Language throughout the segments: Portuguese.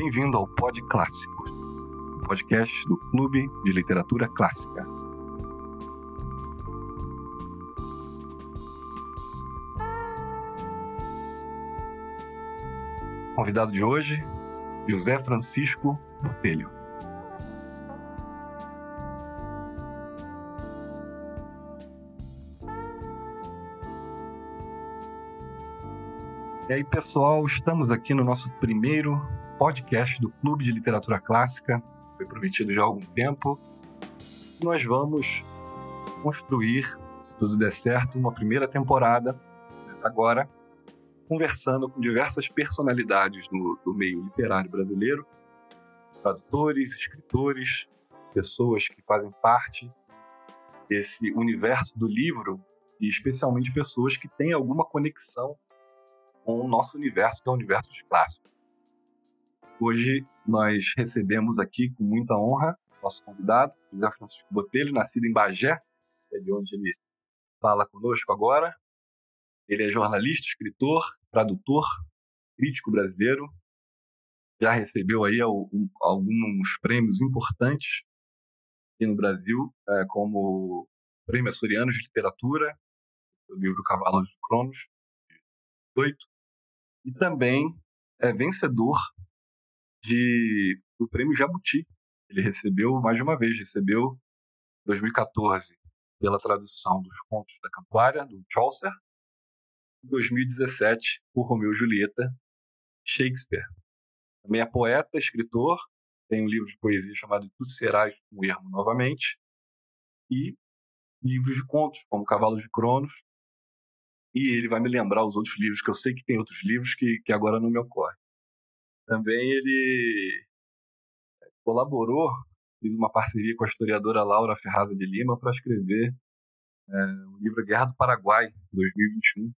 Bem-vindo ao Pod Clássico, podcast do Clube de Literatura Clássica. Convidado de hoje, José Francisco Botelho. E aí, pessoal, estamos aqui no nosso primeiro podcast do Clube de Literatura Clássica. Foi prometido já há algum tempo. Nós vamos construir, se tudo der certo, uma primeira temporada, agora, conversando com diversas personalidades do, do meio literário brasileiro, tradutores, escritores, pessoas que fazem parte desse universo do livro e especialmente pessoas que têm alguma conexão com o nosso universo, que é o universo de clássicos. Hoje nós recebemos aqui com muita honra nosso convidado, José Francisco Botelho, nascido em Bagé, é de onde ele fala conosco agora. Ele é jornalista, escritor, tradutor, crítico brasileiro. Já recebeu aí alguns prêmios importantes aqui no Brasil, é, como Prêmio Açoriano de Literatura, o livro Cavalos de Cronos, de 18, e também é vencedor de, do prêmio Jabuti. Ele recebeu mais de uma vez, recebeu em 2014 pela tradução dos contos da Cantuária, do Chaucer, em 2017 por Romeu e Julieta, Shakespeare. Também é poeta, escritor, tem um livro de poesia chamado Tu Serás um Ermo novamente, e livros de contos, como Cavalos de Cronos, e ele vai me lembrar os outros livros, que eu sei que tem outros livros que, que agora não me ocorrem. Também ele colaborou, fez uma parceria com a historiadora Laura Ferraza de Lima para escrever é, o livro Guerra do Paraguai, 2021.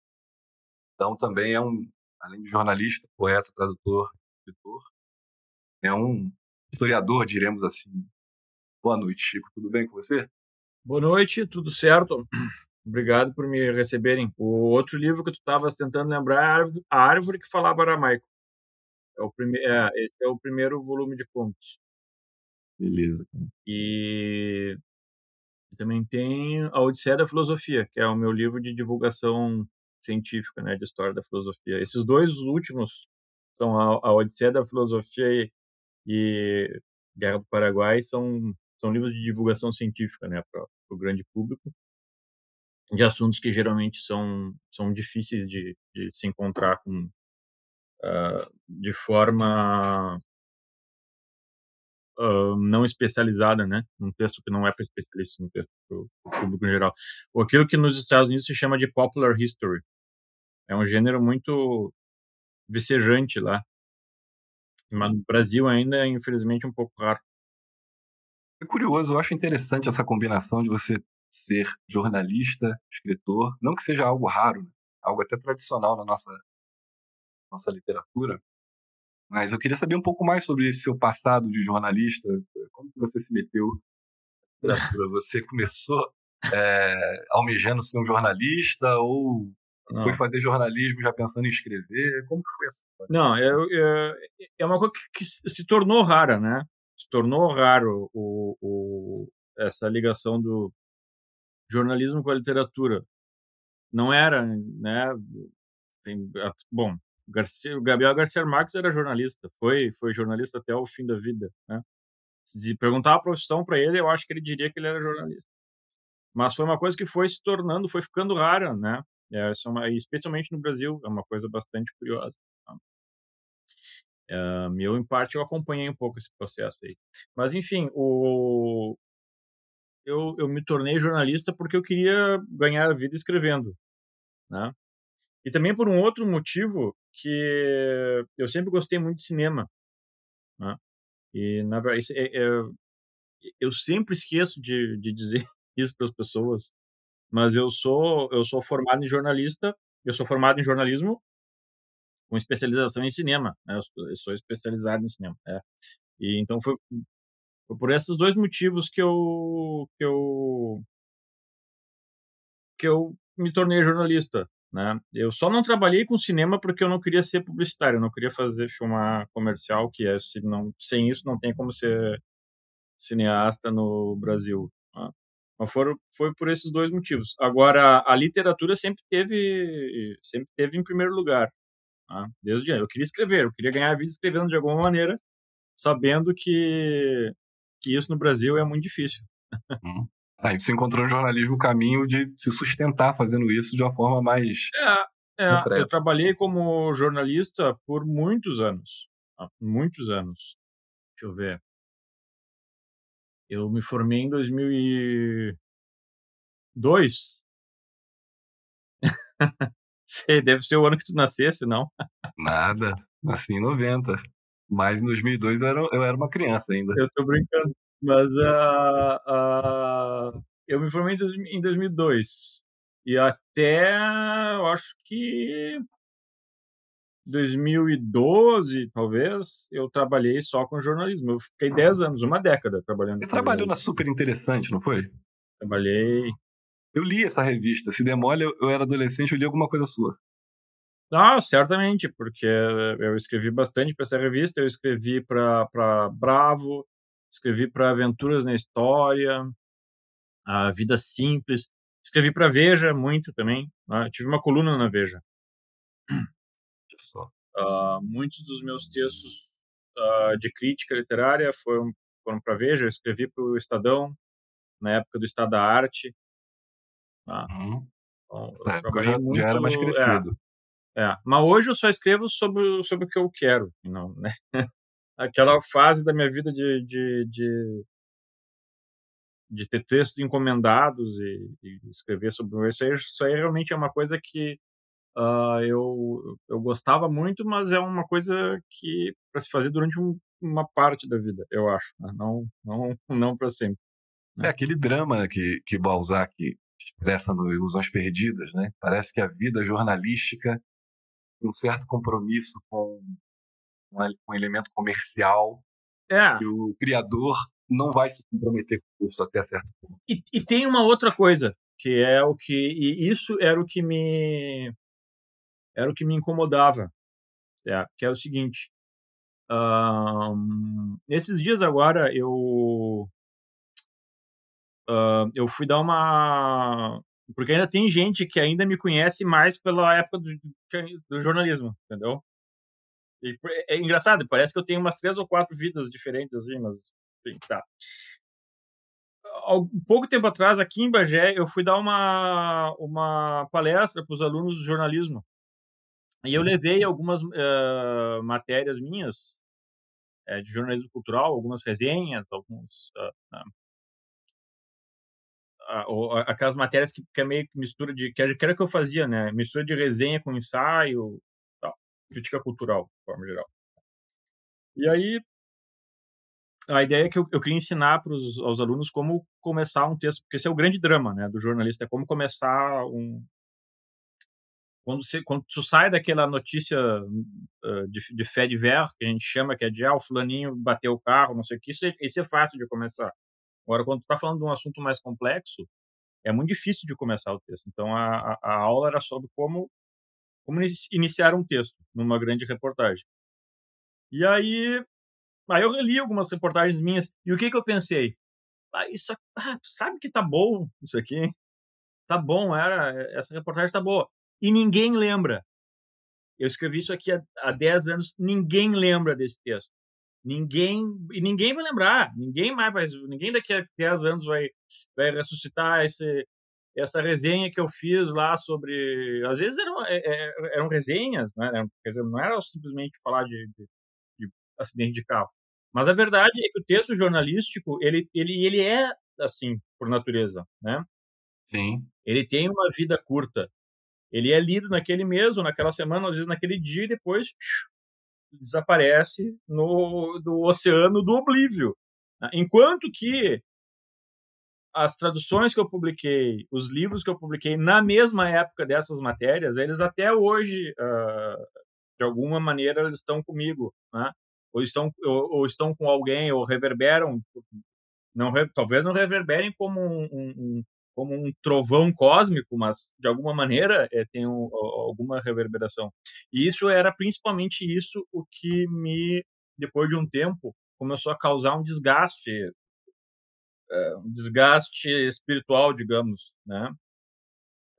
Então também é um, além de jornalista, poeta, tradutor, escritor, é um historiador, diremos assim. Boa noite, Chico. Tudo bem com você? Boa noite, tudo certo. Obrigado por me receberem. O outro livro que tu estavas tentando lembrar é A Árvore que Falava Aramaico. É o prime... É, esse é o primeiro volume de contos. Beleza. E... e também tem A Odisseia da Filosofia, que é o meu livro de divulgação científica, né, de história da filosofia. Esses dois últimos são a, a Odisseia da Filosofia e, e Guerra do Paraguai são são livros de divulgação científica, né, para o grande público de assuntos que geralmente são, são difíceis de, de se encontrar com, uh, de forma uh, não especializada, né? Um texto que não é para especialistas, um texto para o público em geral. Ou aquilo que nos Estados Unidos se chama de popular history. É um gênero muito vicejante lá. Mas no Brasil ainda é, infelizmente, um pouco raro. É curioso, eu acho interessante essa combinação de você ser jornalista, escritor, não que seja algo raro, né? algo até tradicional na nossa nossa literatura, mas eu queria saber um pouco mais sobre esse seu passado de jornalista, como que você se meteu na literatura? Você começou é, almejando ser um jornalista ou não. foi fazer jornalismo já pensando em escrever? Como que foi essa coisa? Não, é, é, é uma coisa que, que, se tornou rara, né? Se tornou raro o, o, essa ligação do, jornalismo com a literatura. Não era, né? Tem, bom, Garcia, o Gabriel Garcia Marques era jornalista, foi foi jornalista até o fim da vida, né? Se perguntar a profissão para ele, eu acho que ele diria que ele era jornalista. Mas foi uma coisa que foi se tornando, foi ficando rara, né? É, é uma, especialmente no Brasil, é uma coisa bastante curiosa. Tá? É, eu, em parte, eu acompanhei um pouco esse processo aí. Mas, enfim, o, eu, eu me tornei jornalista porque eu queria ganhar a vida escrevendo, né? E também por um outro motivo que eu sempre gostei muito de cinema, né? E na verdade é, é, eu sempre esqueço de, de dizer isso para as pessoas, mas eu sou eu sou formado em jornalista, eu sou formado em jornalismo com especialização em cinema, né? eu, sou, eu sou especializado em cinema, é. E então foi foi por esses dois motivos que eu que eu que eu me tornei jornalista. Né? Eu só não trabalhei com cinema porque eu não queria ser publicitário, eu não queria fazer filmar comercial, que é se não sem isso não tem como ser cineasta no Brasil. Né? Mas foram, foi por esses dois motivos. Agora a literatura sempre teve sempre teve em primeiro lugar. Né? Desde eu queria escrever, eu queria ganhar a vida escrevendo de alguma maneira, sabendo que que isso no Brasil é muito difícil. Hum. Aí você encontrou no jornalismo o caminho de se sustentar fazendo isso de uma forma mais. É, é eu trabalhei como jornalista por muitos anos. Muitos anos. Deixa eu ver. Eu me formei em 2002. Sei, deve ser o ano que tu nascesse, não? Nada. Nasci em 90. Mas em 2002 eu era, eu era uma criança ainda. Eu tô brincando. Mas uh, uh, eu me formei em 2002. E até, eu acho que 2012, talvez, eu trabalhei só com jornalismo. Eu fiquei 10 anos, uma década trabalhando. Você trabalhou na Super Interessante, não foi? Trabalhei. Eu li essa revista. Se demole, eu, era adolescente, eu li alguma coisa sua. Ah, certamente, porque eu escrevi bastante para essa revista. Eu escrevi para Bravo, escrevi para Aventuras na História, A Vida Simples. Escrevi para Veja muito também. Né? Tive uma coluna na Veja. Só. Uh, muitos dos meus textos uh, de crítica literária foram, foram para Veja. Eu escrevi para o Estadão, na época do Estado da Arte. Tá? Uhum. Então, época já, muito, já era mais crescido. É, é, mas hoje eu só escrevo sobre, sobre o que eu quero. Não, né? aquela fase da minha vida de, de, de, de ter textos encomendados e, e, escrever sobre isso aí, isso aí realmente é uma coisa que uh, eu, eu gostava muito, mas é uma coisa que para se fazer durante um, uma parte da vida, eu acho, né? não, não, não para sempre. Né? É aquele drama que, que Balzac expressa no Ilusões Perdidas, né? Parece que a vida jornalística um certo compromisso com um elemento comercial é. e o criador não vai se comprometer com isso até certo ponto. E, e, tem uma outra coisa que é o que e isso era o que me era o que me incomodava, é, que é o seguinte. Um, nesses dias agora eu uh, eu fui dar uma porque ainda tem gente que ainda me conhece mais pela época do, do jornalismo, entendeu? E é engraçado, parece que eu tenho umas três ou quatro vidas diferentes, assim, mas enfim, tá. Um pouco tempo atrás, aqui em Bagé, eu fui dar uma, uma palestra para os alunos de jornalismo. E eu levei algumas uh, matérias minhas uh, de jornalismo cultural, algumas resenhas, alguns. Uh, aquelas matérias que, que é meio que mistura de. que era que eu fazia, né? Mistura de resenha com ensaio, crítica cultural, de forma geral. E aí, a ideia é que eu, eu queria ensinar para os alunos como começar um texto, porque esse é o grande drama né, do jornalista, é como começar um. Quando, você, quando tu sai daquela notícia uh, de, de fé de ver, que a gente chama, que é de ah, o fulaninho bateu o carro, não sei o que, isso é, isso é fácil de começar. Agora, quando tu está falando de um assunto mais complexo, é muito difícil de começar o texto. Então, a, a aula era sobre como como iniciar um texto numa grande reportagem. E aí, aí eu reli algumas reportagens minhas e o que que eu pensei? Ah, isso, ah, sabe que tá bom isso aqui? Tá bom, era essa reportagem tá boa. E ninguém lembra. Eu escrevi isso aqui há, há 10 anos, ninguém lembra desse texto. Ninguém e ninguém vai lembrar, ninguém mais vai, ninguém daqui a 10 anos vai vai ressuscitar esse essa resenha que eu fiz lá sobre. Às vezes eram, é, é, eram resenhas, né? quer dizer, não era simplesmente falar de, de, de, acidente de carro. Mas a verdade é que o texto jornalístico, ele, ele, ele é assim, por natureza, né? Sim. Ele tem uma vida curta. Ele é lido naquele mês, ou naquela semana, às vezes naquele dia, e depois desaparece no do oceano do oblívio. Né? Enquanto que as traduções que eu publiquei, os livros que eu publiquei na mesma época dessas matérias, eles até hoje, uh, de alguma maneira, eles estão comigo, né? Ou estão, ou, ou estão com alguém, ou reverberam, não, talvez não reverberem como um, um, como um trovão cósmico, mas de alguma maneira é, tem um, alguma reverberação. E isso era principalmente isso o que me, depois de um tempo, começou a causar um desgaste, um desgaste espiritual, digamos, né?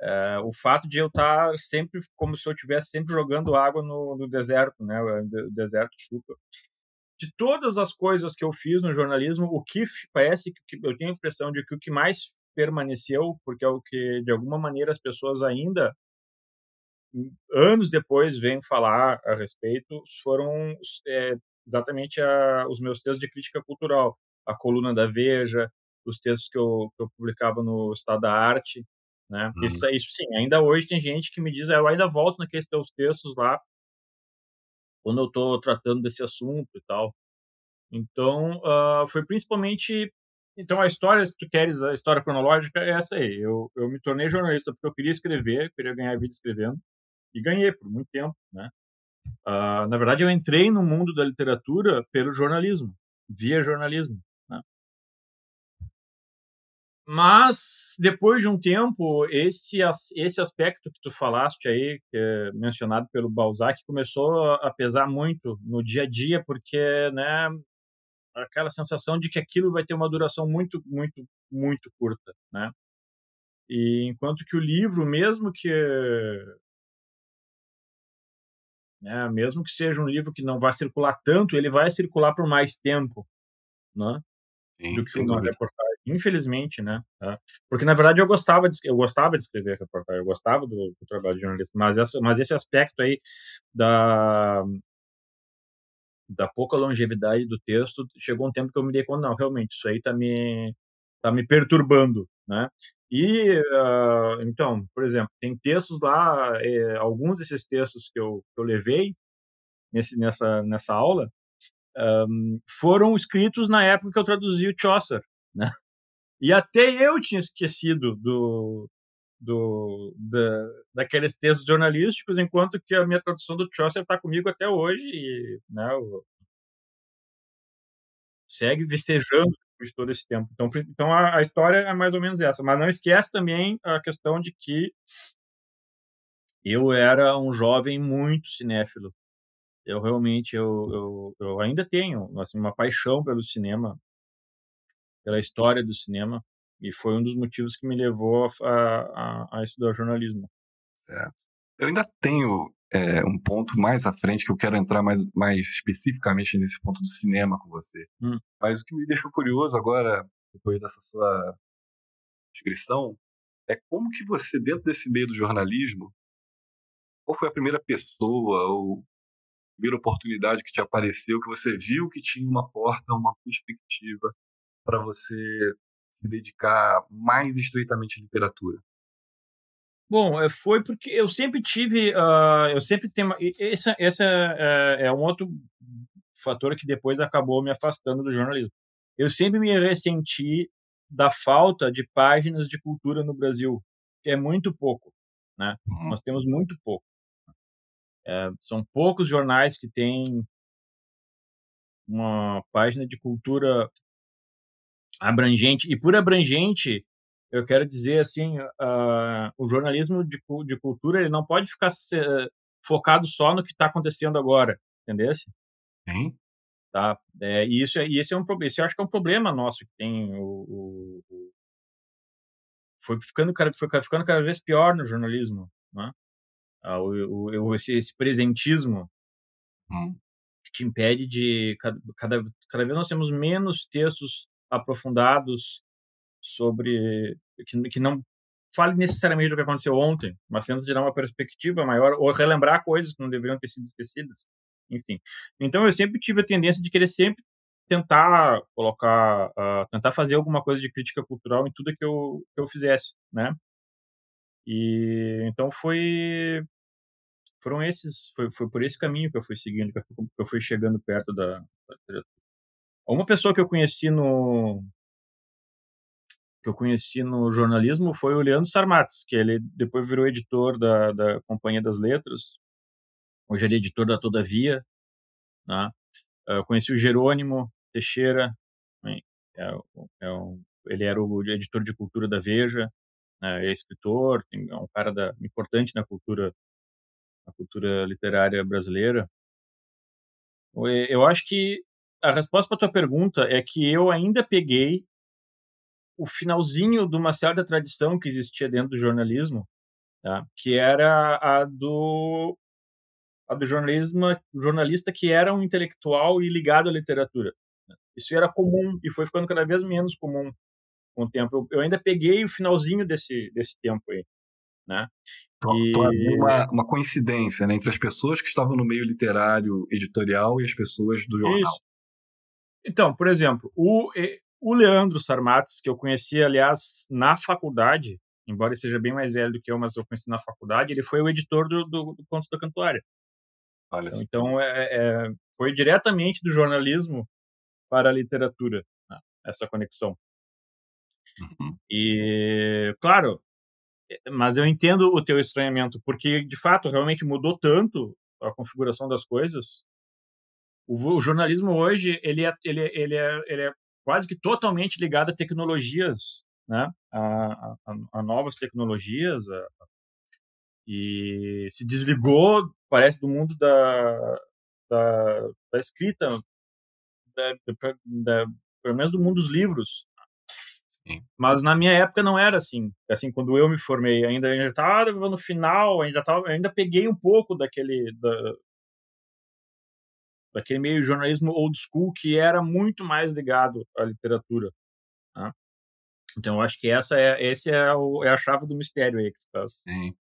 É, o fato de eu estar sempre como se eu estivesse sempre jogando água no, no deserto, né? O deserto chupa. De todas as coisas que eu fiz no jornalismo, o que parece que eu tenho a impressão de que o que mais permaneceu, porque é o que de alguma maneira as pessoas ainda anos depois vêm falar a respeito, foram é, exatamente a, os meus textos de crítica cultural, a coluna da Veja, os textos que eu, que eu publicava no Estado da Arte, né? Uhum. Isso, isso sim, ainda hoje tem gente que me diz, ah, eu ainda volto naqueles teus textos lá, quando eu estou tratando desse assunto e tal. Então, uh, foi principalmente. Então, a história, se tu queres a história cronológica, é essa aí. Eu, eu me tornei jornalista porque eu queria escrever, queria ganhar vida escrevendo, e ganhei por muito tempo, né? Uh, na verdade, eu entrei no mundo da literatura pelo jornalismo, via jornalismo. Mas, depois de um tempo, esse, esse aspecto que tu falaste aí, que é mencionado pelo Balzac, começou a pesar muito no dia a dia, porque, né, aquela sensação de que aquilo vai ter uma duração muito, muito, muito curta, né? E enquanto que o livro, mesmo que né, mesmo que seja um livro que não vai circular tanto, ele vai circular por mais tempo, né? Sim, do que uma reportagem infelizmente, né? Tá? Porque na verdade eu gostava de, eu gostava de escrever reportagem, eu gostava do, do trabalho de jornalista, mas essa, mas esse aspecto aí da da pouca longevidade do texto, chegou um tempo que eu me dei conta, não, realmente isso aí tá me tá me perturbando, né? E uh, então, por exemplo, tem textos lá, eh, alguns desses textos que eu, que eu levei nesse, nessa nessa aula um, foram escritos na época que eu traduzi o Chaucer, né? E até eu tinha esquecido do, do, da, daqueles textos jornalísticos, enquanto que a minha tradução do Chaucer está comigo até hoje e né, segue vicejando de todo esse tempo. Então, então a, a, história é mais ou menos essa. Mas não esquece também a questão de que eu era um jovem muito cinéfilo. Eu realmente, eu, eu, eu ainda tenho assim, uma paixão pelo cinema pela história do cinema e foi um dos motivos que me levou a, a, a estudar jornalismo. Certo. Eu ainda tenho é, um ponto mais à frente que eu quero entrar mais, mais especificamente nesse ponto do cinema com você. Hum. Mas o que me deixou curioso agora, depois dessa sua descrição, é como que você, dentro desse meio do jornalismo, qual foi a primeira pessoa ou primeira oportunidade que te apareceu, que você viu que tinha uma porta, uma perspectiva para você se dedicar mais estreitamente à literatura? Bom, eh, foi porque eu sempre tive, uh, eu sempre tenho, esse, esse é, é, um outro fator que depois acabou me afastando do jornalismo. Eu sempre me ressenti da falta de páginas de cultura no Brasil, que é muito pouco, né? Uhum. Nós temos muito pouco. É, são poucos jornais que têm uma página de cultura abrangente. E por abrangente, eu quero dizer assim, uh, o jornalismo de, de cultura ele não pode ficar se, uh, focado só no que está acontecendo agora, entendeu? Sim. Tá? É, e isso, é, e esse é um problema. Eu acho que é um problema nosso que tem o, o, o foi ficando cada foi ficando cada vez pior no jornalismo, né? Ah, o, o, esse, esse presentismo hum. que te impede de cada, cada, cada vez nós temos menos textos aprofundados sobre que, que não fale necessariamente do que aconteceu ontem, mas tenta dar uma perspectiva maior ou relembrar coisas que não deveriam ter sido esquecidas. Enfim. Então eu sempre tive a tendência de querer sempre tentar colocar, uh, tentar fazer alguma coisa de crítica cultural em tudo que eu, que eu fizesse, né? E então foi foram esses foi, foi por esse caminho que eu fui seguindo, que eu fui, que eu fui chegando perto da, da uma pessoa que eu conheci no que eu conheci no jornalismo foi o Leandro Sarmates, que ele depois virou editor da, da Companhia das Letras. Hoje ele é editor da Todavia. Né? Eu conheci o Jerônimo Teixeira, é, é um, ele era o editor de cultura da Veja. né, é escritor, é um cara da, importante na cultura, na cultura literária brasileira. Eu acho que a resposta para tua pergunta é que eu ainda peguei o finalzinho de uma certa tradição que existia dentro do jornalismo, tá? que era a do a do jornalismo, jornalista que era um intelectual e ligado à literatura. Isso era comum e foi ficando cada vez menos comum com o tempo. Eu, eu ainda peguei o finalzinho desse desse tempo aí, né? E... Uma, uma coincidência né, entre as pessoas que estavam no meio literário editorial e as pessoas do jornal. Isso. Então, por exemplo, o, o Leandro Sarmates, que eu conheci, aliás, na faculdade, embora ele seja bem mais velho do que eu, mas eu conheci na faculdade, ele foi o editor do, do, do Contos da Cantuária. Olha então, então é, é, foi diretamente do jornalismo para a literatura, né, essa conexão. Uhum. E, claro, é, mas eu entendo o teu estranhamento, porque, de fato, realmente mudou tanto a configuração das coisas. O, o jornalismo hoje, ele é, ele, ele, é, ele é quase que totalmente ligado a tecnologias, né? A, a, a novas tecnologias, a, e se desligou, parece, do mundo da, da, da escrita, da, da, pelo menos do mundo dos livros. Sim. Mas na minha época não era assim. Assim, quando eu me formei, ainda estava no final, ainda tava, ainda peguei um pouco daquele da, daquele meio jornalismo old school que era muito mais ligado à literatura. Né? Então, eu acho que essa é, esse é, o, é a chave do mistério aí que você Sim.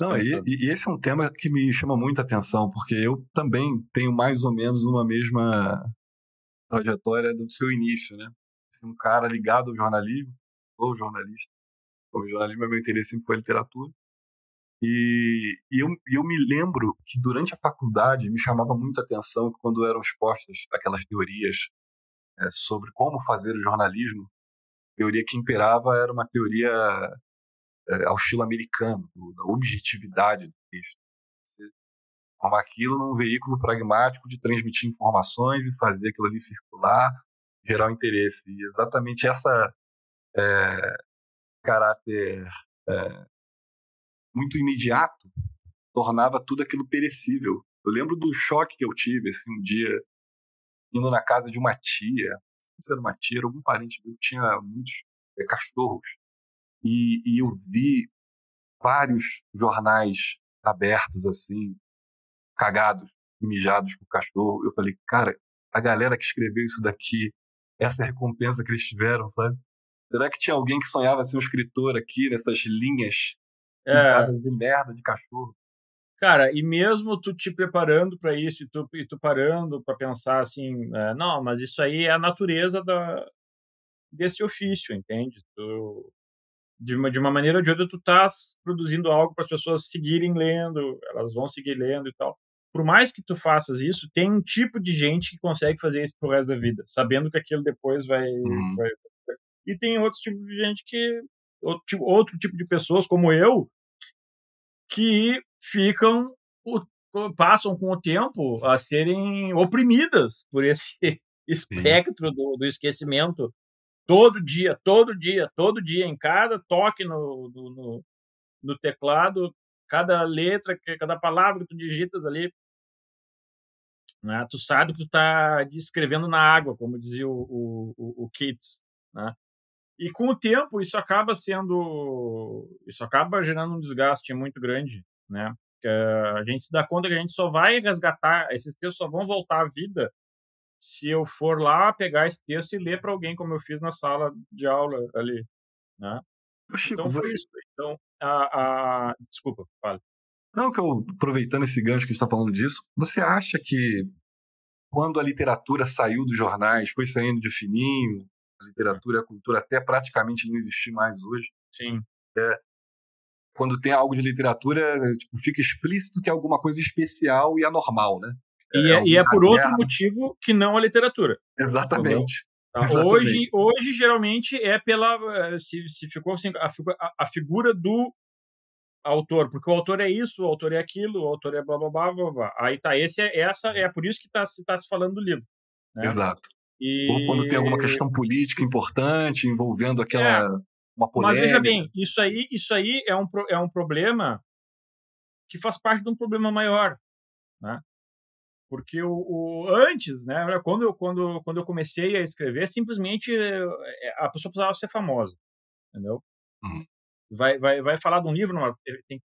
Não, e, e, esse é um tema que me chama muita atenção, porque eu também tenho mais ou menos uma mesma trajetória do seu início, né? Ser um cara ligado ao jornalismo, ou jornalista. O jornalismo é meu interesse sempre foi literatura. E, e eu, eu me lembro que durante a faculdade me chamava muita atenção quando eram expostas aquelas teorias é, sobre como fazer o jornalismo. A teoria que imperava era uma teoria é, ao estilo americano, da objetividade do texto. Você formar aquilo num veículo pragmático de transmitir informações e fazer aquilo ali circular, gerar o interesse. E exatamente essa é, caráter é, muito imediato tornava tudo aquilo perecível. Eu lembro do choque que eu tive assim, um dia indo na casa de uma tia, se era uma tia, era algum parente meu, tinha muitos é, cachorros. E, e eu vi vários jornais abertos assim, cagados, mijados com o cachorro. Eu falei, cara, a galera que escreveu isso daqui, essa é recompensa que eles tiveram, sabe? Será que tinha alguém que sonhava ser um escritor aqui nessas linhas é. de merda de cachorro. Cara, e mesmo tu te preparando para isso e tu, e tu parando para pensar assim, é, não, mas isso aí é a natureza da, desse ofício, entende? Tu, de, uma, de uma maneira ou de outra, tu estás produzindo algo para as pessoas seguirem lendo, elas vão seguir lendo e tal. Por mais que tu faças isso, tem um tipo de gente que consegue fazer isso pro resto da vida, sabendo que aquilo depois vai. Uhum. vai e tem outro tipo de gente que. Outro tipo, outro tipo de pessoas, como eu, que ficam passam com o tempo a serem oprimidas por esse espectro do, do, esquecimento todo dia, todo dia, todo dia, em cada toque no, no, no, teclado, cada letra, cada palavra que tu digitas ali, né, tu sabe que tu está escrevendo na água, como dizia o, o, o, o Keats, né? E com o tempo isso acaba sendo, isso acaba gerando um desgaste muito grande, né? Que a gente se dá conta que a gente só vai resgatar, esses textos só vão voltar à vida se eu for lá pegar esse texto e ler para alguém como eu fiz na sala de aula ali, né? Chico, então você... isso. Então, a, a... desculpa, fala. Não, que eu aproveitando esse gancho que está falando disso, você acha que quando a literatura saiu dos jornais, foi saindo de fininho, a literatura e a cultura até praticamente não existir mais hoje. Sim. É, quando tem algo de literatura, tipo, fica explícito que é alguma coisa especial e anormal, né? E é, é e é por outro motivo que não a literatura. Exatamente. Tá? Exatamente. Hoje, hoje, geralmente, é pela. Eh, se, se ficou assim, a, a, figura do autor, porque o autor é isso, o autor é aquilo, o autor é blá blá blá blá. blá. Aí tá, esse é, essa, é por isso que está tá se falando do livro. Né? Exato. E... Ou quando tem alguma questão política importante envolvendo aquela. uma polêmica. Mas veja bem, isso aí, isso aí é um, é um problema que faz parte de um problema maior, né? Porque o, o, antes, né, quando eu, quando, quando eu comecei a escrever, simplesmente eh, a pessoa precisava ser famosa, entendeu? Uhum. Vai, vai, vai falar de um livro, tem,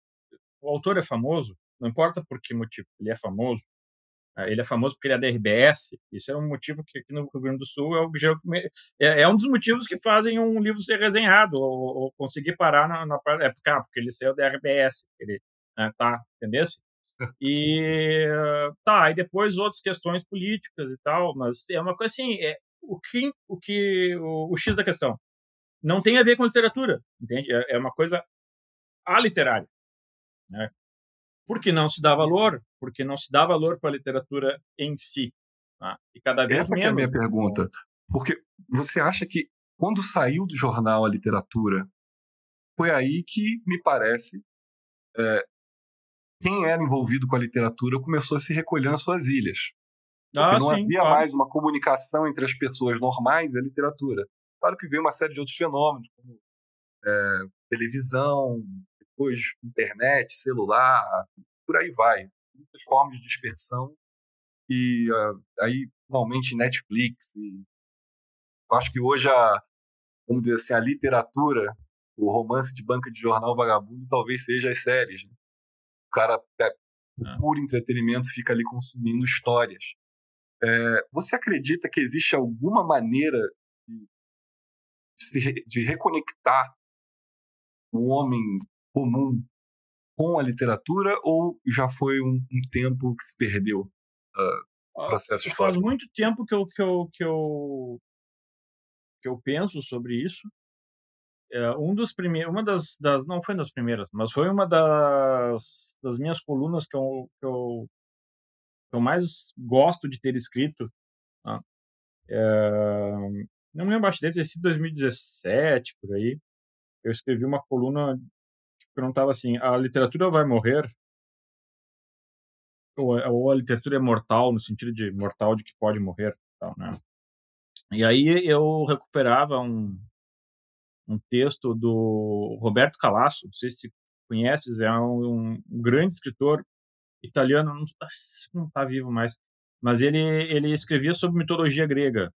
o autor é famoso, não importa por que motivo, ele é famoso. Né, ele é famoso porque ele é da RBS. Isso é um motivo que aqui no Rio Grande do Sul é, é, é um dos motivos que fazem um livro ser resenhado ou, ou conseguir parar na, na é porque, ah, porque ele saiu da RBS. Ele, né, tá, entendeu? E tá, e depois outras questões políticas e tal, mas é uma coisa assim, é, o que o que o, o X da questão não tem a ver com literatura, entende? É, é uma coisa aliterária, né? Porque não se dá valor, porque não se dá valor para a literatura em si. Tá? E cada vez Essa menos. é a minha pergunta. Porque você acha que quando saiu do jornal a literatura, foi aí que, me parece, é, quem era envolvido com a literatura começou a se recolher nas suas ilhas. Ah, não sim, havia claro. mais uma comunicação entre as pessoas normais e a literatura. Claro que veio uma série de outros fenômenos, como é, televisão, depois internet, celular, por aí vai. Muitas formas de dispersão. E uh, aí, finalmente, Netflix. E eu acho que hoje, a, vamos dizer assim, a literatura, o romance de banca de jornal vagabundo, talvez seja as séries. Né? cara, é, por é. puro entretenimento, fica ali consumindo histórias. É, você acredita que existe alguma maneira de, de reconectar o homem comum com a literatura ou já foi um, um tempo que se perdeu uh, o processo histórico? Faz muito tempo que eu, que eu, que eu, que eu penso sobre isso é, um dos primeiros, uma das, das, não foi das primeiras, mas foi uma das, das minhas colunas que eu, que eu, que eu mais gosto de ter escrito. Tá? É, não me lembro, acho que desde 2017, por aí, eu escrevi uma coluna perguntava assim, a literatura vai morrer? Ou, ou a literatura é mortal, no sentido de mortal de que pode morrer? Tal, né? E aí eu recuperava um, um texto do Roberto Calasso, não sei se conheces, é um, um grande escritor italiano, não, não está vivo mais, mas ele, ele escrevia sobre mitologia grega.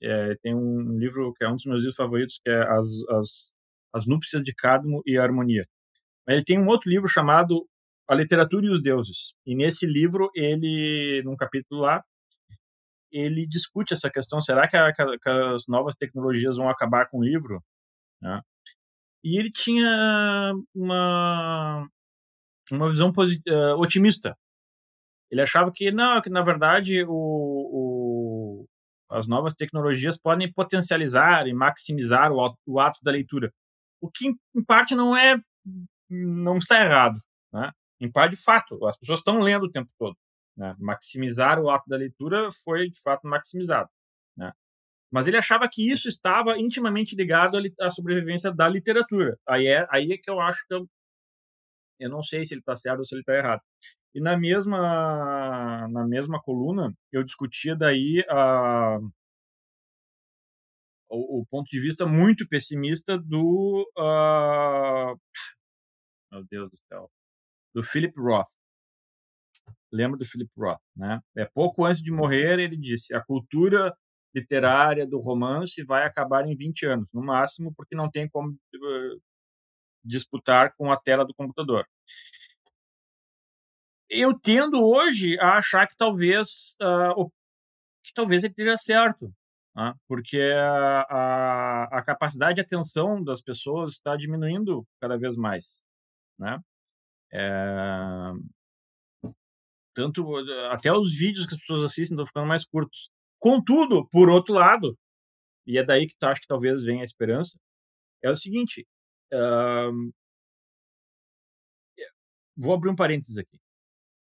É, tem um livro que é um dos meus livros favoritos, que é As, as, as Núpcias de Cadmo e a Harmonia. Ele tem um outro livro chamado A Literatura e os Deuses. E nesse livro, ele, num capítulo lá, ele discute essa questão: será que, a, que as novas tecnologias vão acabar com o livro? Né? E ele tinha uma, uma visão uh, otimista. Ele achava que não, que na verdade o, o, as novas tecnologias podem potencializar e maximizar o, o ato da leitura, o que em parte não é não está errado, né? Em parte de fato, as pessoas estão lendo o tempo todo. Né? Maximizar o ato da leitura foi de fato maximizado. Né? Mas ele achava que isso estava intimamente ligado à sobrevivência da literatura. Aí é, aí é que eu acho que eu, eu não sei se ele está certo ou se ele está errado. E na mesma na mesma coluna eu discutia daí a, o, o ponto de vista muito pessimista do uh, meu Deus do céu do Philip Roth. Lembra do Philip Roth, né? É pouco antes de morrer ele disse: a cultura literária do romance vai acabar em 20 anos, no máximo, porque não tem como uh, disputar com a tela do computador. Eu tendo hoje a achar que talvez uh, que talvez ele esteja certo, né? porque a, a, a, capacidade de atenção das pessoas está diminuindo cada vez mais, né? É, tanto até os vídeos que as pessoas assistem estão ficando mais curtos. Contudo, por outro lado, e é daí que tu acha que talvez venha a esperança, é o seguinte. Uh, vou abrir um parênteses aqui.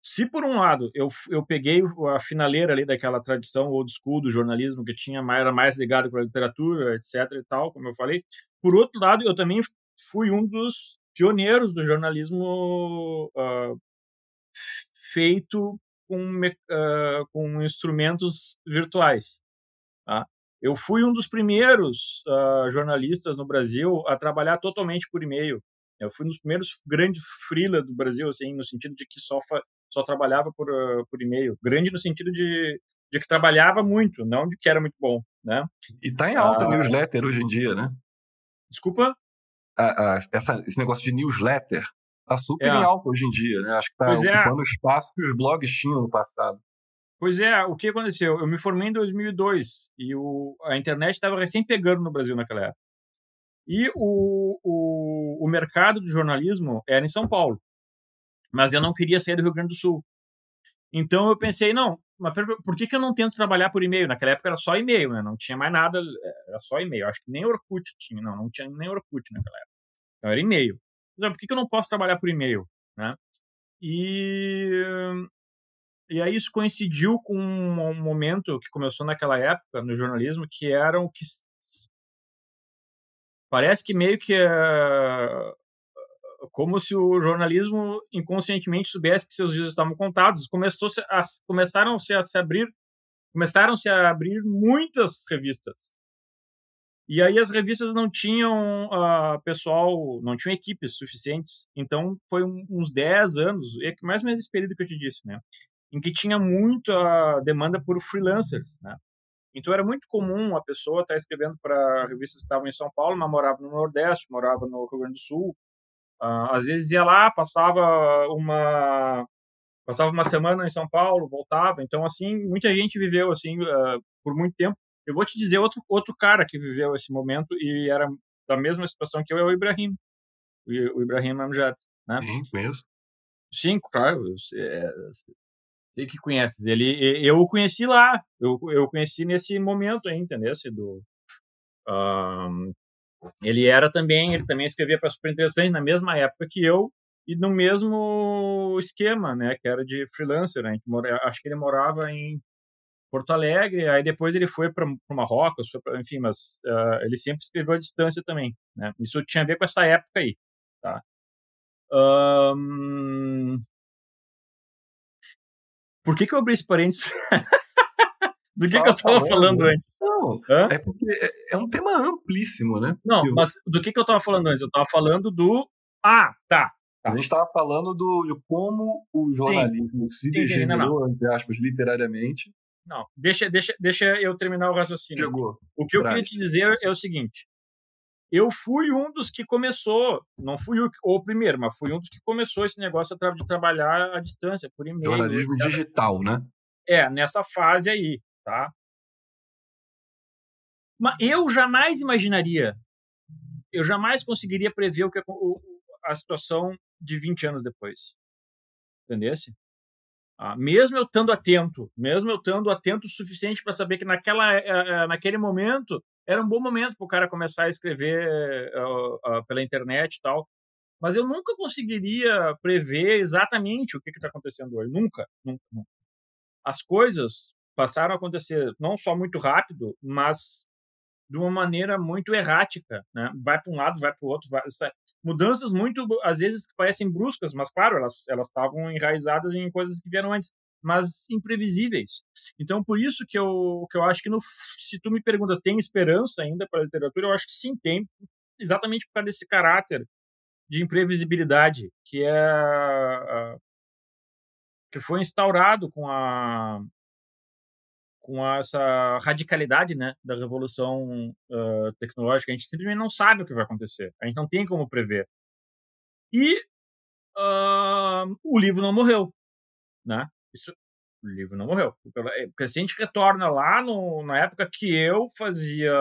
Se por um lado eu, eu peguei a finaleira ali daquela tradição old school do jornalismo que tinha era mais ligado com a literatura, etc e tal, como eu falei, por outro lado eu também fui um dos pioneiros do jornalismo uh, feito com, uh, com instrumentos virtuais. Tá? Eu fui um dos primeiros uh, jornalistas no Brasil a trabalhar totalmente por e-mail. Eu fui um dos primeiros grandes freela do Brasil, assim, no sentido de que só, só trabalhava por, uh, por e-mail. Grande no sentido de, de que trabalhava muito, não de que era muito bom, né? E tá em alta uh, newsletter hoje em dia, né? Desculpa? Essa, esse negócio de newsletter tá super é. em alta hoje em dia, né? Acho que tá pois é. ocupando é. o espaço que os blogs tinham no passado. Pois é, o que aconteceu? Eu me formei em 2002 e o, a internet estava recém pegando no Brasil naquela época. E o, o, o mercado do jornalismo era em São Paulo, mas eu não queria sair do Rio Grande do Sul. Então eu pensei, não, mas por que, que eu não tento trabalhar por e-mail? Naquela época era só e-mail, né? Não tinha mais nada, era só e-mail. Acho que nem Orkut tinha, não, não tinha nem Orkut naquela época. Então era e-mail. Então, por que, que eu não posso trabalhar por e-mail, né? E e aí isso coincidiu com um momento que começou naquela época no jornalismo, que era o que parece que meio que é como se o jornalismo inconscientemente soubesse que seus dias estavam contados. Começou a, começaram -se a se abrir, começaram -se a abrir muitas revistas. E aí as revistas não tinham uh, pessoal, não tinham equipes suficientes. Então foi uns 10 anos, é mais ou menos esse período que eu te disse, né? em que tinha muita demanda por freelancers, né? Então era muito comum a pessoa estar escrevendo para revistas que estavam em São Paulo, mas morava no Nordeste, morava no Rio Grande do Sul. Uh, às vezes ia lá, passava uma passava uma semana em São Paulo, voltava. Então assim, muita gente viveu assim uh, por muito tempo. Eu vou te dizer outro outro cara que viveu esse momento e era da mesma situação que eu é o Ibrahim, o Ibrahim Amjad, né? Sim, mesmo. Sim, claro. É, Sei que conheces. Ele, eu o conheci lá. Eu, eu conheci nesse momento aí, entendeu? Do, um, ele era também, ele também escrevia para Super Interessante na mesma época que eu e no mesmo esquema, né? Que era de freelancer. Né? Mora, acho que ele morava em Porto Alegre, aí depois ele foi para Marrocos, foi pra, enfim, mas uh, ele sempre escreveu à distância também, né? Isso tinha a ver com essa época aí, tá? Um, por que, que eu abri esse parênteses? do que, que eu estava falando antes? Não, é porque é, é um tema amplíssimo, né? Não, eu... mas do que, que eu estava falando antes? Eu estava falando do. Ah, tá. Tá. A gente estava falando do, de como o jornalismo sim. se degenerou, entre aspas, literariamente. Não, deixa, deixa, deixa eu terminar o raciocínio. Chegou. O que eu queria te dizer é o seguinte: eu fui um dos que começou, não fui o, o, primeiro, mas fui um dos que começou esse negócio de trabalhar à distância, por e-mail. Jornalismo etc. digital, né? É, nessa fase aí, tá? Mas eu jamais imaginaria, eu jamais conseguiria prever o que a situação de 20 anos depois. Entendesse? Ah, mesmo eu estando atento, mesmo eu estando atento o suficiente para saber que naquela, eh, eh, naquele momento era um bom momento para o cara começar a escrever uh, pela internet e tal. Mas eu nunca conseguiria prever exatamente o que está acontecendo hoje. Nunca, nunca, nunca. As coisas passaram a acontecer não só muito rápido, mas de uma maneira muito errática, né? Vai para um lado, vai para o outro, vai... mudanças muito às vezes parecem bruscas, mas claro, elas elas estavam enraizadas em coisas que vieram antes mas imprevisíveis. Então, por isso que eu, que eu acho que, no, se tu me perguntas, tem esperança ainda para a literatura? Eu acho que sim, tem, exatamente por causa desse caráter de imprevisibilidade que é que foi instaurado com a com essa radicalidade né, da revolução uh, tecnológica, a gente simplesmente não sabe o que vai acontecer, a gente não tem como prever. E uh, o livro não morreu, né? Isso, o livro não morreu. É, porque se a gente retorna lá no, na época que eu fazia.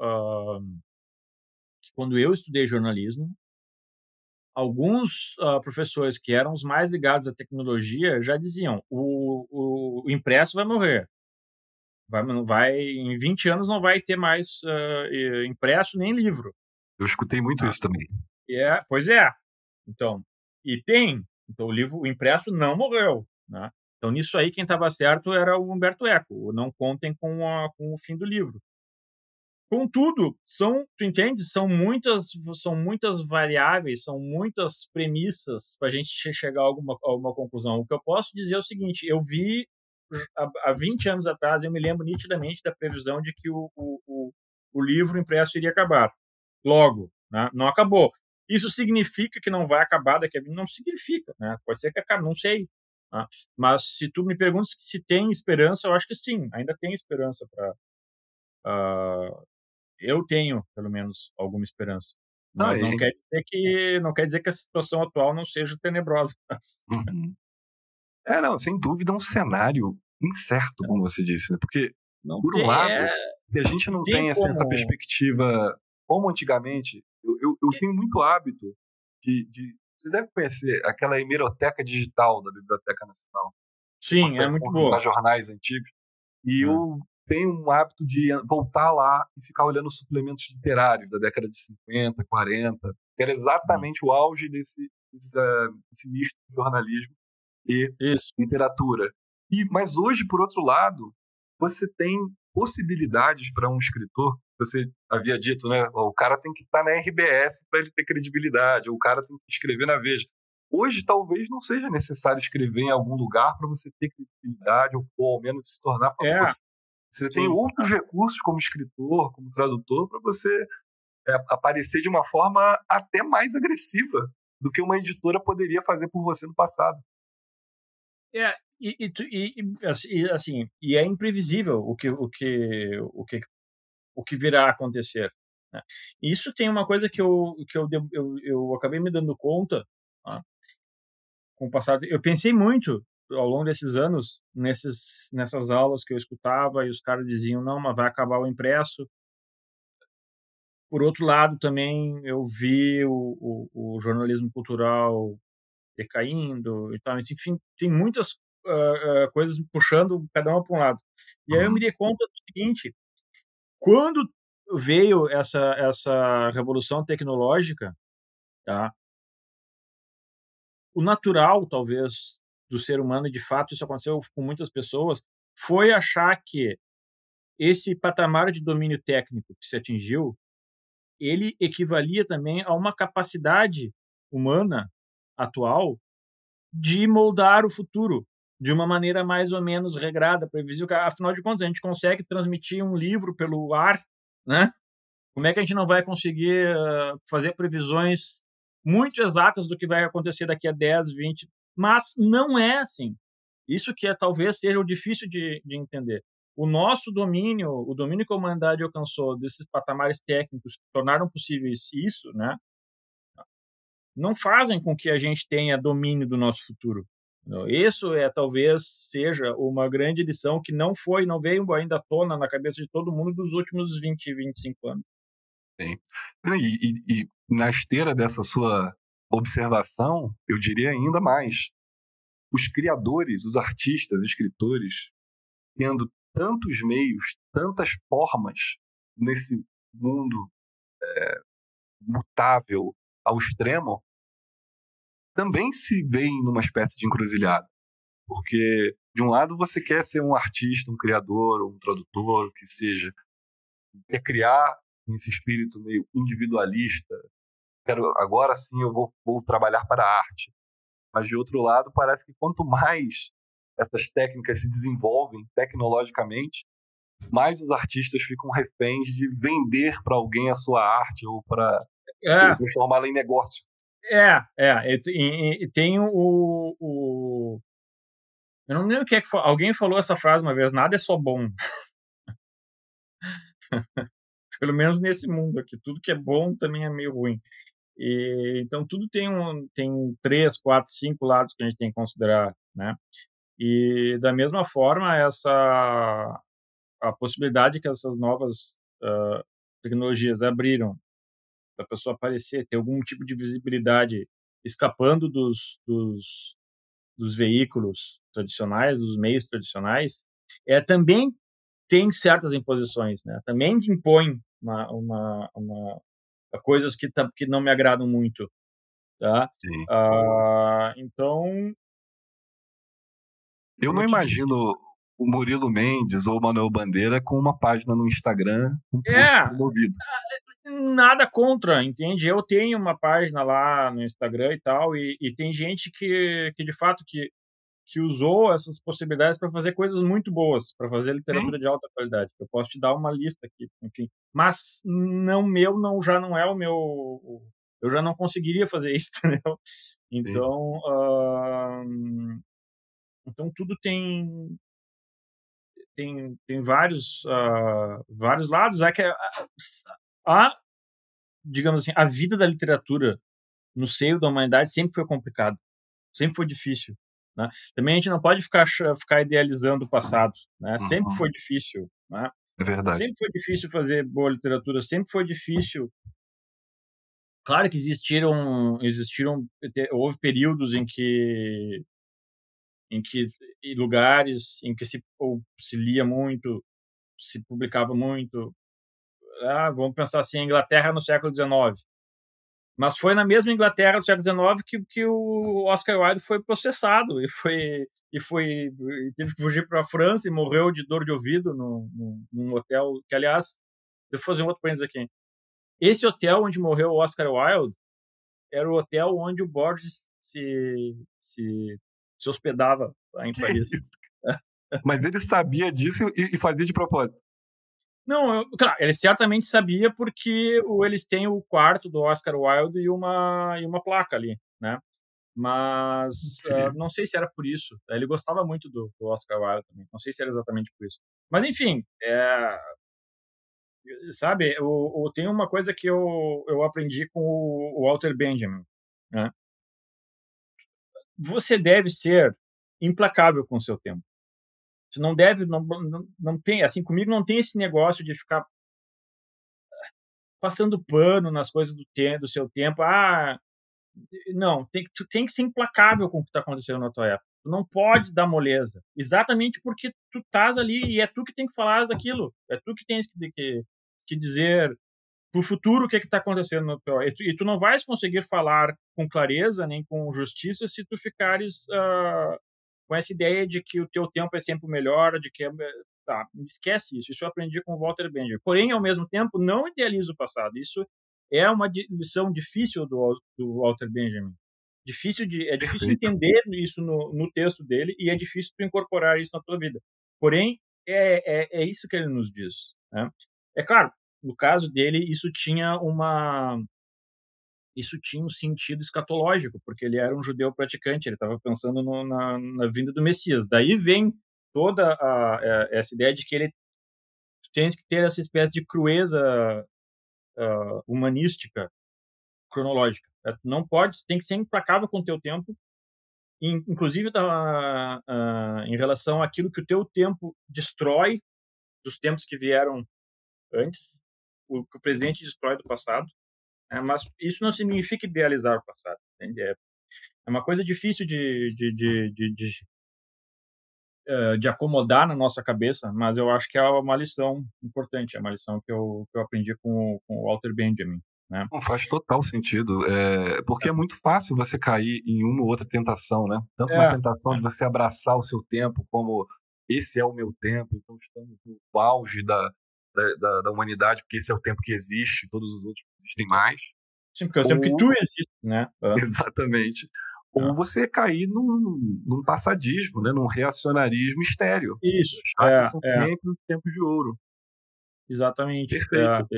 Uh, quando eu estudei jornalismo, alguns uh, professores que eram os mais ligados à tecnologia já diziam: o, o, o impresso vai morrer. Vai, vai, em 20 anos não vai ter mais uh, impresso nem livro. Eu escutei muito ah. isso também. É, pois é. Então, e tem. Então, o livro, o impresso não morreu. Né? Então, nisso aí, quem estava certo era o Humberto Eco. Não contem com, a, com o fim do livro. Contudo, são, tu entende? São muitas, são muitas variáveis, são muitas premissas para a gente chegar a alguma, a alguma conclusão. O que eu posso dizer é o seguinte: eu vi há 20 anos atrás, eu me lembro nitidamente da previsão de que o, o, o livro impresso iria acabar. Logo, né? não acabou. Isso significa que não vai acabar daqui a 20 Não significa, né? Pode ser que acabe, não sei. Né? Mas se tu me perguntas se tem esperança, eu acho que sim, ainda tem esperança para. Uh, ah, eu tenho, pelo menos, alguma esperança. Mas não, não quer dizer que não quer dizer que a situação atual não seja tenebrosa. Uhum. É, não, sem dúvida um cenário incerto, como você disse, né? Porque, não por um lado, é... se a gente não tem, tem essa, essa, perspectiva como antigamente, eu, eu, eu tenho muito hábito de, de, Você deve conhecer aquela hemeroteca digital da Biblioteca Nacional. Sim, é muito boa. jornais antigos. E hum. eu tenho um hábito de voltar lá e ficar olhando os suplementos literários da década de 50, 40, que era exatamente o auge desse, desse, uh, desse misto de jornalismo e Isso. literatura. E, mas hoje, por outro lado, você tem possibilidades para um escritor. Você havia dito, né? O cara tem que estar tá na RBS para ele ter credibilidade, ou o cara tem que escrever na Veja. Hoje, talvez não seja necessário escrever em algum lugar para você ter credibilidade, ou, ou, ao menos se tornar famoso. É. Você tem outros recursos como escritor, como tradutor, para você é, aparecer de uma forma até mais agressiva do que uma editora poderia fazer por você no passado. É, e, e, e, assim, assim, e é imprevisível o que, o que, o que, o que virá a acontecer. Né? Isso tem uma coisa que eu, que eu, eu, eu acabei me dando conta tá? com o passado. Eu pensei muito ao longo desses anos nesses, nessas aulas que eu escutava e os caras diziam não, mas vai acabar o impresso. Por outro lado, também eu vi o, o, o jornalismo cultural decaindo e tal. Enfim, tem muitas uh, uh, coisas puxando cada uma para um lado. E aí eu me dei conta do seguinte: quando veio essa essa revolução tecnológica, tá? O natural, talvez, do ser humano, de fato, isso aconteceu com muitas pessoas, foi achar que esse patamar de domínio técnico que se atingiu, ele equivalia também a uma capacidade humana atual de moldar o futuro de uma maneira mais ou menos regrada, previsível. Afinal de contas, a gente consegue transmitir um livro pelo ar, né? Como é que a gente não vai conseguir uh, fazer previsões muito exatas do que vai acontecer daqui a 10, 20? Mas não é assim. Isso que é, talvez seja o difícil de, de entender. O nosso domínio, o domínio que a humanidade alcançou desses patamares técnicos que tornaram possíveis isso, né? não fazem com que a gente tenha domínio do nosso futuro. Isso é talvez seja uma grande lição que não foi, não veio ainda à tona na cabeça de todo mundo dos últimos 20, 25 anos. Sim. E, e, e na esteira dessa sua observação, eu diria ainda mais. Os criadores, os artistas, escritores, tendo tantos meios, tantas formas nesse mundo é, mutável, ao extremo, também se veem numa espécie de encruzilhada. Porque, de um lado, você quer ser um artista, um criador, um tradutor, o que seja, quer criar esse espírito meio individualista. Quero, agora sim eu vou, vou trabalhar para a arte. Mas, de outro lado, parece que quanto mais essas técnicas se desenvolvem tecnologicamente, mais os artistas ficam reféns de vender para alguém a sua arte ou para é. transformá-la em negócio. É, é. Tem o, o. Eu não lembro o que é que alguém falou essa frase uma vez: nada é só bom. Pelo menos nesse mundo aqui, tudo que é bom também é meio ruim. E, então tudo tem um tem três, quatro, cinco lados que a gente tem que considerar, né? E da mesma forma essa a possibilidade que essas novas uh, tecnologias abriram a pessoa aparecer, ter algum tipo de visibilidade escapando dos, dos, dos veículos tradicionais, dos meios tradicionais, é, também tem certas imposições, né? Também impõe uma, uma, uma coisas que, que não me agradam muito, tá? Ah, então eu não imagino o Murilo Mendes ou o Manuel Bandeira com uma página no Instagram com é, nada contra, entende? Eu tenho uma página lá no Instagram e tal, e, e tem gente que, que de fato que que usou essas possibilidades para fazer coisas muito boas, para fazer literatura Sim. de alta qualidade. Eu posso te dar uma lista aqui, enfim. Mas não meu, não já não é o meu. Eu já não conseguiria fazer isso, entendeu? Então, então tudo tem tem, tem vários uh, vários lados. É que a, a, digamos assim, a vida da literatura no seio da humanidade sempre foi complicado, sempre foi difícil. Né? Também a gente não pode ficar, ficar idealizando o passado. Né? Uhum. Sempre foi difícil. Né? É verdade. Sempre foi difícil fazer boa literatura, sempre foi difícil. Claro que existiram, existiram, houve períodos em que, em que em lugares em que se, se lia muito, se publicava muito. Ah, vamos pensar assim, a Inglaterra no século XIX. Mas foi na mesma Inglaterra do século XIX que, que o Oscar Wilde foi processado e foi e foi e teve que fugir para a França e morreu de dor de ouvido no, no, num hotel que aliás vou fazer um outro parênteses aqui esse hotel onde morreu o Oscar Wilde era o hotel onde o Borges se se, se hospedava em Que Paris? Mas ele sabia disso e, fazia de propósito. Não, eu, claro, ele certamente sabia porque o, eles têm o quarto do Oscar Wilde e uma, e uma placa ali, né? Mas uh, não sei se era por isso. Ele gostava muito do, do, Oscar Wilde também. Não sei se era exatamente por isso. Mas enfim, é, sabe, o, o, tem uma coisa que eu, eu aprendi com o Walter Benjamin, né? Você deve ser implacável com o seu tempo. Você não deve, não, não, não tem, assim, comigo não tem esse negócio de ficar passando pano nas coisas do, do seu tempo. Ah, não, tem, tu tem que ser implacável com o que está acontecendo na tua época. Tu não pode dar moleza. Exatamente porque tu estás ali e é tu que tem que falar daquilo. É tu que tens que, que, que dizer para o futuro o que está acontecendo no teu... E tu, e tu não vais conseguir falar com clareza nem com justiça se tu ficares uh, com essa ideia de que o teu tempo é sempre o melhor, de que é, tá, esquece isso. Isso eu aprendi com o Walter Benjamin. Porém, ao mesmo tempo, não idealiza o passado. Isso é uma lição difícil do, do Walter Benjamin. Difícil de, é difícil entender isso no, no, texto dele e é difícil tu incorporar isso na tua vida. Porém, é, é, é isso que ele nos diz. Né? É claro, no caso dele, isso tinha uma isso tinha um sentido escatológico, porque ele era um judeu praticante, ele estava pensando no, na, na, vinda do Messias. Daí vem toda a, a, essa ideia de que ele tem que ter essa espécie de crueza uh, humanística cronológica. Não pode, tem que ser implacável com o teu tempo, inclusive da, uh, em relação àquilo que o teu tempo destrói dos tempos que vieram antes, o que o presente destrói do passado. É, mas isso não significa idealizar o passado. Entende? É, é uma coisa difícil de, de, de, de, de, uh, de, acomodar na nossa cabeça, mas eu acho que é uma lição importante, é uma lição que eu, que eu aprendi com, com o Walter Benjamin. Né? Não faz total sentido, é, porque é. é muito fácil você cair em uma ou outra tentação, né? Tanto na tentação de você abraçar o seu tempo como esse é o meu tempo, então estamos no auge da, da, da, da, humanidade, porque esse é o tempo que existe, todos os outros existem mais. Sim, porque é o tempo que tu existe, né? Exatamente. Ou você cair num, num passadismo, né? num reacionarismo estéreo. Isso. É, são é. sempre os tempos de ouro. Exatamente. Perfeito.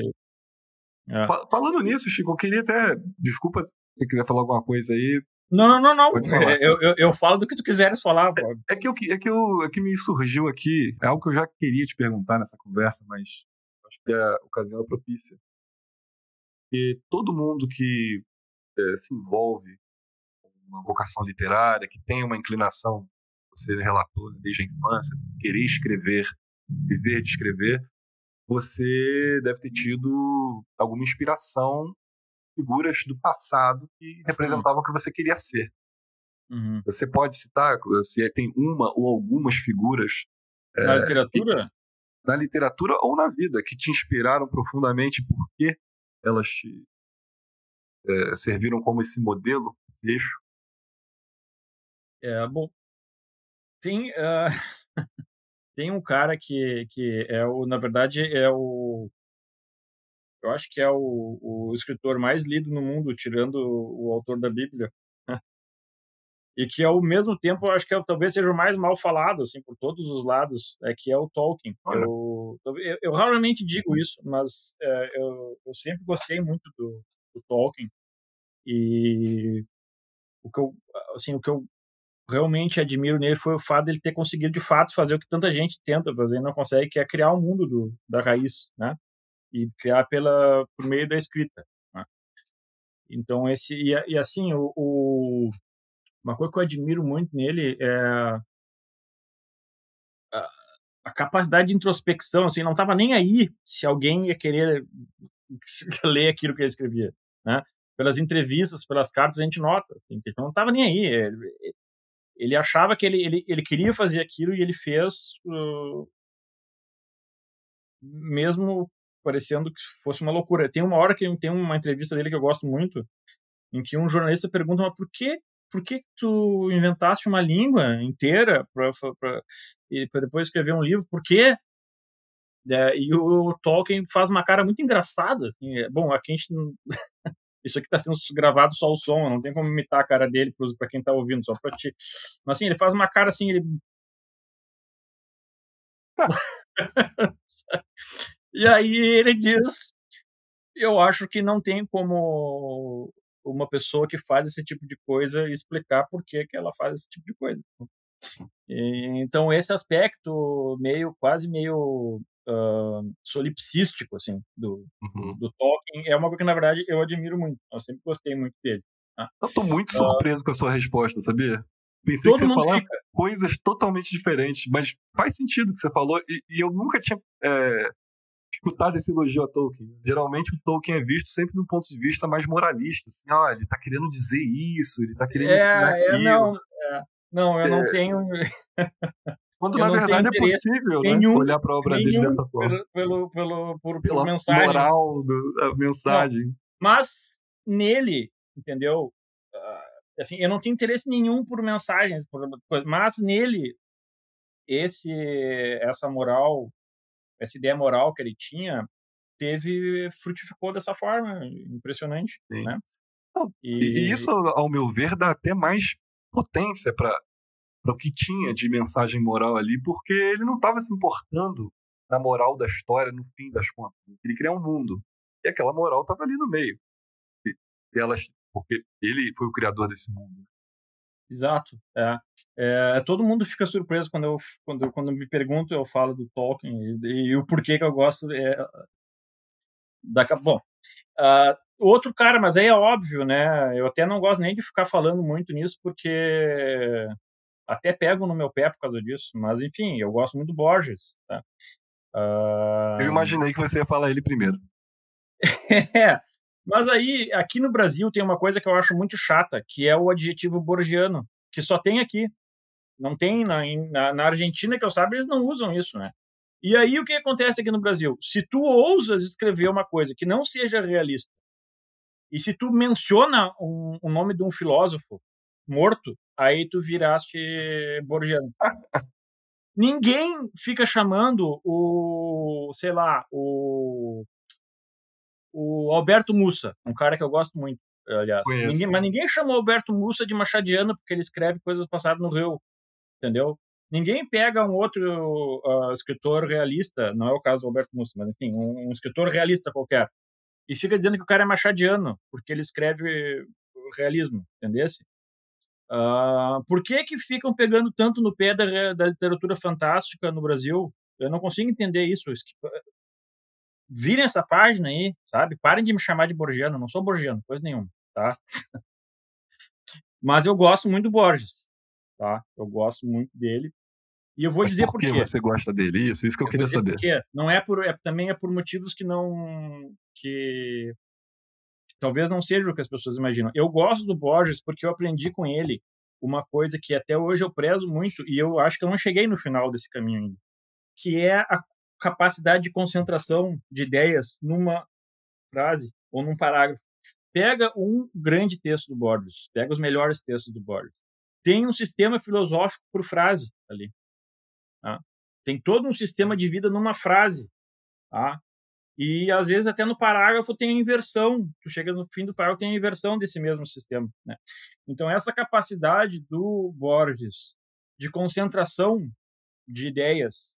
É, é. Fa- Falando nisso, Chico, eu queria até. Desculpa se você quiser falar alguma coisa aí. Não, não, não. Eu, eu, eu falo do que tu quiseres falar, pô. É que, eu, é, que eu, é que me surgiu aqui, é algo que eu já queria te perguntar nessa conversa, mas acho que a ocasião é propícia. E todo mundo que é, se envolve com uma vocação literária, que tem uma inclinação, você relatou né, desde a infância, querer escrever, viver de escrever, você deve ter tido alguma inspiração, figuras do passado que representavam o que você queria ser. Uhum. Você pode citar se tem uma ou algumas figuras Na é, literatura? na literatura ou na vida que te inspiraram profundamente porque elas te é, serviram como esse modelo, esse eixo? É, bom. Tem, ah, tem um cara que, que é o, na verdade, é o. Eu acho que é o, o escritor mais lido no mundo, tirando o, o autor da Bíblia. e que ao mesmo tempo eu acho que é, talvez seja o mais mal falado assim por todos os lados é que é o Tolkien. Eu, eu, eu, raramente digo isso mas é, eu, eu, sempre gostei muito do, do, Tolkien. E o que eu assim o que eu realmente admiro nele foi o fato de ele ter conseguido de fato fazer o que tanta gente tenta fazer e não consegue que é criar o um mundo do, da raiz né e criar pela por meio da escrita né? então esse e, e assim o, o uma coisa que eu admiro muito nele é a, a capacidade de introspecção, assim, não estava nem aí se alguém ia querer ler aquilo que ele escrevia, né? Pelas entrevistas, pelas cartas, a gente nota, assim, que não estava nem aí. Ele, ele achava que ele, ele, ele queria fazer aquilo e ele fez uh, mesmo parecendo que fosse uma loucura. Tem uma hora que tem uma entrevista dele que eu gosto muito, em que um jornalista pergunta, mas por que por que tu inventaste uma língua inteira para depois escrever um livro? Por quê? É, e o Tolkien faz uma cara muito engraçada. Assim, é, bom, aqui a gente. Isso aqui está sendo gravado só o som, não tem como imitar a cara dele para quem está ouvindo, só para ti. Mas assim, ele faz uma cara assim. Ele... e aí ele diz: Eu acho que não tem como uma pessoa que faz esse tipo de coisa explicar por que, que ela faz esse tipo de coisa. E, então esse aspecto meio quase meio uh, solipsístico assim do, uhum. do Tolkien é uma coisa que na verdade eu admiro muito. Eu sempre gostei muito dele. Tá? Eu tô muito surpreso uh, com a sua resposta, sabia? Pensei que você ia falar fica. coisas totalmente diferentes, mas faz sentido o que você falou e, e eu nunca tinha é, escutar desse elogio a Tolkien. Geralmente o Tolkien é visto sempre do ponto de vista mais moralista, assim, ó, ele tá querendo dizer isso, ele tá querendo é, ensinar é, Não, é, não, eu é. não tenho... Quando eu na verdade é possível, né, nenhum, né? Olhar para a obra dele dessa forma. Pelo, pelo, por, Pela mensagens. moral da mensagem. Não, mas nele, entendeu? Uh, assim, eu não tenho interesse nenhum por mensagens, por, mas nele esse essa moral essa ideia moral que ele tinha teve frutificou dessa forma impressionante Sim. né? E... e... isso ao meu ver dá até mais potência para o que tinha de mensagem moral ali porque ele não estava se importando na moral da história no fim das contas. Ele queria um mundo. E aquela moral estava ali no meio. Delas porque ele foi o criador desse mundo Exato. É. É, todo mundo fica surpreso quando eu quando, quando me pergunto, eu falo do Tolkien e, e o porquê que eu gosto. É, da, bom, uh, outro cara, mas aí é óbvio, né? Eu até não gosto nem de ficar falando muito nisso, porque até pego no meu pé por causa disso. Mas enfim, eu gosto muito do Borges. Tá? Uh... Eu imaginei que você ia falar ele primeiro. é, mas aí, aqui no Brasil, tem uma coisa que eu acho muito chata, que é o adjetivo borgiano, que só tem aqui. Não tem na, na, na Argentina, que eu saiba, eles não usam isso, né? E aí, o que acontece aqui no Brasil? Se tu ousas escrever uma coisa que não seja realista, e se tu menciona um, o nome de um filósofo morto, aí tu viraste borgiano. Ninguém fica chamando o, sei lá, o o Alberto Mussa, um cara que eu gosto muito, aliás. Ninguém, mas ninguém chamou Alberto Mussa de machadiano porque ele escreve coisas passadas no Rio, entendeu? Ninguém pega um outro uh, escritor realista, não é o caso do Alberto Mussa, mas enfim, um, um, escritor realista qualquer, e fica dizendo que o cara é machadiano porque ele escreve realismo, entendesse? Uh, por que que ficam pegando tanto no pé da, da literatura fantástica no Brasil? Eu não consigo entender isso virem essa página aí, sabe? Parem de me chamar de Borgiano, não sou Borgiano, coisa nenhuma, tá? Mas eu gosto muito do Borges, tá? Eu gosto muito dele. E eu vou Mas dizer por, por que você gosta dele, isso, isso que eu, eu queria saber. Por não é por, é, também é por motivos que não, que, que talvez não seja o que as pessoas imaginam. Eu gosto do Borges porque eu aprendi com ele uma coisa que até hoje eu prezo muito e eu acho que eu não cheguei no final desse caminho ainda, que é a capacidade de concentração de ideias numa frase ou num parágrafo. Pega um grande texto do Borges, pega os melhores textos do Borges. Tem um sistema filosófico por frase ali. Tá? Tem todo um sistema de vida numa frase. Tá? E às vezes até no parágrafo tem a inversão. Tu chega no fim do parágrafo tem a inversão desse mesmo sistema. Né? Então essa capacidade do Borges de concentração de ideias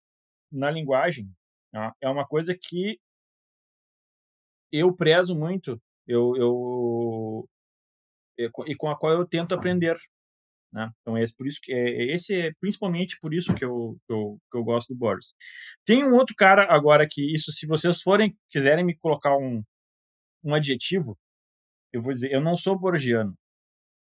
na linguagem tá? é uma coisa que eu prezo muito. Eu, eu, e com a qual eu tento aprender. Né? Então é por isso que é, esse é principalmente por isso que eu, eu, que eu gosto do Borges. Tem um outro cara agora que isso, se vocês forem quiserem me colocar um, um adjetivo, eu vou dizer, eu não sou borgiano.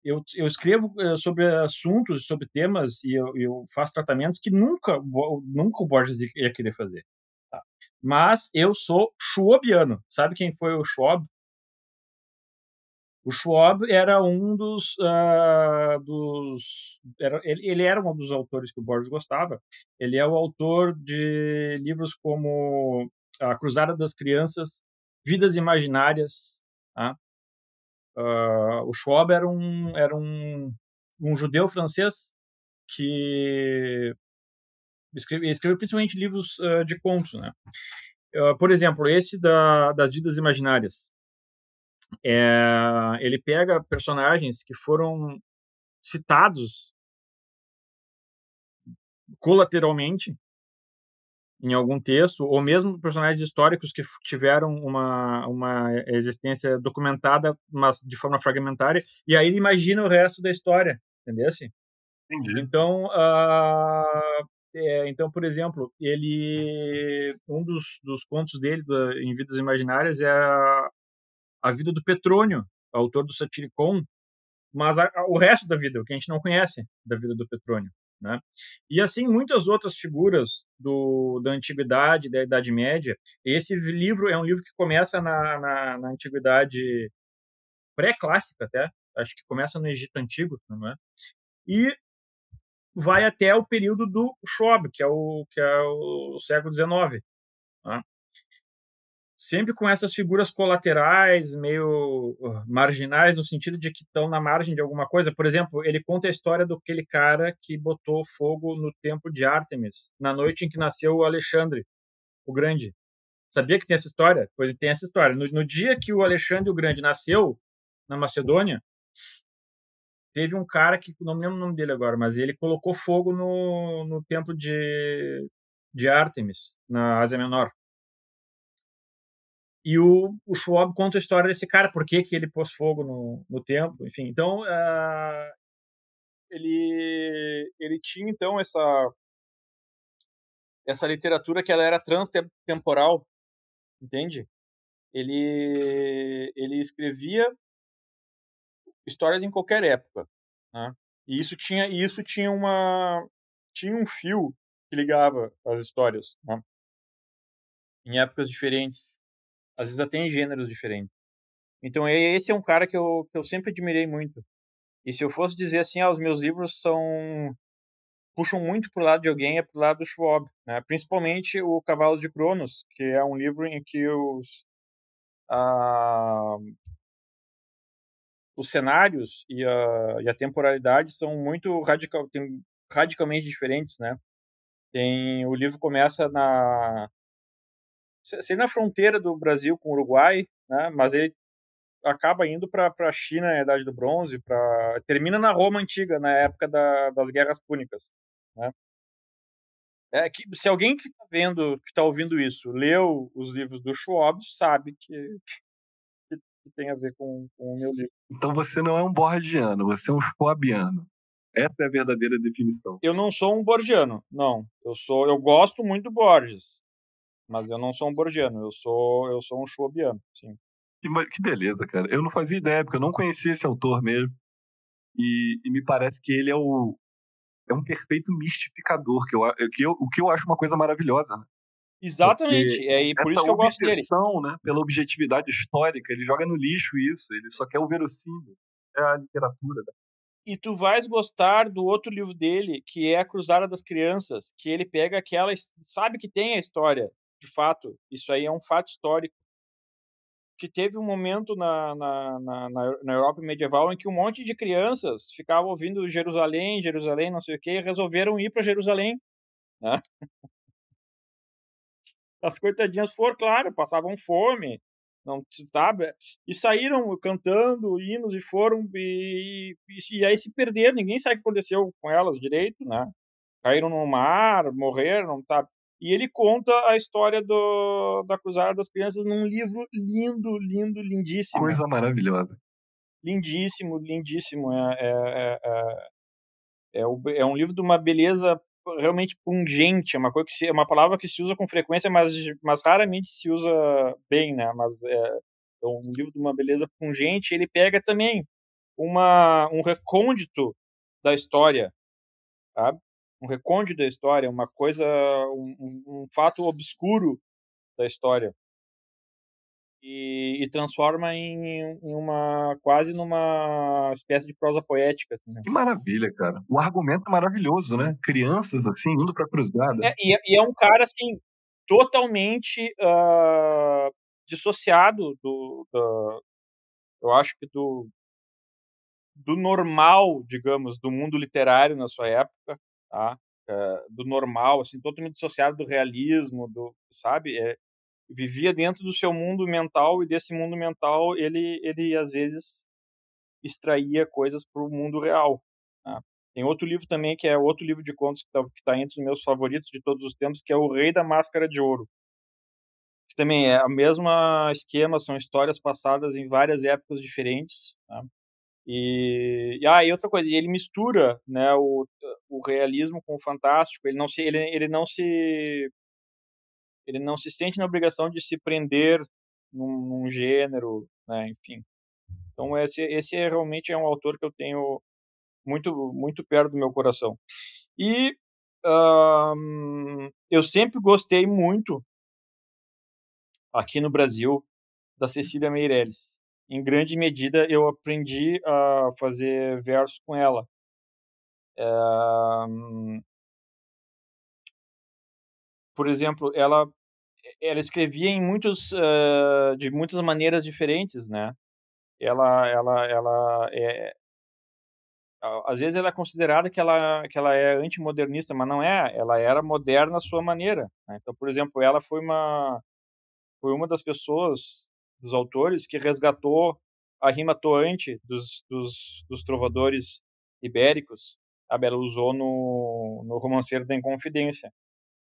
Eu, eu escrevo eh, sobre assuntos, sobre temas e eu, eu faço tratamentos que nunca, nunca o Borges ia querer fazer. Tá? Mas eu sou schwabiano. Sabe quem foi o Schwab? O Schwab era um dos, uh, dos era, ele, ele, era um dos autores que o Borges gostava. Ele é o autor de livros como A Cruzada das Crianças, Vidas Imaginárias. Tá? Uh, o Schwab era um era um, um judeu francês que escreveu, escreveu principalmente livros uh, de contos, né? por exemplo, esse da, das Vidas Imaginárias é, ele pega personagens que foram citados colateralmente em algum texto, ou mesmo personagens históricos que tiveram uma, uma existência documentada, mas de forma fragmentária, e aí ele imagina o resto da história, entendeu? Entendi. Então, uh, é, então, por exemplo, ele um dos, dos contos dele da, em Vidas Imaginárias é a, a vida do Petrônio, autor do Satiricon, mas a, a, o resto da vida, o que a gente não conhece da vida do Petrônio. Né? E assim, muitas outras figuras do, da Antiguidade, da Idade Média. Esse livro é um livro que começa na, na, na Antiguidade pré-clássica até, acho que começa no Egito Antigo, não é? E vai até o período do Shob, que é o, que é o século XIX. Né? Sempre com essas figuras colaterais, meio uh, marginais, no sentido de que estão na margem de alguma coisa. Por exemplo, ele conta a história do aquele cara que botou fogo no templo de Ártemis, na noite em que nasceu o Alexandre, o Grande. Sabia que tem essa história? Pois tem essa história. No, no dia que o Alexandre o Grande nasceu, na Macedônia, teve um cara que, não me lembro o nome dele agora, mas ele colocou fogo no, no templo de, de Ártemis, na Ásia Menor. E o, o Schwab conta a história desse cara, por que, que ele pôs fogo no, no templo, enfim. Então, uh, ele, ele tinha, então, essa, essa literatura que ela era transtemporal, entende? Ele, ele escrevia histórias em qualquer época, né? E isso tinha, isso tinha uma tinha um fio que ligava as histórias, né? Em épocas diferentes às vezes até em gêneros diferentes. Então esse é um cara que eu, que eu sempre admirei muito. E se eu fosse dizer assim, ah, os meus livros são puxam muito pro lado de alguém, é pro lado do Schwab, né? Principalmente o Cavalos de Cronos, que é um livro em que os ah, os cenários e a, e a temporalidade são muito radical, tem, radicalmente diferentes, né? Tem o livro começa na ser na fronteira do Brasil com o Uruguai, né? Mas ele acaba indo para a China na Idade do Bronze, para termina na Roma antiga, na época da, das Guerras Púnicas, né? É que se alguém que está vendo, que está ouvindo isso, leu os livros do Schwab, sabe que, que, que tem a ver com, com, o meu livro. Então você não é um borgiano, você é um schwabiano. Essa é a verdadeira definição. Eu não sou um borgiano, não. Eu sou, eu gosto muito do Borges mas eu não sou um borgiano, eu sou eu sou um schwabiano, sim. Que, que beleza, cara. Eu não fazia ideia, porque eu não conhecia esse autor mesmo. E, e me parece que ele é o é um perfeito mistificador, que eu, que eu, o que eu acho uma coisa maravilhosa, né? Exatamente, porque é por isso que eu gosto dele. obsessão, né, pela objetividade histórica, ele joga no lixo isso, ele só quer o verossímil. É a literatura. Né? E tu vais gostar do outro livro dele, que é A Cruzada das Crianças, que ele pega aquela, sabe que tem a história de fato, isso aí é um fato histórico. Que teve um momento na, na, na, na Europa medieval em que um monte de crianças ficavam ouvindo Jerusalém, Jerusalém, não sei o quê, e resolveram ir para Jerusalém. Né? as coitadinhas foram, claro, passavam fome, não sabe? E saíram cantando hinos e foram e, e, e, aí se perderam, ninguém sabe o que aconteceu com elas direito, né? Caíram no mar, morreram, sabe? E ele conta a história do, da Cruzada das Crianças num livro lindo, lindo, lindíssimo. Coisa maravilhosa. Lindíssimo, lindíssimo. É, é, é, é, é um livro de uma beleza realmente pungente, é uma coisa que se, é uma palavra que se usa com frequência, mas, mas raramente se usa bem, né? Mas é, é um livro de uma beleza pungente. Ele pega também uma um recôndito da história, sabe? Um recôndito da história, uma coisa, um, um, fato obscuro da história e, e transforma em, em, uma quase numa espécie de prosa poética. Né? Que maravilha, cara. O argumento é maravilhoso, né? Crianças assim indo para cruzada. É, e, e, é um cara assim totalmente uh, dissociado do, do, eu acho que do do normal, digamos, do mundo literário na sua época, tá? Uh, do normal, assim, totalmente dissociado do realismo, do, sabe? É, vivia dentro do seu mundo mental e desse mundo mental ele ele às vezes extraía coisas para o mundo real. Né? Tem outro livro também que é outro livro de contos que está tá entre os meus favoritos de todos os tempos, que é O Rei da Máscara de Ouro. Que também é o mesmo esquema, são histórias passadas em várias épocas diferentes. Né? E, e, ah, e outra coisa, ele mistura né, o, o realismo com o fantástico. Ele não se, ele, ele não se ele não se sente na obrigação de se prender num, num gênero, né, enfim. Então esse esse é, realmente é um autor que eu tenho muito muito perto do meu coração. E eu sempre gostei muito aqui no Brasil da Cecília Meirelles. Em grande medida eu aprendi a fazer versos com ela. Um, por exemplo, ela ela escrevia em muitos uh, de muitas maneiras diferentes, né? Ela ela ela é às vezes ela é considerada que ela que ela é antimodernista, mas não é. Ela era moderna à sua maneira. Né? Então, por exemplo, ela foi uma foi uma das pessoas dos autores que resgatou a rima toante dos, dos, dos trovadores ibéricos. Sabe? Ela usou no, no Romanceiro da Inconfidência.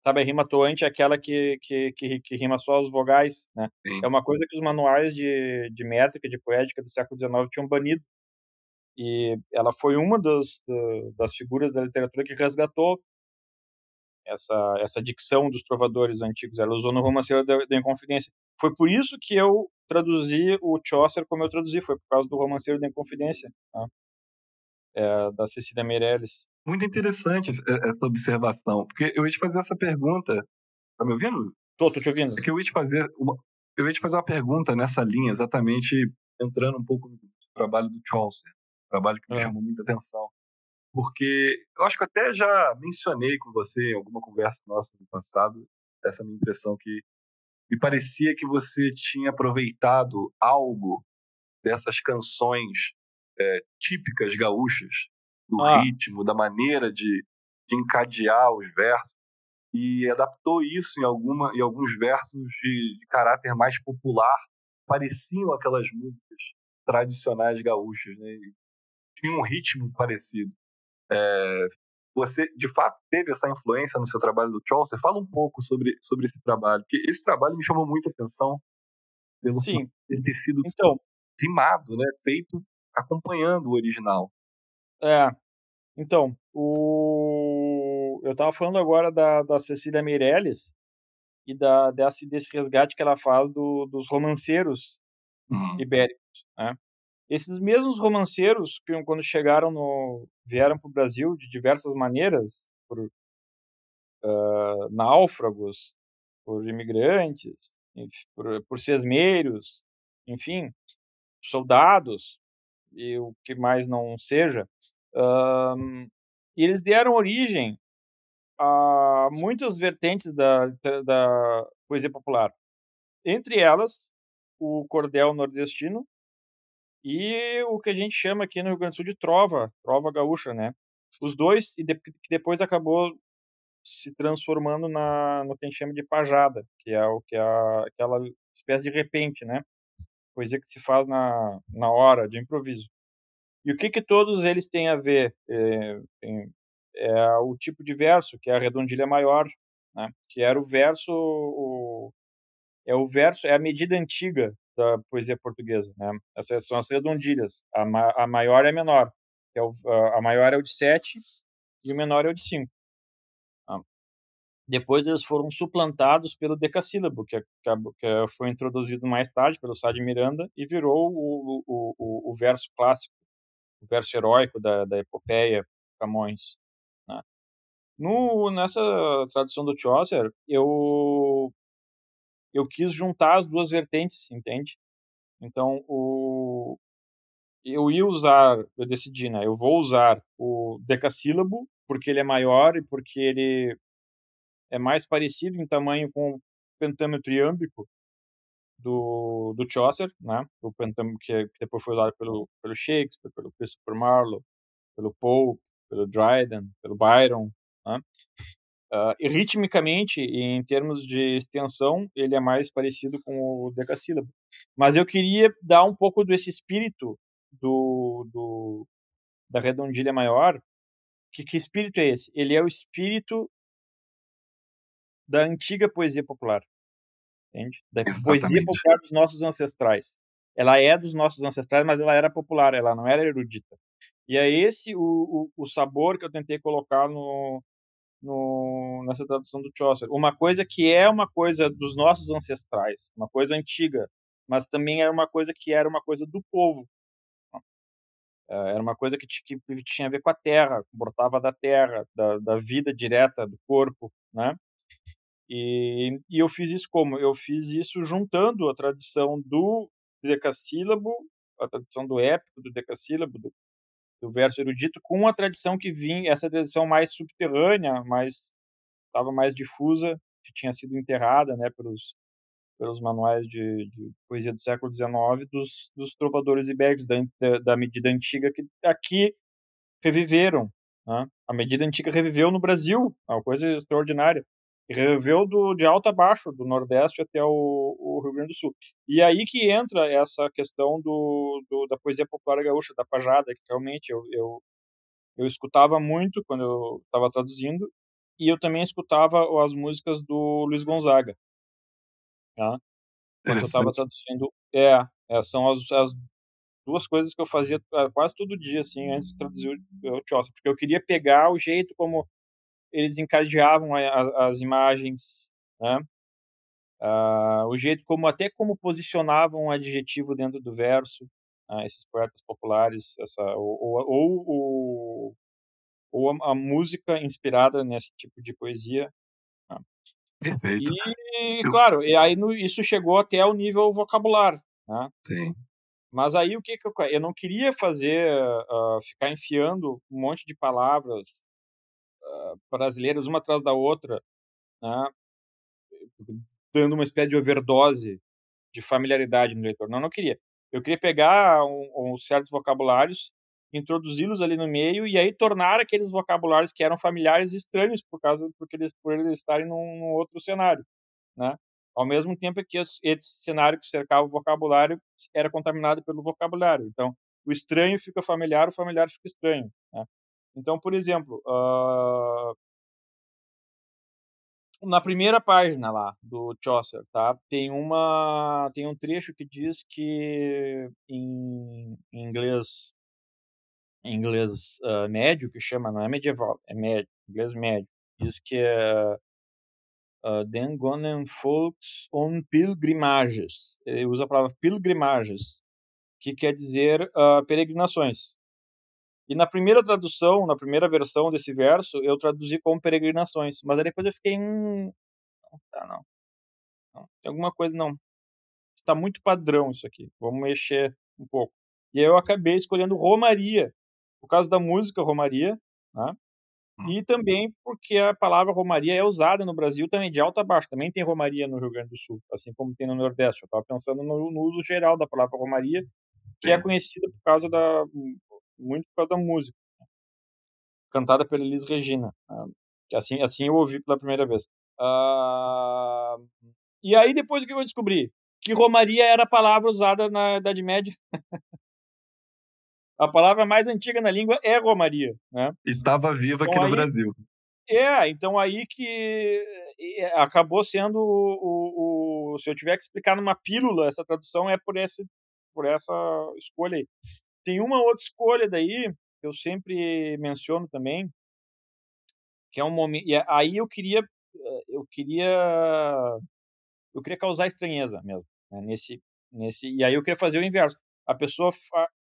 Sabe, a rima toante é aquela que, que, que, que rima só as vogais, né? Sim. É uma coisa que os manuais de, de métrica, de poética do século XIX tinham banido. E ela foi uma das, das figuras da literatura que resgatou essa, essa dicção dos trovadores antigos. Ela usou no Romanceiro da, da Inconfidência. Foi por isso que eu traduzi o Chaucer como eu traduzi, foi por causa do Romanceiro da Inconfidência, tá? é, da Cecília Meirelles. Muito interessante essa observação, porque eu ia te fazer essa pergunta. Tá me ouvindo? Tô, tô te ouvindo. É que eu ia te fazer uma, eu ia te fazer uma pergunta nessa linha, exatamente entrando um pouco no trabalho do Chaucer, trabalho que me é. chamou muita atenção. Porque eu acho que até já mencionei com você em alguma conversa nossa no passado, essa minha impressão que me parecia que você tinha aproveitado algo dessas canções é, típicas gaúchas, do ah. ritmo, da maneira de, de encadear os versos, e adaptou isso em, alguma, em alguns versos de, de caráter mais popular, pareciam aquelas músicas tradicionais gaúchas, né? tinha um ritmo parecido. É, você, de fato, teve essa influência no seu trabalho do Chaucer? Fala um pouco sobre, sobre esse trabalho, porque esse trabalho me chamou muita atenção pelo Sim. ter sido então, rimado, né? feito acompanhando o original. É. Então, o... eu estava falando agora da, da Cecília Meirelles e da, desse, desse resgate que ela faz do, dos romanceiros uhum. ibéricos. Né? Esses mesmos romanceiros que quando chegaram no vieram para o Brasil de diversas maneiras, por uh, náufragos, por imigrantes, por, por sesmeiros, enfim, soldados, e o que mais não seja, eles deram origem a muitas vertentes da, da poesia popular. Entre elas, o cordel nordestino e o que a gente chama aqui no Rio Grande do Sul de trova, trova gaúcha, né? Os dois, e de, que depois acabou se transformando na no que a gente chama de pajada, que é o que é aquela espécie de repente, né? Poesia que se faz na, na hora, de improviso. E o que que todos eles têm a ver? É, tem, é o tipo de verso, que é a redondilha maior, né? Que era o verso o, é o verso, é a medida antiga da poesia portuguesa, né? Essas são as redondilhas. A, ma, a maior é a menor. É o, a maior é o de 7 e o menor é o de 5. Ah. Depois eles foram suplantados pelo decassílabo, que, é, que, é, é, foi introduzido mais tarde pelo Sá de Miranda e virou o, o, o, o, verso clássico, o verso heróico da, da epopeia Camões. Né? No, nessa tradução do Chaucer, eu eu quis juntar as duas vertentes, entende? Então, o eu ia usar, eu decidi, né? Eu vou usar o decassílabo porque ele é maior e porque ele é mais parecido em tamanho com o pentâmetro iâmbico do, do Chaucer, né? O pentâmetro que, que depois foi usado pelo, pelo Shakespeare, pelo Christopher Marlowe, pelo Pope, pelo Dryden, pelo Byron, né? Uh, e ritmicamente, em termos de extensão, ele é mais parecido com o decassílabo. Mas eu queria dar um pouco desse espírito do, do da redondilha maior. Que, que espírito é esse? Ele é o espírito da antiga poesia popular. Entende? Da Exatamente. poesia popular dos nossos ancestrais. Ela é dos nossos ancestrais, mas ela era popular, ela não era erudita. E é esse o, o, o sabor que eu tentei colocar no, no, nessa tradução do Chaucer. Uma coisa que é uma coisa dos nossos ancestrais, uma coisa antiga, mas também era uma coisa que era uma coisa do povo. É, era uma coisa que, que tinha a ver com a terra, brotava da terra, da, da vida direta do corpo, né? E, e eu fiz isso como? Eu fiz isso juntando a tradição do decassílabo, a tradição do épico do decassílabo, do, do verso erudito com a tradição que vinha, essa tradição mais subterrânea, mais estava mais difusa, que tinha sido enterrada, né, pelos pelos manuais de, de poesia do século XIX dos, dos trovadores ibéricos da, da, da medida antiga que aqui reviveram. Né? A medida antiga reviveu no Brasil, uma coisa extraordinária. Reviveu do, de alto a baixo, do Nordeste até o, o, Rio Grande do Sul. E aí que entra essa questão do, do da poesia popular gaúcha, da pajada, que realmente eu, eu, eu escutava muito quando eu estava traduzindo, e eu também escutava as músicas do Luiz Gonzaga. Tá? Quando eu estava traduzindo. É, é são as, as duas coisas que eu fazia ah, quase todo dia, assim, antes de traduzir o, o Chaucer, porque eu queria pegar o jeito como eles encadeavam a, a, as imagens, né? Uh, o jeito como até como posicionavam um adjetivo dentro do verso, uh, esses poetas populares, essa ou, ou, ou, ou a, a, música inspirada nesse tipo de poesia. Uh. Perfeito. E, Eu... claro, e aí no, isso chegou até o nível vocabular, né? Sim. Mas aí o que, que eu, eu não queria fazer, ficar enfiando um monte de palavras brasileiras uma atrás da outra, né? dando uma espécie de overdose de familiaridade no leitor. Não, não queria. Eu queria pegar um, um certos vocabulários, introduzi-los ali no meio e aí tornar aqueles vocabulários que eram familiares estranhos por causa porque eles por eles estarem num, num outro cenário, né? Ao mesmo tempo que esse cenário que cercava o vocabulário era contaminado pelo vocabulário. Então, o estranho fica familiar, o familiar fica estranho. Né? Então, por exemplo, uh, na primeira página lá do Chaucer, tá? Tem uma tem um trecho que diz que em, em inglês em inglês uh, médio que chama não é medieval é médio inglês médio diz que é uh, den gonen folks on pilgrimages ele usa a palavra pilgrimages que quer dizer uh, peregrinações e na primeira tradução, na primeira versão desse verso, eu traduzi como peregrinações. Mas aí depois eu fiquei. Hum, não, tá, não. não. Tem alguma coisa, não. Está muito padrão isso aqui. Vamos mexer um pouco. E aí eu acabei escolhendo Romaria, por causa da música Romaria, né? Hum. E também porque a palavra Romaria é usada no Brasil também de alto a baixo. Também tem Romaria no Rio Grande do Sul, assim como tem no Nordeste. Eu estava pensando no, no, uso geral da palavra Romaria, que é conhecida por causa da muito por causa da música. Né? Cantada pela Elis Regina. Né? Assim, assim eu ouvi pela primeira vez. Uh, e aí depois o que eu descobri? Que Romaria era a palavra usada na Idade Média. a palavra mais antiga na língua é Romaria. Né? E estava viva então, aqui no Brasil. É, então aí que acabou sendo o, o, o, Se eu tiver que explicar numa pílula, essa tradução é por, esse, por essa escolha aí. Tem uma outra escolha daí, que eu sempre menciono também, que é um momento. E aí eu queria. Eu queria. Eu queria causar estranheza mesmo. Né, nesse, nesse, e aí eu queria fazer o inverso. A pessoa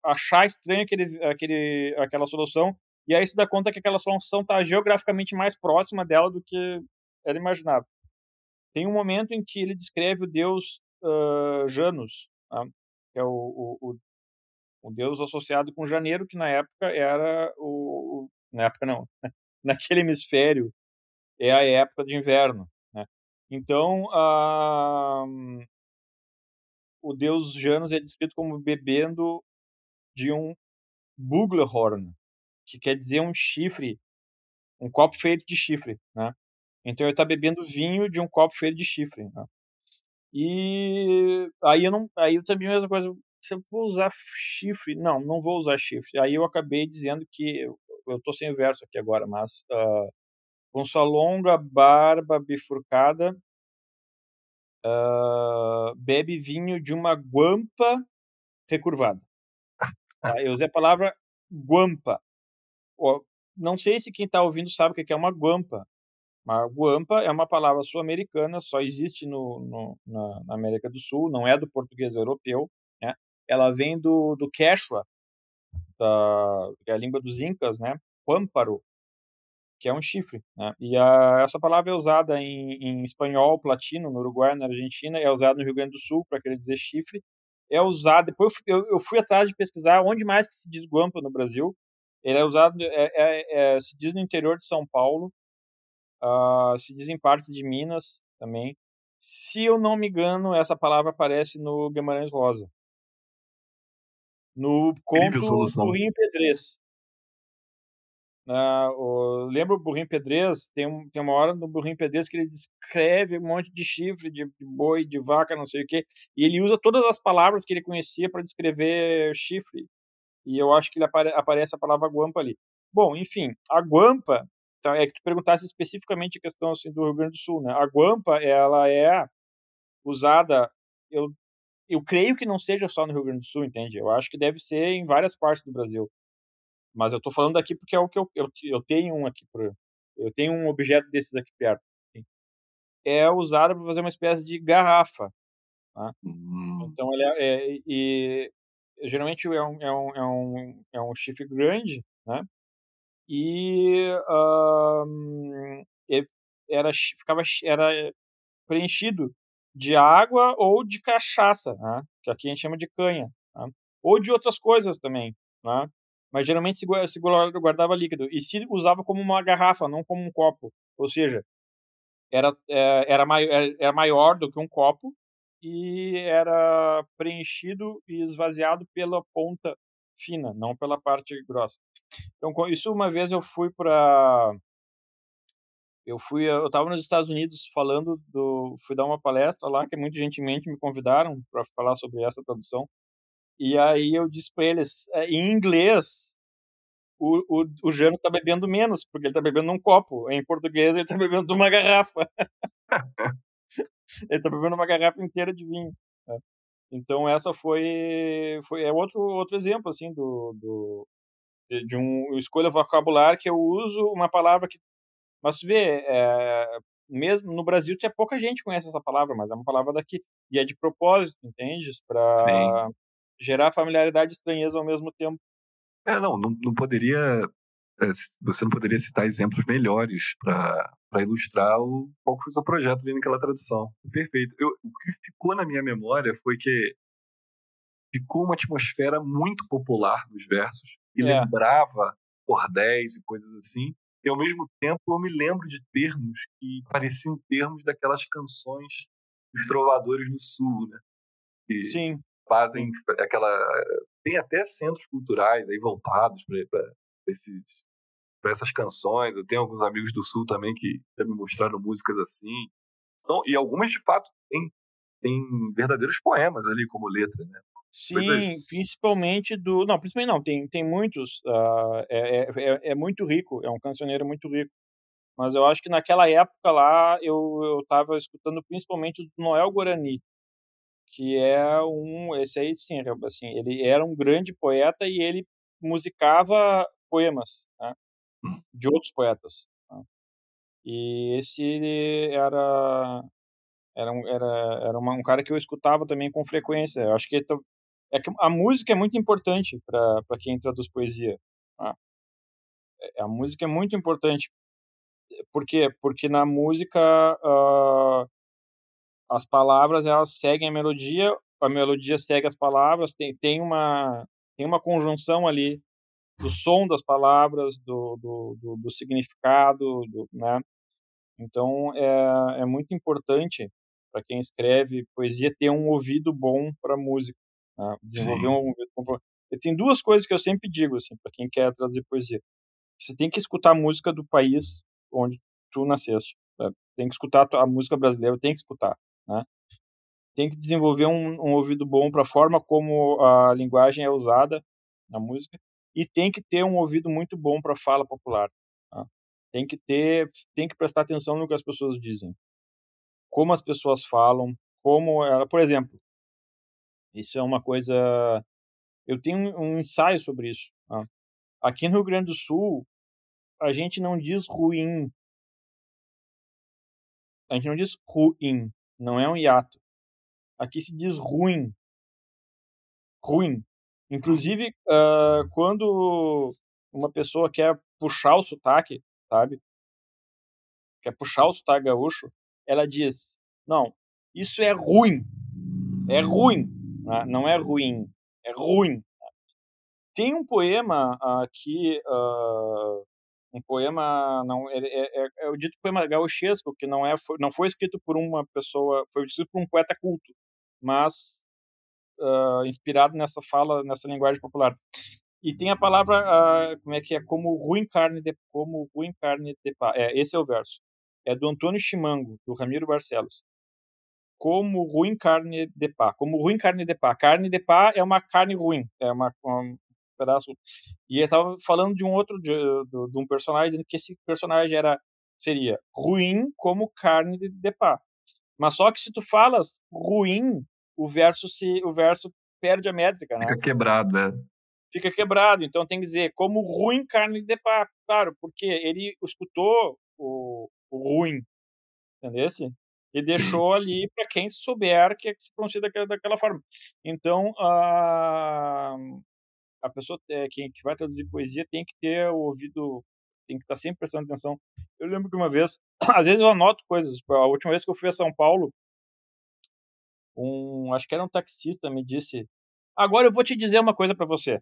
achar estranho aquele, aquele, aquela solução e aí se dá conta que aquela solução está geograficamente mais próxima dela do que ela imaginava. Tem um momento em que ele descreve o deus uh, Janus, tá? que é o, o, o, deus associado com janeiro, que na época era o. Na época não, naquele hemisfério é a época de inverno. Né? Então, uh, o deus Janus é descrito como bebendo de um Buglehorn, que quer dizer um chifre, um copo feito de chifre, né? Então ele está bebendo vinho de um copo feito de chifre, né? E aí eu não, aí eu também a mesma coisa, se eu vou usar chifre, não, não vou usar chifre. Aí eu acabei dizendo que eu, tô sem verso aqui agora, mas uh, com sua longa barba bifurcada, uh, bebe vinho de uma guampa recurvada. Uh, eu usei a palavra guampa, não sei se quem está ouvindo sabe o que é uma guampa. Uma guampa é uma palavra sul-americana, só existe no, no na, na, América do Sul, não é do português europeu. Ela vem do, do quechua, da, que é língua dos incas, né? Pâmparo, que é um chifre. Né? E a, essa palavra é usada em, em espanhol, platino, no Uruguai, na Argentina, é usada no Rio Grande do Sul para querer dizer chifre. É usada, depois eu, eu fui atrás de pesquisar onde mais que se diz guampa no Brasil, ele é usado, é, é, é, se diz no interior de São Paulo, uh, se diz em partes de Minas também. Se eu não me engano, essa palavra aparece no Guimarães Rosa. No conto Burrinho Pedrez. Uh, o, lembra o Burrinho Pedrez? Tem, um, tem uma hora no Burrinho Pedrez que ele descreve um monte de chifre, de, de boi, de vaca, não sei o quê. E ele usa todas as palavras que ele conhecia para descrever chifre e eu acho que ele apare, aparece a palavra guampa ali. Bom, enfim, a guampa, então, é que tu perguntasse especificamente a questão assim, do Rio Grande do Sul, né? A guampa, ela é usada, eu, eu creio que não seja só no Rio Grande do Sul, entende? Eu acho que deve ser em várias partes do Brasil. Mas eu estou falando aqui porque é o que eu, eu, eu tenho um aqui, por, eu tenho um objeto desses aqui perto. É usada para fazer uma espécie de garrafa. Tá? Uhum. Então, ele é, é, e geralmente é um, é um, é um, é um chifre grande, né? E um, era, ficava, era preenchido de água ou de cachaça, né? que aqui a gente chama de canha, né? ou de outras coisas também, né? mas geralmente se, guardava líquido e se usava como uma garrafa, não como um copo, ou seja, era, é, era, maior, era maior do que um copo e era preenchido e esvaziado pela ponta fina, não pela parte grossa. Então, isso uma vez eu fui para eu fui eu estava nos Estados Unidos falando do fui dar uma palestra lá que muito gentilmente me convidaram para falar sobre essa tradução e aí eu disse para eles é, em inglês o, o, o Jano está bebendo menos porque ele está bebendo num copo em português ele está bebendo numa garrafa ele tá bebendo uma garrafa inteira de vinho. Né? Então essa foi foi é outro outro exemplo assim do, do de um escolha vocabular que eu uso uma palavra que mas tu vê é, mesmo no Brasil tinha pouca gente conhece essa palavra mas é uma palavra daqui e é de propósito entende para gerar familiaridade e estranheza ao mesmo tempo é não não, não poderia é, você não poderia citar exemplos melhores para ilustrar o, qual foi o seu projeto ali naquela tradução. Perfeito. Eu, o que ficou na minha memória foi que ficou uma atmosfera muito popular dos versos e é. lembrava cordéis e coisas assim. E ao mesmo tempo eu me lembro de termos que pareciam termos daquelas canções dos trovadores do sul, né? Que Sim. fazem aquela tem até centros culturais aí voltados para esses essas canções. Eu tenho alguns amigos do Sul também que já me mostraram músicas assim. São, e algumas, de fato, têm, têm verdadeiros poemas ali como letra, né? Sim, principalmente do. Não, principalmente não, tem, tem muitos. Uh, é, é, é muito rico, é um cancioneiro muito rico. Mas eu acho que naquela época lá eu, eu tava escutando principalmente o Noel Guarani, que é um. Esse aí sim, assim, ele era um grande poeta e ele musicava poemas né, de outros poetas. Né. E esse era era, um, era, era uma, um cara que eu escutava também com frequência. Eu acho que, é que a música é muito importante para quem traduz poesia. Né? A música é muito importante. Por quê? Porque na música uh, as palavras elas seguem a melodia, a melodia segue as palavras, tem, tem, uma, tem uma conjunção ali do som das palavras, do, do, do, do significado, do, né? Então é, é muito importante para quem escreve poesia ter um ouvido bom para música, né? desenvolver Sim. um. Pra... E tem duas coisas que eu sempre digo assim para quem quer traduzir poesia: você tem que escutar a música do país onde tu nasceste, né? tem que escutar a música brasileira, tem que escutar, né? Tem que desenvolver um, um ouvido bom para a forma como a linguagem é usada na música e tem que ter um ouvido muito bom para fala popular. Tá? Tem que ter, tem que prestar atenção no que as pessoas dizem, como as pessoas falam, como ela, por exemplo, isso é uma coisa. Eu tenho um ensaio sobre isso. Tá? Aqui no Rio Grande do Sul, a gente não diz ruim. A gente não diz ruim, não é um hiato. Aqui se diz ruim. Ruim. Inclusive, uh, quando uma pessoa quer puxar o sotaque, sabe? Quer puxar o sotaque gaúcho, ela diz: Não, isso é ruim. É ruim. Né? Não é ruim. É ruim. Tem um poema aqui, uh, um poema, não é, é, é, é, o dito poema gauchesco, que não, é, não foi escrito por uma pessoa, foi escrito por um poeta culto, mas uh, inspirado nessa fala, nessa linguagem popular. E tem a palavra, uh, como é que é, como ruim carne de, como ruim carne de pá. É, esse é o verso. É do Antônio Chimango, do Ramiro Barcelos. Como ruim carne de pá. Como ruim carne de pá. Carne de pá é uma carne ruim, é uma, um pedaço. E ele estava falando de um outro, de, de, de, um personagem, dizendo que esse personagem era seria ruim como carne de, de pá. Mas só que se tu falas ruim o verso se o verso perde a métrica, né? Fica quebrado, é. Fica quebrado, então tem que dizer como ruim carne de pá, claro, porque ele escutou o, o ruim, entendeu? E deixou ali para quem souber que, é que se pronuncia daquela, daquela forma. Então, a, a pessoa é, quem que vai traduzir poesia tem que ter o ouvido, tem que estar tá sempre prestando atenção. Eu lembro que uma vez, às vezes eu anoto coisas. A última vez que eu fui a São Paulo, um, acho que era um taxista, me disse: Agora eu vou te dizer uma coisa para você.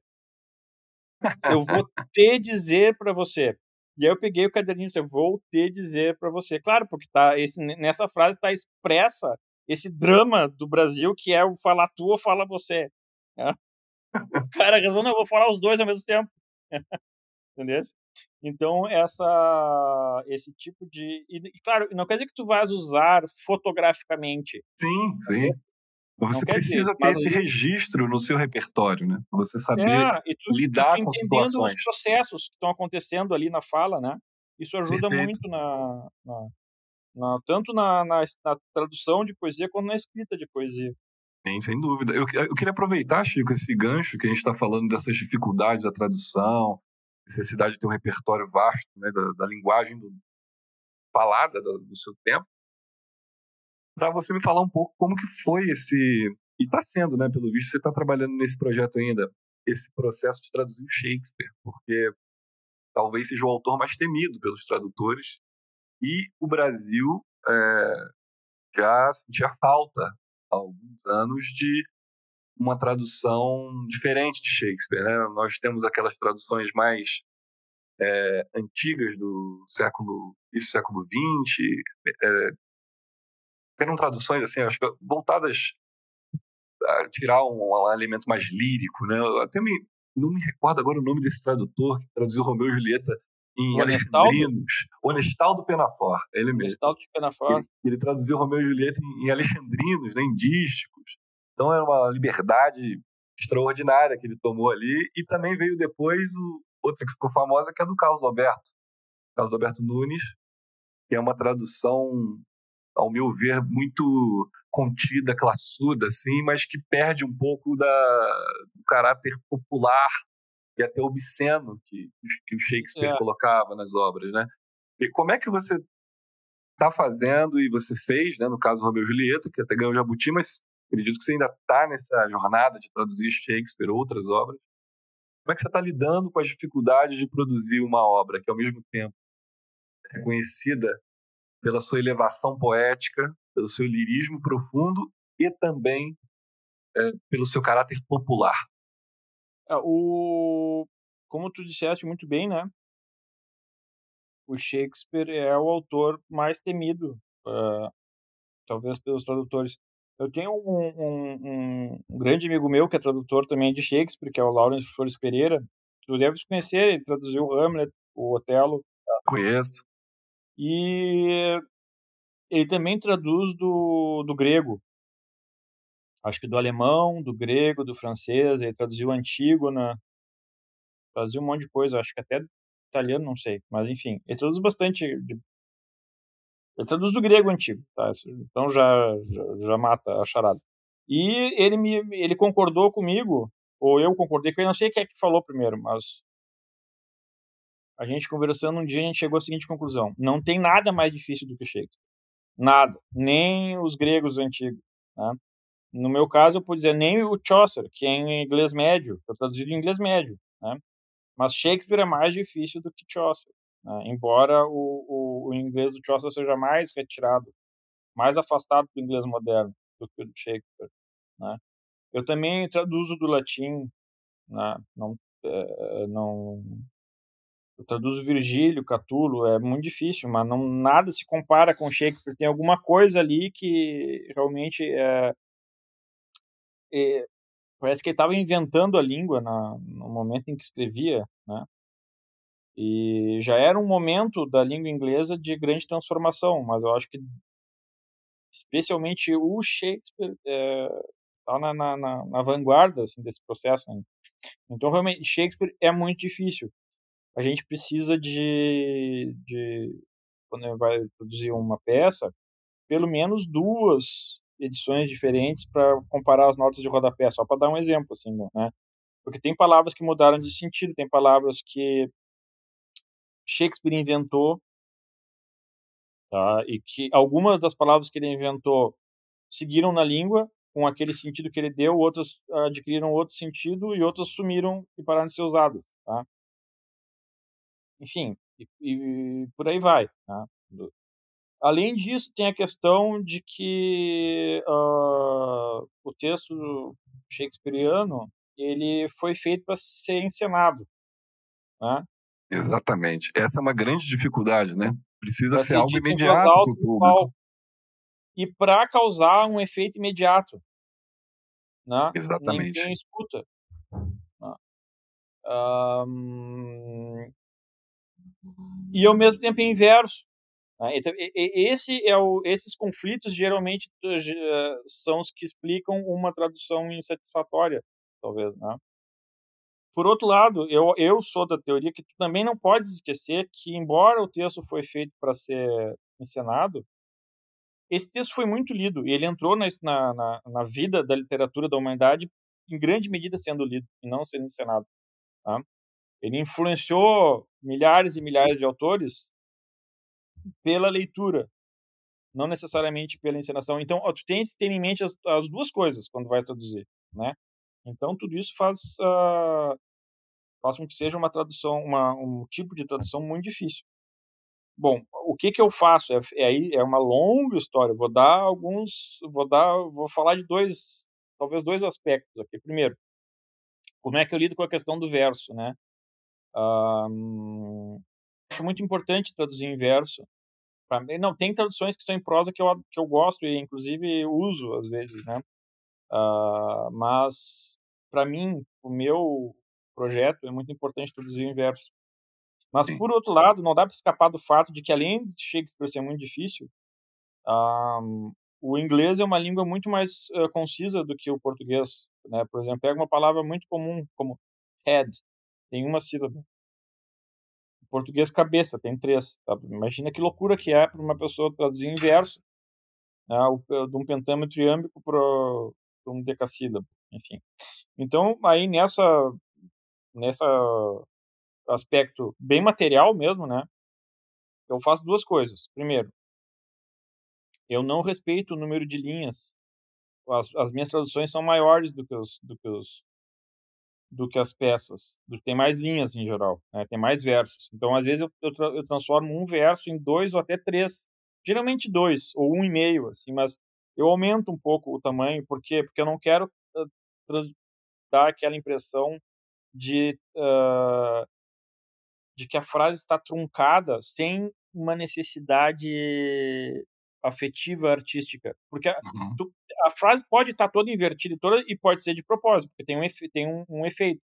Eu vou te dizer para você. E aí eu peguei o caderninho e disse: Vou te dizer para você. Claro, porque tá esse, nessa frase está expressa esse drama do Brasil que é o falar tu ou fala você. Né? O cara resolveu: Não, eu vou falar os dois ao mesmo tempo. Entendeu? Então, essa, esse tipo de. E, claro, não quer dizer que tu vais usar fotograficamente. Sim, sim. Você precisa dizer, ter esse registro no seu repertório, né? Você saber é, tu, lidar tu com situações. os processos que estão acontecendo ali na fala, né? Isso ajuda Perfeito. muito na, na, na tanto na, na, na, tradução de poesia quanto na escrita de poesia. Sim, sem dúvida. Eu, eu queria aproveitar, Chico, esse gancho que a gente está falando dessas dificuldades da tradução, necessidade de ter um repertório vasto né, da, da linguagem do, falada do, do seu tempo, para você me falar um pouco como que foi esse e está sendo, né? Pelo visto, você está trabalhando nesse projeto ainda, esse processo de traduzir o Shakespeare, porque talvez seja o autor mais temido pelos tradutores e o Brasil é, já sentia falta há alguns anos de uma tradução diferente de Shakespeare. Né? Nós temos aquelas traduções mais é, antigas do século isso século XX, é, eram traduções assim, acho que voltadas a tirar um, um elemento mais lírico, né? Eu até me não me recordo agora o nome desse tradutor que traduziu Romeu e Julieta em Alexandrinos. Honestal do Penafor, ele mesmo. Honestal do. Ele, ele, traduziu Romeu e Julieta em, em Alexandrinos, né, em dísticos. Então era uma liberdade extraordinária que ele tomou ali. E também veio depois o, outra que ficou famosa, que é do Carlos Alberto. Carlos Alberto Nunes, que é uma tradução, ao meu ver, muito contida, classuda, assim, mas que perde um pouco da, do caráter popular e até obsceno que, que o Shakespeare é. colocava nas obras, né? E como é que você está fazendo e você fez, né, no caso Romeu e Julieta, que até ganhou o Jabuti, mas acredito que você ainda está nessa jornada de traduzir Shakespeare, outras obras. Como é que você está lidando com as dificuldades de produzir uma obra que, ao mesmo tempo, é reconhecida pela sua elevação poética, pelo seu lirismo profundo e também é, pelo seu caráter popular? É, o... Como tu disseste muito bem, né? O Shakespeare é o autor mais temido, uh, talvez pelos tradutores. Eu tenho um, um, um, grande amigo meu que é tradutor também de Shakespeare, que é o Lawrence Flores Pereira. Tu deves conhecer, ele traduziu o Hamlet, o Otelo. Conheço. E ele também traduz do, do grego. Acho que do alemão, do grego, do francês. Ele traduziu Antígona. Traduziu um monte de coisa, acho que até italiano, não sei. Mas enfim, ele traduz bastante de ele traduz do grego antigo, tá? Então já, já, já, mata a charada. E ele me ele concordou comigo, ou eu concordei com ele, não sei quem é que falou primeiro, mas a gente conversando um dia a gente chegou à seguinte conclusão: não tem nada mais difícil do que Shakespeare. Nada, nem os gregos antigos, né? No meu caso, eu posso dizer nem o Chaucer, que é em inglês médio, está traduzido em inglês médio, né? Mas Shakespeare é mais difícil do que Chaucer. Né? Embora o, o, o, inglês do Chaucer seja mais retirado, mais afastado do inglês moderno do que o do Shakespeare. Né? Eu também traduzo do latim, né? não, é, não eu traduzo Virgílio, Catulo, é muito difícil, mas não nada se compara com Shakespeare. Tem alguma coisa ali que realmente é, é parece que ele estava inventando a língua na, no momento em que escrevia, né? E já era um momento da língua inglesa de grande transformação, mas eu acho que especialmente o Shakespeare está é, na, na, na, na, vanguarda assim, desse processo. Né? Então, realmente, Shakespeare é muito difícil. A gente precisa de, de quando vai produzir uma peça, pelo menos duas edições diferentes para comparar as notas de rodapé, só para dar um exemplo, assim, né? Porque tem palavras que mudaram de sentido, tem palavras que Shakespeare inventou, tá? e que algumas das palavras que ele inventou seguiram na língua com aquele sentido que ele deu, outras adquiriram outro sentido e outras sumiram e pararam de ser usadas. Tá? Enfim, e, e por aí vai. Tá? Além disso, tem a questão de que uh, o texto shakespeariano ele foi feito para ser encenado. Né? Exatamente. Essa é uma grande dificuldade, né? Precisa ser algo imediato para o público. E para causar um efeito imediato. Né? Exatamente. Ninguém escuta. Né? Um... E ao mesmo tempo é inverso. Né? Então, esse é o, esses conflitos geralmente eh, são os que explicam uma tradução insatisfatória, talvez. Né? Por outro lado, eu, eu sou da teoria que tu também não podes esquecer que, embora o texto foi feito para ser encenado, esse texto foi muito lido e ele entrou na, na, na, vida da literatura da humanidade em grande medida sendo lido e não sendo encenado. Tá? Ele influenciou milhares e milhares de autores pela leitura, não necessariamente pela encenação. Então, tu tens que ter em mente as, as duas coisas quando vai traduzir, né? Então, tudo isso faz, uh, faz com que seja uma tradução, uma, um tipo de tradução muito difícil. Bom, o que que eu faço? É, é, é uma longa história. Vou dar alguns, vou dar, vou falar de dois, talvez dois aspectos aqui. Primeiro, como é que eu lido com a questão do verso, né? Um, acho muito importante traduzir em verso. Não, tem traduções que são em prosa que eu, que eu gosto e, inclusive, uso às vezes, né? Uh, mas, para mim, o meu projeto é muito importante traduzir o inverso. Mas, Sim. por outro lado, não dá para escapar do fato de que, além de Shakespeare ser muito difícil, um, o inglês é uma língua muito mais uh, concisa do que o português. Né? Por exemplo, pega uma palavra muito comum, como head, tem uma sílaba. O português cabeça tem três. Tá? Imagina que loucura que é para uma pessoa traduzir inverso né? de um pentâmetro iâmbico para um decassílabo, enfim. Então, aí nessa nessa aspecto bem material mesmo, né? Eu faço duas coisas. Primeiro, eu não respeito o número de linhas. As, as minhas traduções são maiores do que os, do que os do que as peças. Tem mais linhas em geral, né? tem mais versos. Então, às vezes, eu, eu, tra eu, transformo um verso em dois ou até três. Geralmente dois, ou um e meio, assim, mas eu aumento um pouco o tamanho, por quê? Porque eu não quero uh, dar aquela impressão de, uh, de que a frase está truncada sem uma necessidade afetiva artística. Porque uhum. tu, a frase pode estar tá toda invertida toda, e pode ser de propósito, porque tem um, efe, tem um, um efeito.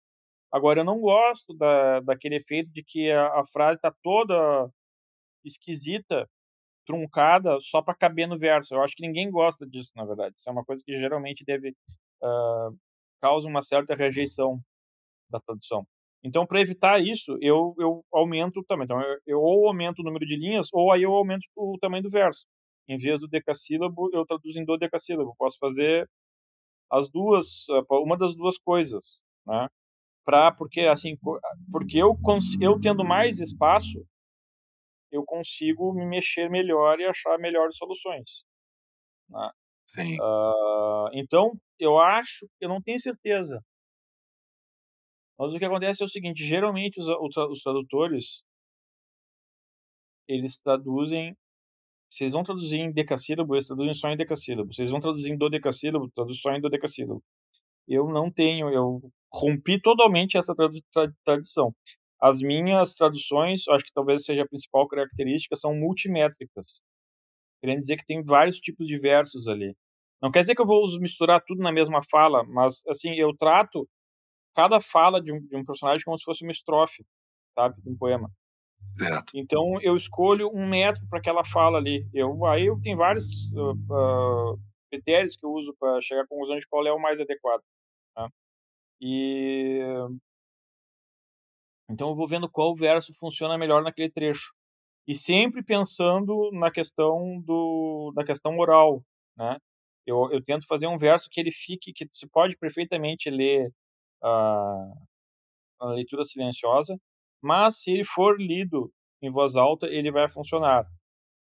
Agora, eu não gosto da, daquele efeito de que a, a frase está toda esquisita, truncada, só para caber no verso. Eu acho que ninguém gosta disso, na verdade. Isso é uma coisa que geralmente deve uh, causa uma certa rejeição da tradução. Então, para evitar isso, eu, eu aumento também. Então, eu, eu ou aumento o número de linhas, ou aí eu aumento o tamanho do verso. Em vez do decassílabo, eu traduzo em do decassílabo. Posso fazer as duas, eh, uma das duas coisas, né? Pra, porque assim, porque eu eu tendo mais espaço, eu consigo me mexer melhor e achar melhores soluções. Né? Sim. Uh, então, eu acho, eu não tenho certeza. Mas o que acontece é o seguinte: geralmente os, os tradutores eles traduzem vocês vão traduzir em decassílabo, eles traduzem só em decassílabo. Vocês vão traduzir em dodecassílabo, traduz só em dodecassílabo. Eu não tenho, eu rompi totalmente essa tradição. As minhas traduções, acho que talvez seja a principal característica, são multimétricas. Querendo dizer que tem vários tipos de versos ali. Não quer dizer que eu vou misturar tudo na mesma fala, mas assim, eu trato cada fala de um, de um personagem como se fosse uma estrofe, sabe, de um poema. Certo. Então eu escolho um método para aquela fala ali. Eu aí eu tenho vários uh, uh, critérios que eu uso para chegar à conclusão de qual é o mais adequado. Tá? E então eu vou vendo qual verso funciona melhor naquele trecho e sempre pensando na questão do da questão oral, né? Eu, eu tento fazer um verso que ele fique que se pode perfeitamente ler uh, a leitura silenciosa mas se ele for lido em voz alta, ele vai funcionar.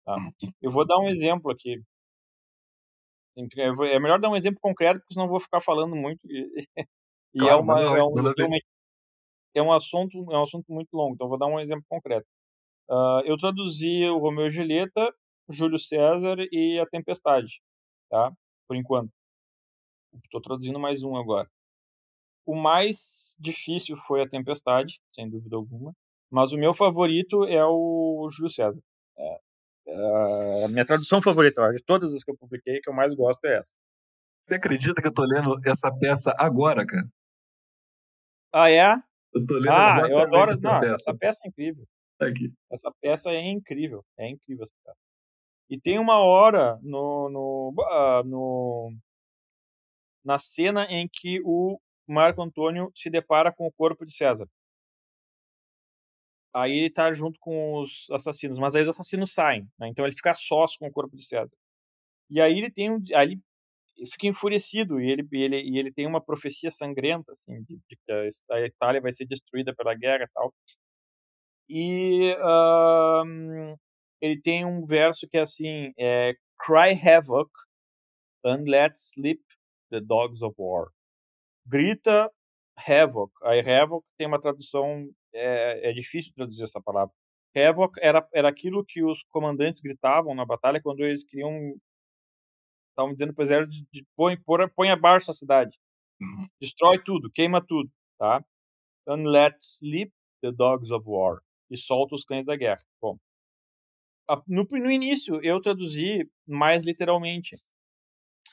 Tá? Eu vou dar um exemplo aqui. É melhor dar um exemplo concreto, porque senão eu vou ficar falando muito. E, e é claro, é, uma, é, um, é, um, assunto, é um assunto muito longo, então vou dar um exemplo concreto. Uh, eu traduzi o Romeu e Julieta, Júlio César e A Tempestade, tá? Por enquanto. Estou traduzindo mais um agora. O mais difícil foi a Tempestade, sem dúvida alguma. Mas o meu favorito é o Júlio César. É, é a minha tradução favorita, de todas as que eu publiquei, que eu mais gosto é essa. Você acredita que eu tô lendo essa peça agora, cara? Ah, é? Eu tô lendo ah, eu adoro. Essa, não, peça. essa peça é incrível. Aqui. Essa peça é incrível. É incrível essa peça. E tem uma hora no, no, uh, no na cena em que o Marco Antônio se depara com o corpo de César. Aí ele tá junto com os assassinos, mas aí os assassinos saem, né? então ele fica sós com o corpo de César. E aí ele tem um, aí ele fica enfurecido e ele, ele, e ele tem uma profecia sangrenta assim, de, de, que a Itália vai ser destruída pela guerra e tal. E um, ele tem um verso que é assim: é, Cry havoc and let sleep the dogs of war grita Havoc. Aí Havoc tem uma tradução, é, é difícil traduzir essa palavra. Havoc era, era aquilo que os comandantes gritavam na batalha quando eles queriam. Estavam dizendo para o exército de, de põe, põe, põe abaixo a cidade. Uhum. Destrói tudo, queima tudo. Tá? And let sleep the dogs of war. E solta os cães da guerra. Bom, no, no início eu traduzi mais literalmente.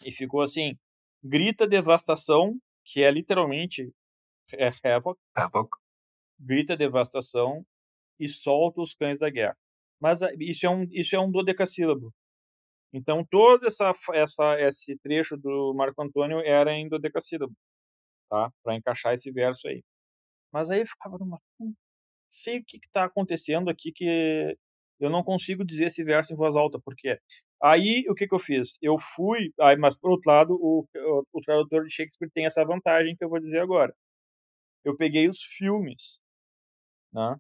E ficou assim: grita devastação que é literalmente é Havoc. Havoc. Grita devastação e solta os cães da guerra. Mas ah, isso é um, isso é um dodecassílabo. Então, todo essa, essa, esse trecho do Marco Antônio era em dodecassílabo, tá? Para encaixar esse verso aí. Mas aí eu ficava numa. Não sei o que está acontecendo aqui que eu não consigo dizer esse verso em voz alta, porque aí o que, que eu fiz? Eu fui, aí, mas por outro lado, o, o, tradutor de Shakespeare tem essa vantagem que eu vou dizer agora. Eu peguei os filmes, né?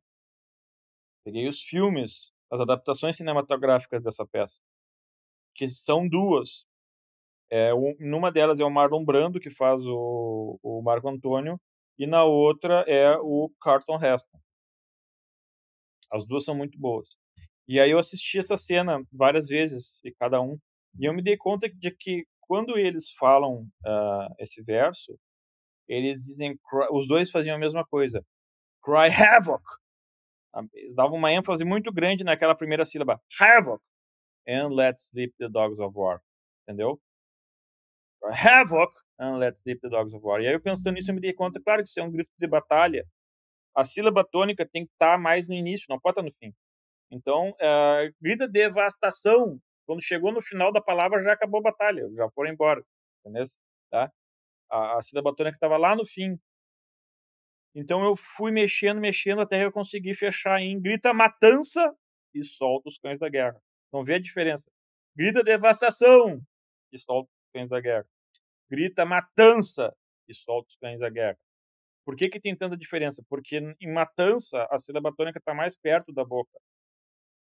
Peguei os filmes, as adaptações cinematográficas dessa peça que são duas. É, um, numa delas é o Marlon Brando, que faz o, o Marco Antônio, e na outra é o Carlton Heston. As duas são muito boas. E aí eu assisti essa cena várias vezes, e cada um, e eu me dei conta de que quando eles falam uh, esse verso, eles dizem, os dois faziam a mesma coisa. Cry havoc! Eles davam uma ênfase muito grande naquela primeira sílaba. Havoc! and let sleep the dogs of war. Entendeu? Havoc and let sleep the dogs of war. E aí eu pensando nisso, eu me dei conta, claro que isso é um grito de batalha. A sílaba tônica tem que estar tá mais no início, não pode estar tá no fim. Então, uh, grita devastação. Quando chegou no final da palavra, já acabou a batalha, já foram embora. Entendeu? Tá? A, a sílaba tônica estava lá no fim. Então eu fui mexendo, mexendo, até eu consegui fechar em grita matança e solta os cães da guerra. Não vê a diferença. Grita devastação e solta os cães da guerra. Grita matança e solta os cães da guerra. Por que, que tem tanta diferença? Porque em matança a sílaba tônica está mais perto da boca.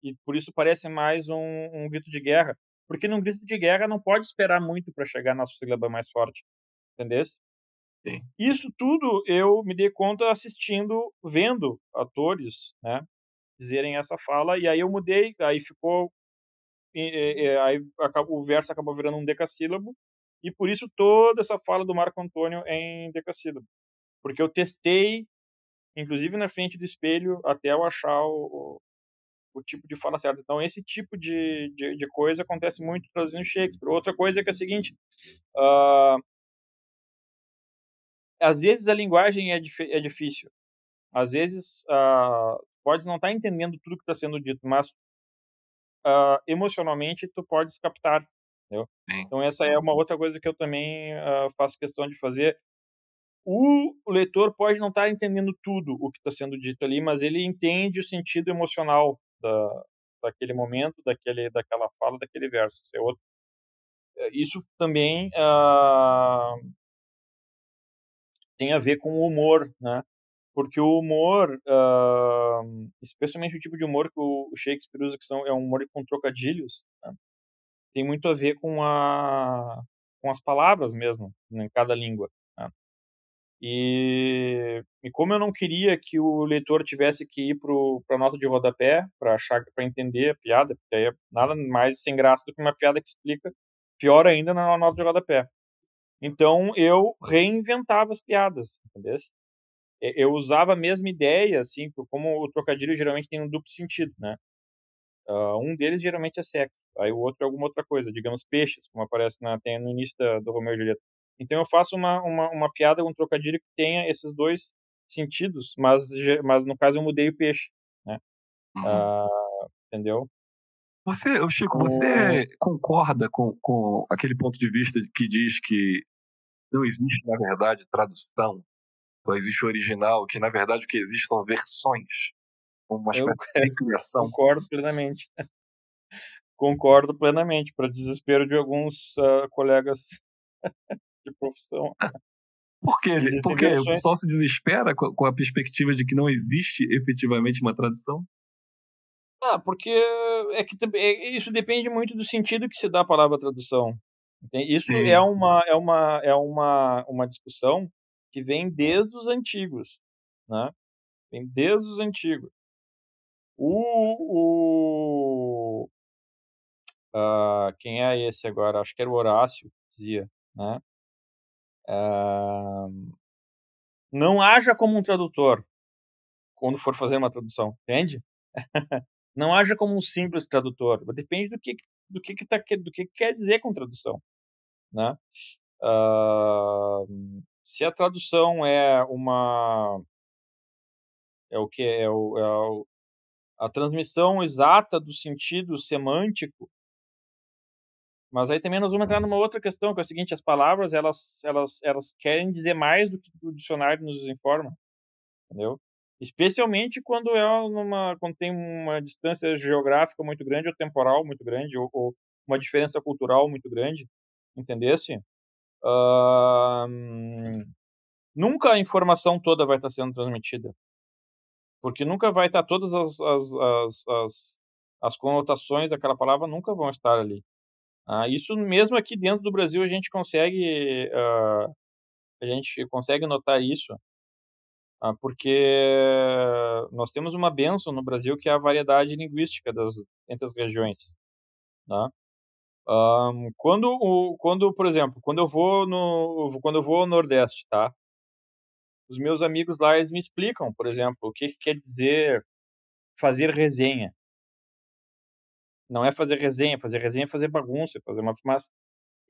E por isso parece mais um, um grito de guerra. Porque num grito de guerra não pode esperar muito para chegar na sílaba mais forte. Entendeu? Sim. Isso tudo eu me dei conta assistindo, vendo atores, né, dizerem essa fala, e aí eu mudei, aí ficou e, e, aí o verso acabou virando um decassílabo, e por isso toda essa fala do Marco Antônio é em decassílabo. Porque eu testei, inclusive na frente do espelho, até eu achar o, o tipo de fala certa. Então, esse tipo de, de, de, coisa acontece muito traduzindo Shakespeare. Outra coisa é que é a seguinte: uh, às vezes a linguagem é, é difícil. Às vezes, uh, pode não estar tá entendendo tudo que está sendo dito, mas uh, emocionalmente tu podes captar, entendeu? Então essa é uma outra coisa que eu também uh, faço questão de fazer. O, o leitor pode não estar tá entendendo tudo o que está sendo dito ali, mas ele entende o sentido emocional da, daquele momento, daquele, daquela fala, daquele verso. Isso, é outro. Eh, isso também uh, tem a ver com o humor, né? porque o humor, uh, especialmente o tipo de humor que o Shakespeare usa, que são, é um humor com trocadilhos, né? tem muito a ver com, a, com as palavras mesmo, né, em cada língua. E, e como eu não queria que o leitor tivesse que ir para a nota de rodapé para achar para entender a piada, porque aí é nada mais sem graça do que uma piada que explica, pior ainda na nota de rodapé. Então eu reinventava as piadas, entendeu? eu usava a mesma ideia, assim, como o trocadilho geralmente tem um duplo sentido, né? Uh, um deles geralmente é sexo, aí o outro é alguma outra coisa, digamos peixes, como aparece na, tem no início da, do Romeu e Julieta. Então eu faço uma, uma, uma piada, um trocadilho que tenha esses dois sentidos, mas, mas no caso eu mudei o peixe, né? Uhum. Uh, entendeu? Você, Chico, você concorda com, com aquele ponto de vista que diz que não existe, na verdade, tradução só existe o original, que na verdade o que existe são versões, uma espécie Eu, de criação. Concordo plenamente. concordo plenamente, para desespero de alguns uh, colegas de profissão. Por quê? Porque versões... o pessoal se desespera com a perspectiva de que não existe efetivamente uma tradução? Ah, porque é que é, isso depende muito do sentido que se dá a palavra tradução. Isso é uma é uma é uma uma discussão que vem desde os antigos, né? Vem desde os antigos. O, o uh, quem é esse agora? Acho que era o Horácio que dizia, né? Uh, não haja como um tradutor quando for fazer uma tradução, entende? não haja como um simples tradutor. Depende do que do que, que tá, do que quer dizer com tradução, né? Uh, se a tradução é uma é o que é o, é o a transmissão exata do sentido semântico. Mas aí também nós vamos entrar numa outra questão, que é o seguinte, as palavras, elas, elas, elas querem dizer mais do que o dicionário nos informa, entendeu? Especialmente quando é numa, quando tem uma distância geográfica muito grande ou temporal muito grande ou, ou uma diferença cultural muito grande, entendesse? Uh, nunca a informação toda vai estar sendo transmitida, porque nunca vai estar todas as, as, as, as, as conotações daquela palavra nunca vão estar ali. Ah, isso mesmo aqui dentro do Brasil a gente consegue uh, a gente consegue notar isso ah, porque nós temos uma benção no Brasil que é a variedade linguística das, entre as regiões. Né? Um, quando, o, quando, por exemplo, quando eu vou no, quando eu vou ao Nordeste, tá? Os meus amigos lá eles me explicam, por exemplo, o que, que quer dizer fazer resenha. Não é fazer resenha, fazer resenha é fazer bagunça, fazer uma, mas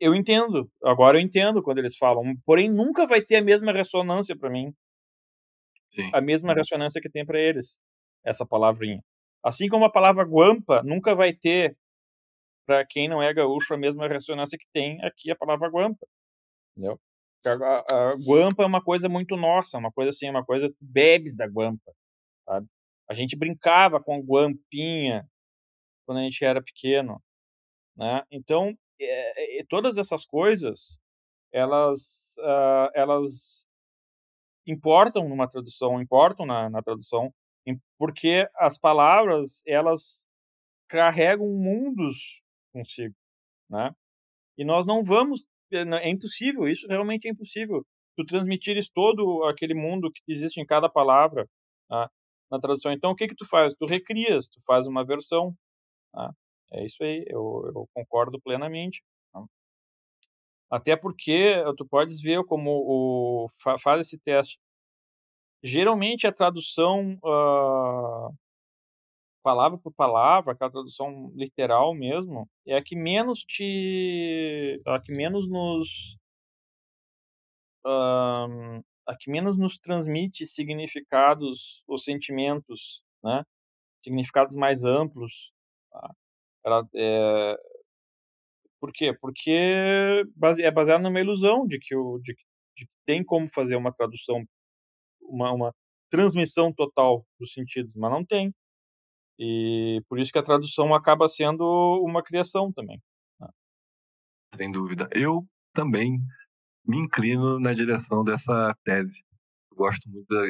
eu entendo. Agora eu entendo quando eles falam, porém nunca vai ter a mesma ressonância para mim Sim. a mesma ressonância que tem para eles, essa palavrinha. Assim como a palavra guampa nunca vai ter, para quem não é gaúcho, a mesma ressonância que tem aqui a palavra guampa. Entendeu? A, a, a, guampa é uma coisa muito nossa, uma coisa assim, uma coisa, bebes da guampa, sabe? A gente brincava com guampinha quando a gente era pequeno, né? Então, é, é, todas essas coisas, elas, uh, elas importam numa tradução, importam na, na tradução, porque as palavras elas carregam mundos consigo, né? E nós não vamos, é, é impossível, isso realmente é impossível. Tu transmitires todo aquele mundo que existe em cada palavra tá? na tradução. Então, o que que tu faz? Tu recrias, tu faz uma versão. Tá? É isso aí, eu, eu concordo plenamente. Tá? Até porque tu podes ver como o faz esse teste. Geralmente a tradução uh, palavra por palavra, aquela tradução literal mesmo, é a que menos te, a que menos nos uh, a que menos nos transmite significados ou sentimentos, né? Significados mais amplos. Tá? Ela, é... Por quê? Porque é baseado numa ilusão de que, o, de, de que tem como fazer uma tradução uma, uma transmissão total dos sentidos, mas não tem. E por isso que a tradução acaba sendo uma criação também. Né? Sem dúvida. Eu também me inclino na direção dessa tese. Eu gosto muito da.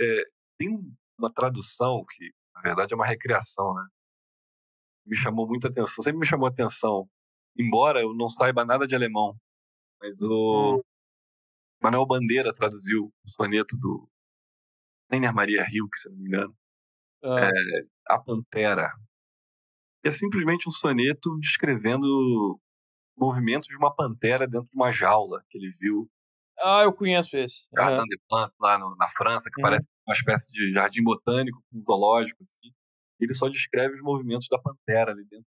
É, tem uma tradução que, na verdade, é uma recriação, né? Me chamou muita atenção, sempre me chamou atenção. Embora eu não saiba nada de alemão, mas o, hum. Manuel Bandeira traduziu o soneto do Rainer Maria Rilke, se não me engano. Ah. É, a Pantera. É simplesmente um soneto descrevendo movimentos de uma pantera dentro de uma jaula que ele viu. Ah, eu conheço esse. Jardin uhum. des Plantes, lá no, na França, que uhum. parece uma espécie de jardim botânico, zoológico, assim. Ele só descreve os movimentos da pantera ali dentro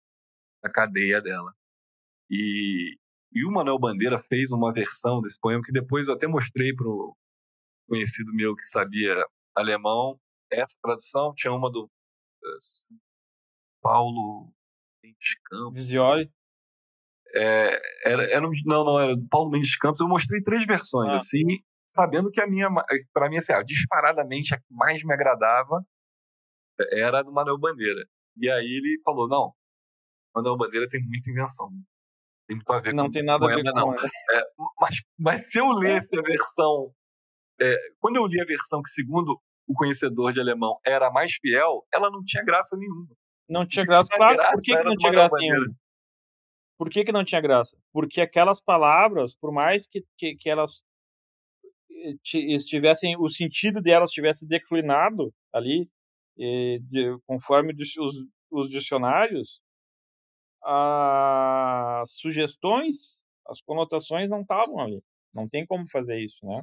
da cadeia dela. E e o Manuel Bandeira fez uma versão desse poema que depois eu até mostrei para o conhecido meu que sabia alemão. Essa tradução tinha uma do uh, Paulo Mendes Campos. Visioli? É, era, era um, não, não, era do Paulo Mendes Campos. Eu mostrei três versões, ah. assim, sabendo que a minha, para mim, assim, ah, disparadamente a que mais me agradava era do Manuel Bandeira. E aí ele falou: não, Manuel Bandeira tem muita invenção tem muito a ver não com tem nada poema, a ver com não. É, mas, mas se eu lesse a versão. É, quando eu li a versão que, segundo o conhecedor de alemão, era mais fiel, ela não tinha graça nenhuma. Não tinha graça. Tinha graça por que, que não tinha graça nenhuma? Por que, que não tinha graça? Porque aquelas palavras, por mais que, que, que elas eh, estivessem, o sentido delas tivesse declinado ali, e, de, conforme os, os dicionários, as sugestões, as conotações não estavam ali. Não tem como fazer isso, né?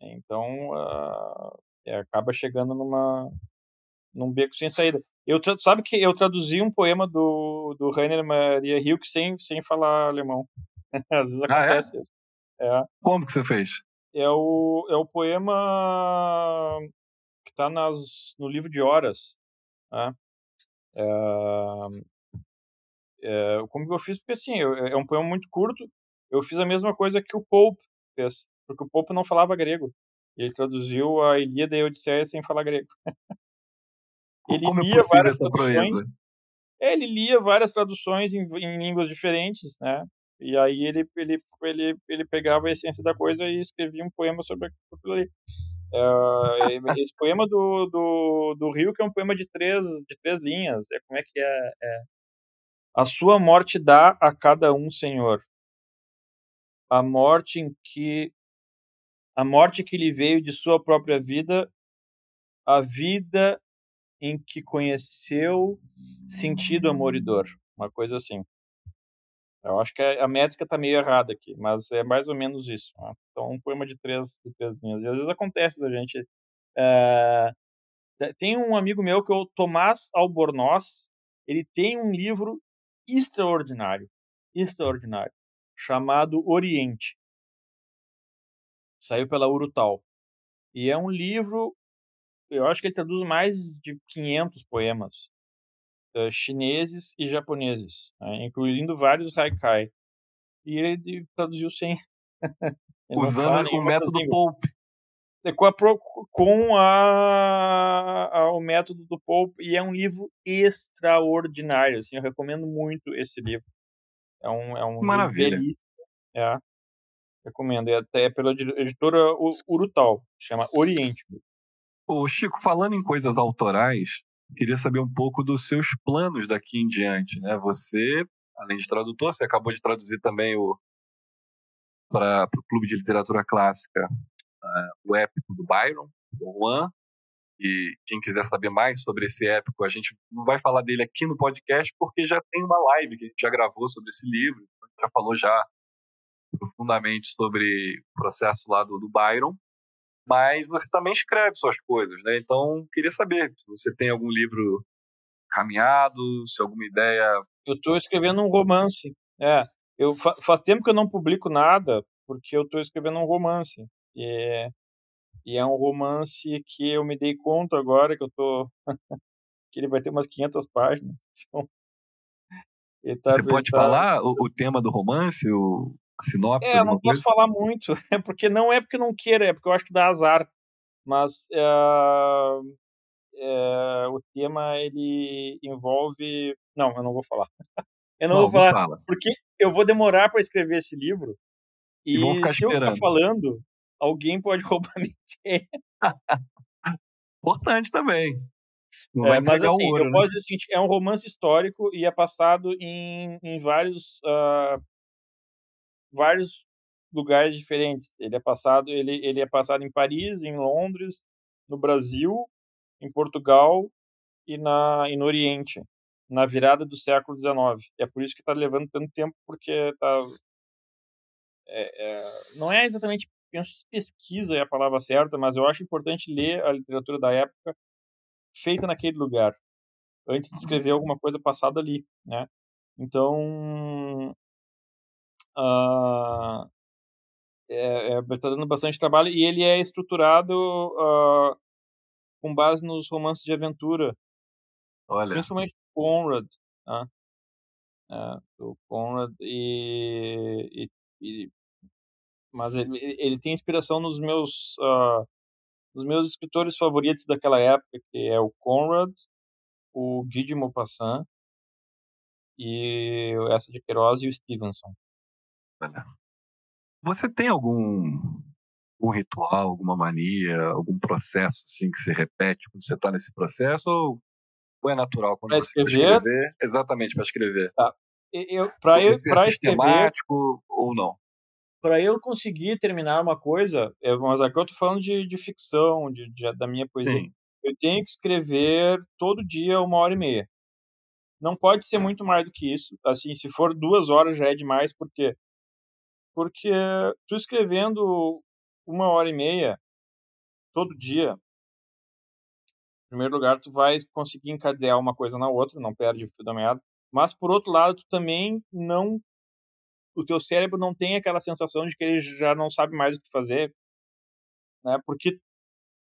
Então, uh, acaba chegando numa num beco sem saída. Eu sabe que eu traduzi um poema do do Rainer Maria Rilke sem sem falar alemão. Às vezes acontece. Ah, é? é? Como que você fez? É o é o poema está nas no livro de horas Né? É, é, como que eu fiz? Porque assim, eu, é um poema muito curto. Eu fiz a mesma coisa que o Pope fez, porque o Pope não falava grego. Ele traduziu a Ilíada e a Odisseia sem falar grego. ele Como é lia é várias traduções. É, ele lia várias traduções em, em, línguas diferentes, né? E aí ele, ele, ele, ele pegava a essência da coisa e escrevia um poema sobre aquilo ali. É, esse poema do, do, do Rio, que é um poema de três, de três linhas, é como é que é, é A sua morte dá a cada um, Senhor. A morte em que a morte que lhe veio de sua própria vida, a vida em que conheceu sentido, amor e dor. Uma coisa assim. Eu acho que a métrica está meio errada aqui, mas é mais ou menos isso. Né? Então, um poema de três, de três linhas. E às vezes acontece da gente. É... Tem um amigo meu que é o Tomás Albornoz. Ele tem um livro extraordinário, extraordinário, chamado Oriente. Saiu pela Urutau. E é um livro, eu acho que ele traduz mais de 500 poemas uh, chineses e japoneses, né, incluindo vários haikai. E ele traduziu sem. Usando o método Pope. É, com, a, com a, a, o método do Pope, e é um livro extraordinário. Assim, eu recomendo muito esse livro. É um, é um Maravilha. É, recomendo. É até pela editora Urutau, chama Oriente. Ô, Chico, falando em coisas autorais, queria saber um pouco dos seus planos daqui em diante, né? Você, além de tradutor, você acabou de traduzir também o para o Clube de Literatura Clássica uh, o épico do Byron, do Juan. E quem quiser saber mais sobre esse épico, a gente não vai falar dele aqui no podcast porque já tem uma live que a gente já gravou sobre esse livro, gente já falou já profundamente sobre o processo lá do, do Byron mas você também escreve suas coisas, né? Então, queria saber se você tem algum livro caminhado, se alguma ideia. Eu estou escrevendo um romance. É, eu fa faz tempo que eu não publico nada porque eu estou escrevendo um romance. E é, e é um romance que eu me dei conta agora que eu tô que ele vai ter umas 500 páginas. Então, tá, você pode tá... falar o, o, tema do romance, o, sinopse? É, não posso falar muito, é porque não é porque não queira, é porque eu acho que dá azar. Mas é, o tema ele envolve. Não, eu não vou falar. Eu não, não vou falar fala. porque eu vou demorar para escrever esse livro. E, e se esperando. eu ficar falando, alguém pode roubar minha ideia. Importante também. É, mas assim, ouro, eu né? posso dizer o seguinte: é um romance histórico e é passado em, em vários uh, vários lugares diferentes. Ele é passado, ele, ele é passado em Paris, em Londres, no Brasil, em Portugal e na e no Oriente, na virada do século XIX. É por isso que está levando tanto tempo, porque tá é, é, não é exatamente pesquisa é a palavra certa, mas eu acho importante ler a literatura da época feita naquele lugar antes de escrever alguma coisa passada ali, né? Então Uh, é, é, tá dando bastante trabalho e ele é estruturado uh, com base nos romances de aventura. Olha. Principalmente Conrad. Tá? É, do Conrad e, e, e mas ele, ele, tem inspiração nos meus uh, nos meus escritores favoritos daquela época, que é o Conrad, o Guy de Maupassant e essa de Queiroz e o Stevenson. Você tem algum, algum ritual, alguma mania, algum processo assim que se repete quando você está nesse processo ou, ou é natural quando pra você escrever? escrever? Exatamente, para escrever. Tá. Eu, para eu, você é sistemático escrever, ou não? Para eu conseguir terminar uma coisa, eu, mas aqui eu estou falando de, de ficção, de, de, da minha poesia. Sim. Eu tenho que escrever todo dia uma hora e meia. Não pode ser muito mais do que isso. Assim, se for duas horas já é demais, porque porque tu escrevendo uma hora e meia todo dia, em primeiro lugar, tu vai conseguir encadear uma coisa na outra, não perde o fio da meada. Mas, por outro lado, tu também não. O teu cérebro não tem aquela sensação de que ele já não sabe mais o que fazer. Né? Porque,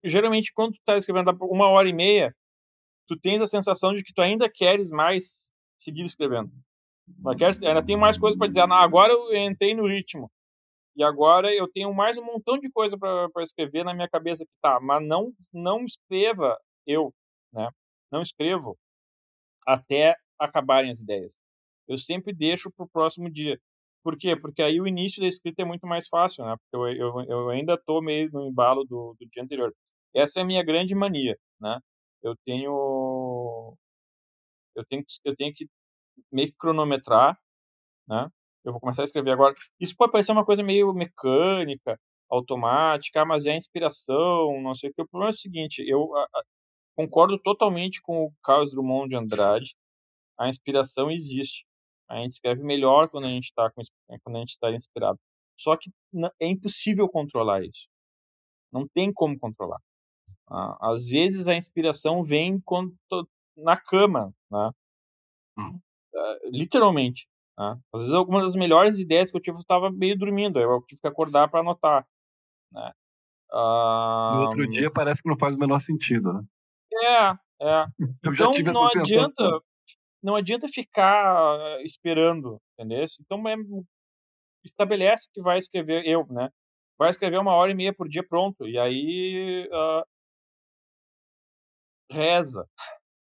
geralmente, quando tu tá escrevendo uma hora e meia, tu tens a sensação de que tu ainda queres mais seguir escrevendo. Queres, ainda tem mais coisas para dizer. Ah, agora eu entrei no ritmo. E agora eu tenho mais um montão de coisa para escrever na minha cabeça que tá, mas não não escreva eu, né? Não escrevo até acabarem as ideias. Eu sempre deixo para o próximo dia. Por quê? Porque aí o início da escrita é muito mais fácil, né? Porque eu, eu, eu ainda estou meio no embalo do, do dia anterior. Essa é a minha grande mania, né? Eu tenho eu tenho eu tenho que meio que cronometrar, né? Eu vou começar a escrever agora. Isso pode parecer uma coisa meio mecânica, automática, mas é inspiração, não sei o que. O problema é o seguinte, eu a, a, concordo totalmente com o Carlos Drummond de Andrade. A inspiração existe. A gente escreve melhor quando a gente está quando a gente está inspirado. Só que é impossível controlar isso. Não tem como controlar. Às vezes a inspiração vem quando na cama, né? Hum. literalmente. Né? Às vezes algumas das melhores ideias que eu tive eu estava meio dormindo, eu tive que acordar para anotar. Né? No outro dia parece que não faz o menor sentido, né? É, é. Eu então não adianta, não adianta ficar esperando, entendeu? Então é, estabelece que vai escrever eu, né? Vai escrever uma hora e meia por dia pronto e aí uh, reza,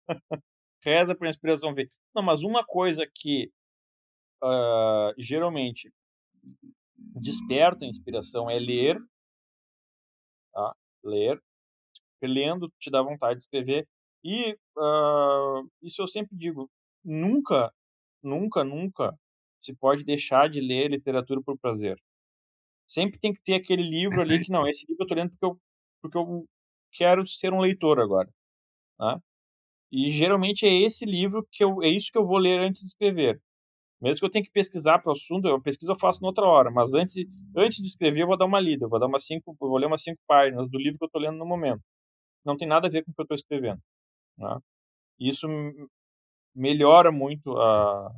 reza para a inspiração vir. Não, mas uma coisa que uh, geralmente desperta a inspiração é ler, tá? ler, lendo te dá vontade de escrever e uh, isso eu sempre digo, nunca, nunca, nunca se pode deixar de ler literatura por prazer. Sempre tem que ter aquele livro ali que não, esse livro eu estou lendo porque eu, porque eu quero ser um leitor agora, né? E geralmente é esse livro que eu, é isso que eu vou ler antes de escrever. Mesmo que eu tenha que pesquisar para o assunto, eu pesquiso eu faço noutra hora, mas antes, antes de escrever eu vou dar uma lida, eu vou dar umas cinco, vou ler umas cinco páginas do livro que eu estou lendo no momento. Não tem nada a ver com o que eu estou escrevendo. Né? Isso melhora muito a,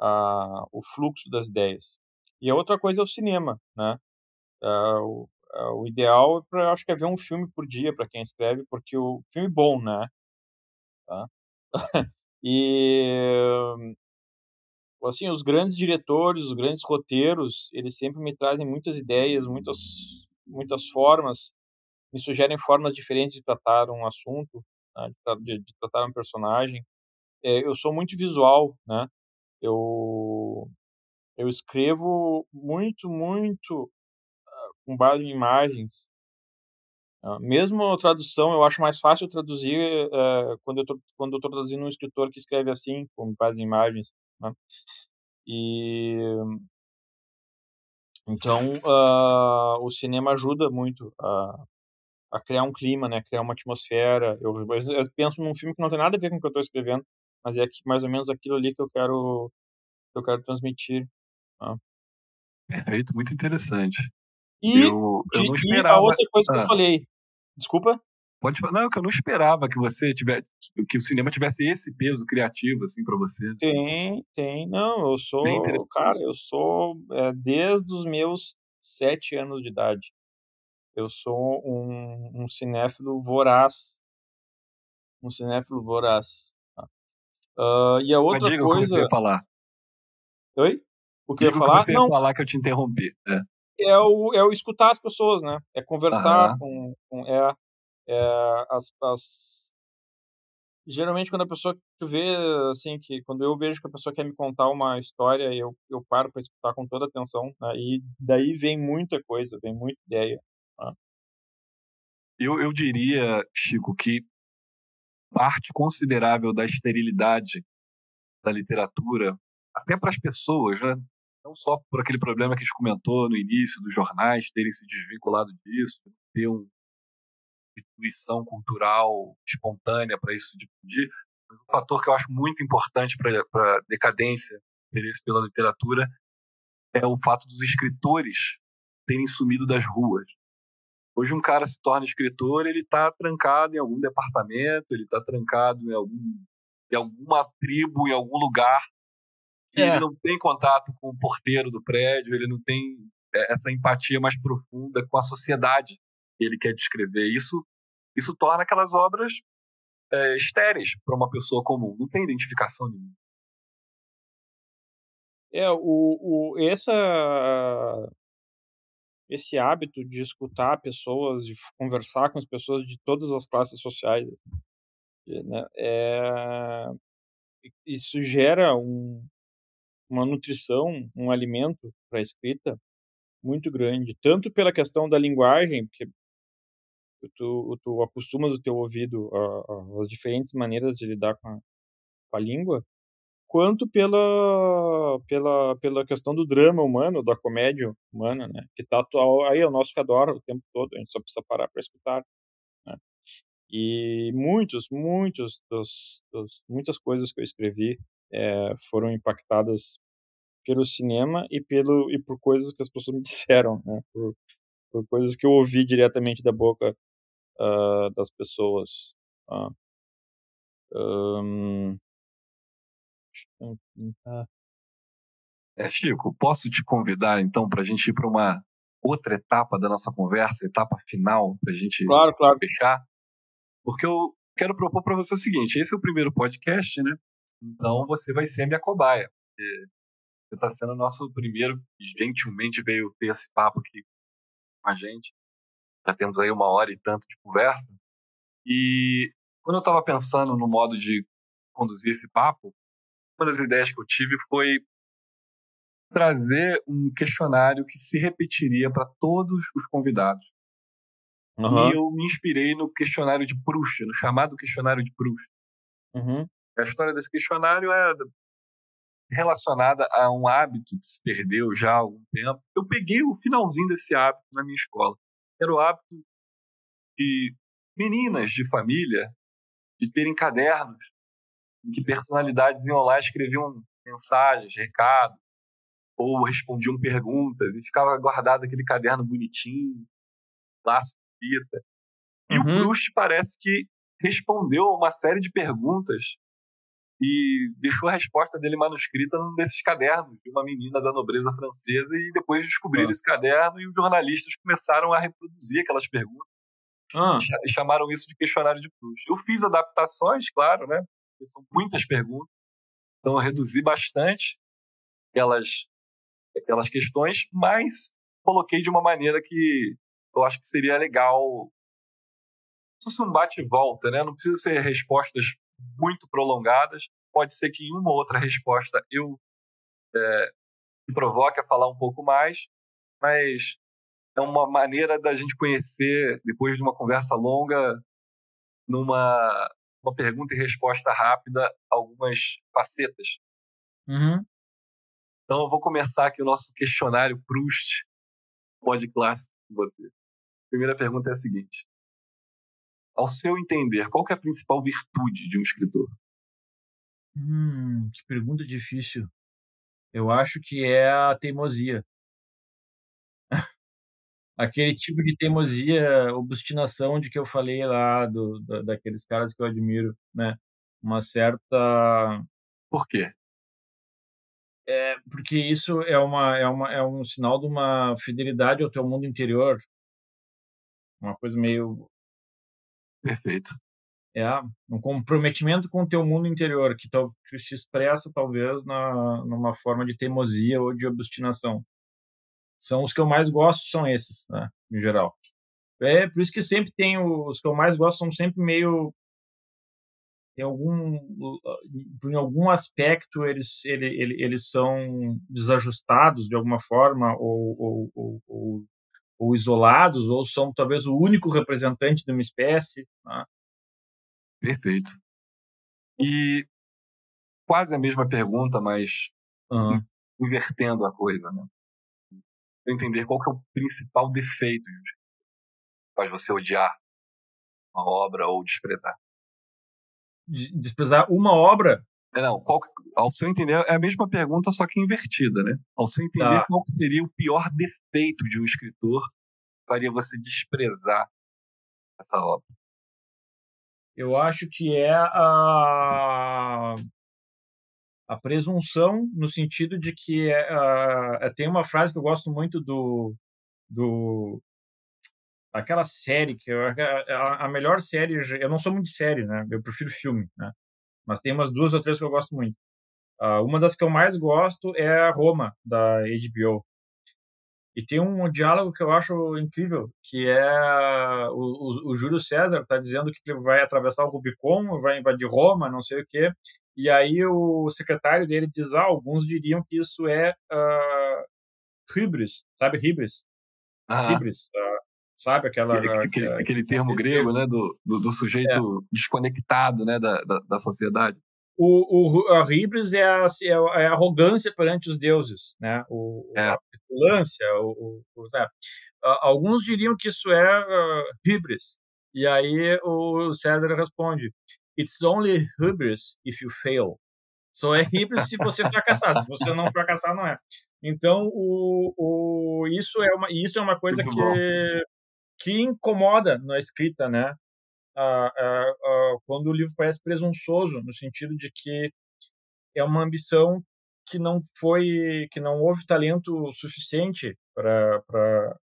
a, o fluxo das ideias. E a outra coisa é o cinema, né? É, o, é, o ideal, pra, acho que é ver um filme por dia para quem escreve, porque o filme bom, né? Tá? e assim, os grandes diretores, os grandes roteiros, eles sempre me trazem muitas ideias, muitas, muitas formas, me sugerem formas diferentes de tratar um assunto, né, de, de, tratar um personagem. É, eu sou muito visual, né? Eu eu escrevo muito, muito uh, com base em imagens. Uh, mesmo a tradução, eu acho mais fácil traduzir uh, quando eu tô, quando eu estou traduzindo um escritor que escreve assim, com base em imagens. Né? E então uh, o cinema ajuda muito a, a, criar um clima, né? Criar uma atmosfera. Eu, eu, penso num filme que não tem nada a ver com o que eu estou escrevendo, mas é que, mais ou menos aquilo ali que eu quero que eu quero transmitir. Né? Perfeito, muito interessante. E, eu, eu não esperava. a outra coisa que ah. eu falei, desculpa. Pode falar. Não, que eu não esperava que você tivesse. que o cinema tivesse esse peso criativo, assim, para você. Tem, tem. Não, eu sou. Cara, eu sou. É, desde os meus sete anos de idade. Eu sou um, um cinéfilo voraz. Um cinéfilo voraz. Uh, e a outra Mas diga coisa. O que você ia falar. Oi? O que diga eu ia falar? você não. ia falar que eu te interrompi. É. É o, é o escutar as pessoas, né? É conversar com, com. É, é, as, as, geralmente quando a pessoa tu vê assim que quando eu vejo que a pessoa quer me contar uma história eu, eu paro para escutar com toda atenção né? e daí vem muita coisa vem muita ideia né? eu, eu diria Chico que parte considerável da esterilidade da literatura até para as pessoas né não só por aquele problema que a gente comentou no início dos jornais terem se desvinculado disso ter um instituição cultural espontânea para isso se difundir, mas um fator que eu acho muito importante para a decadência do interesse pela literatura é o fato dos escritores terem sumido das ruas. Hoje um cara se torna escritor, ele está trancado em algum departamento, ele está trancado em, algum, em alguma tribo, em algum lugar, e é. ele não tem contato com o porteiro do prédio, ele não tem é, essa empatia mais profunda com a sociedade que ele quer descrever. Isso, isso torna aquelas obras é, estéreis para uma pessoa comum, não tem identificação nenhuma. É, o, o, essa, esse hábito de escutar pessoas, de conversar com as pessoas de todas as classes sociais, né, é, isso gera um, uma nutrição, um alimento para a escrita muito grande, tanto pela questão da linguagem, porque tu, tu acostumas o teu ouvido às diferentes maneiras de lidar com a, com a língua, quanto pela, pela, pela questão do drama humano, da comédia humana, né? Que tá aí ao nosso redor o tempo todo, a gente só precisa parar para escutar. Né? E muitos, muitos dos, dos, muitas coisas que eu escrevi é, foram impactadas pelo cinema e pelo e por coisas que as pessoas me disseram, né? Por, por coisas que eu ouvi diretamente da boca uh, das pessoas. Uh, um, é, Chico, posso te convidar então para a gente ir para uma outra etapa da nossa conversa, etapa final, para a gente claro, claro. fechar? Porque eu quero propor para você o seguinte: esse é o primeiro podcast, né? Então você vai ser a minha cobaia. Você está sendo o nosso primeiro que gentilmente veio ter esse papo aqui com a gente. Já temos aí uma hora e tanto de conversa. E quando eu estava pensando no modo de conduzir esse papo, uma das ideias que eu tive foi trazer um questionário que se repetiria para todos os convidados. Uhum. E eu me inspirei no questionário de Proust, no chamado questionário de Proust. Uhum. A história desse questionário é relacionada a um hábito que se perdeu já há algum tempo. Eu peguei o finalzinho desse hábito na minha escola. Era o hábito de meninas de família de terem cadernos em que personalidades iam lá e escreviam mensagens, recados, ou respondiam perguntas, e ficava guardado aquele caderno bonitinho, laço de fita. E uhum. o Proust parece que respondeu a uma série de perguntas e deixou a resposta dele manuscrita num desses cadernos de uma menina da nobreza francesa e depois descobriram ah. esse caderno e os jornalistas começaram a reproduzir aquelas perguntas ah. e chamaram isso de questionário de Proust. Eu fiz adaptações, claro, né? São muitas perguntas, então eu reduzi bastante aquelas, aquelas questões, mas coloquei de uma maneira que eu acho que seria legal. Se fosse um bate e volta, né? Não precisa ser respostas muito prolongadas. Pode ser que em uma ou outra resposta eu é, me provoque a falar um pouco mais, mas é uma maneira da gente conhecer, depois de uma conversa longa, numa uma pergunta e resposta rápida, algumas facetas. Uhum. Então eu vou começar aqui o nosso questionário Proust, pode clássico com você. A primeira pergunta é a seguinte: ao seu entender, qual é a principal virtude de um escritor? Hum, que pergunta difícil. Eu acho que é a teimosia. Aquele tipo de teimosia, obstinação de que eu falei lá, do, da, daqueles caras que eu admiro, né? Uma certa. Por quê? É, porque isso é, uma, é, uma, é um sinal de uma fidelidade ao teu mundo interior. Uma coisa meio Perfeito. É, um comprometimento com o teu mundo interior, que, tal, se expressa talvez na, numa forma de teimosia ou de obstinação. São os que eu mais gosto, são esses, né, em geral. É por isso que sempre tem os que eu mais gosto são sempre meio em algum em algum aspecto eles ele, ele, eles são desajustados de alguma forma ou, ou, ou, ou ou isolados, ou são talvez o único representante de uma espécie. Né? Perfeito. E quase a mesma pergunta, mas uhum. invertendo a coisa, né? Entender qual que é o principal defeito que faz você odiar uma obra ou desprezar. Desprezar uma obra? É, não, qual, ao seu entender, é a mesma pergunta, só que invertida, né? Ao seu entender, tá. qual seria o pior defeito de um escritor que faria você desprezar essa obra? Eu acho que é a, a presunção, no sentido de que é, a, tem uma frase que eu gosto muito do, do aquela série que eu, a, a, melhor série, eu não sou muito de série, né? Eu prefiro filme, né? Mas tem umas duas ou três que eu gosto muito. Uh, uma das que eu mais gosto é a Roma, da HBO. E tem um diálogo que eu acho incrível, que é o, o, o Júlio César está dizendo que vai atravessar o Rubicon, vai invadir Roma, não sei o quê. E aí o secretário dele diz, ah, alguns diriam que isso é uh, hibris, sabe hibris? Ah. Hibris, uh, sabe aquela... Aquele, aquele, aquele termo grego, né, do, do, do sujeito é. desconectado, né, da, da, da sociedade. O, o, a hibris é a, é a, arrogância perante os deuses, né? O, é. A petulância. O, o, né? Alguns diriam que isso é uh, hibris. E aí o César responde: It's only hubris if you fail. Só é hibris se você fracassar. se você não fracassar, não é. Então, o, o, isso, é uma, isso é uma coisa que, que incomoda na escrita, né? Ah, ah, ah, quando o livro parece presunçoso, no sentido de que é uma ambição que não foi, que não houve talento suficiente para.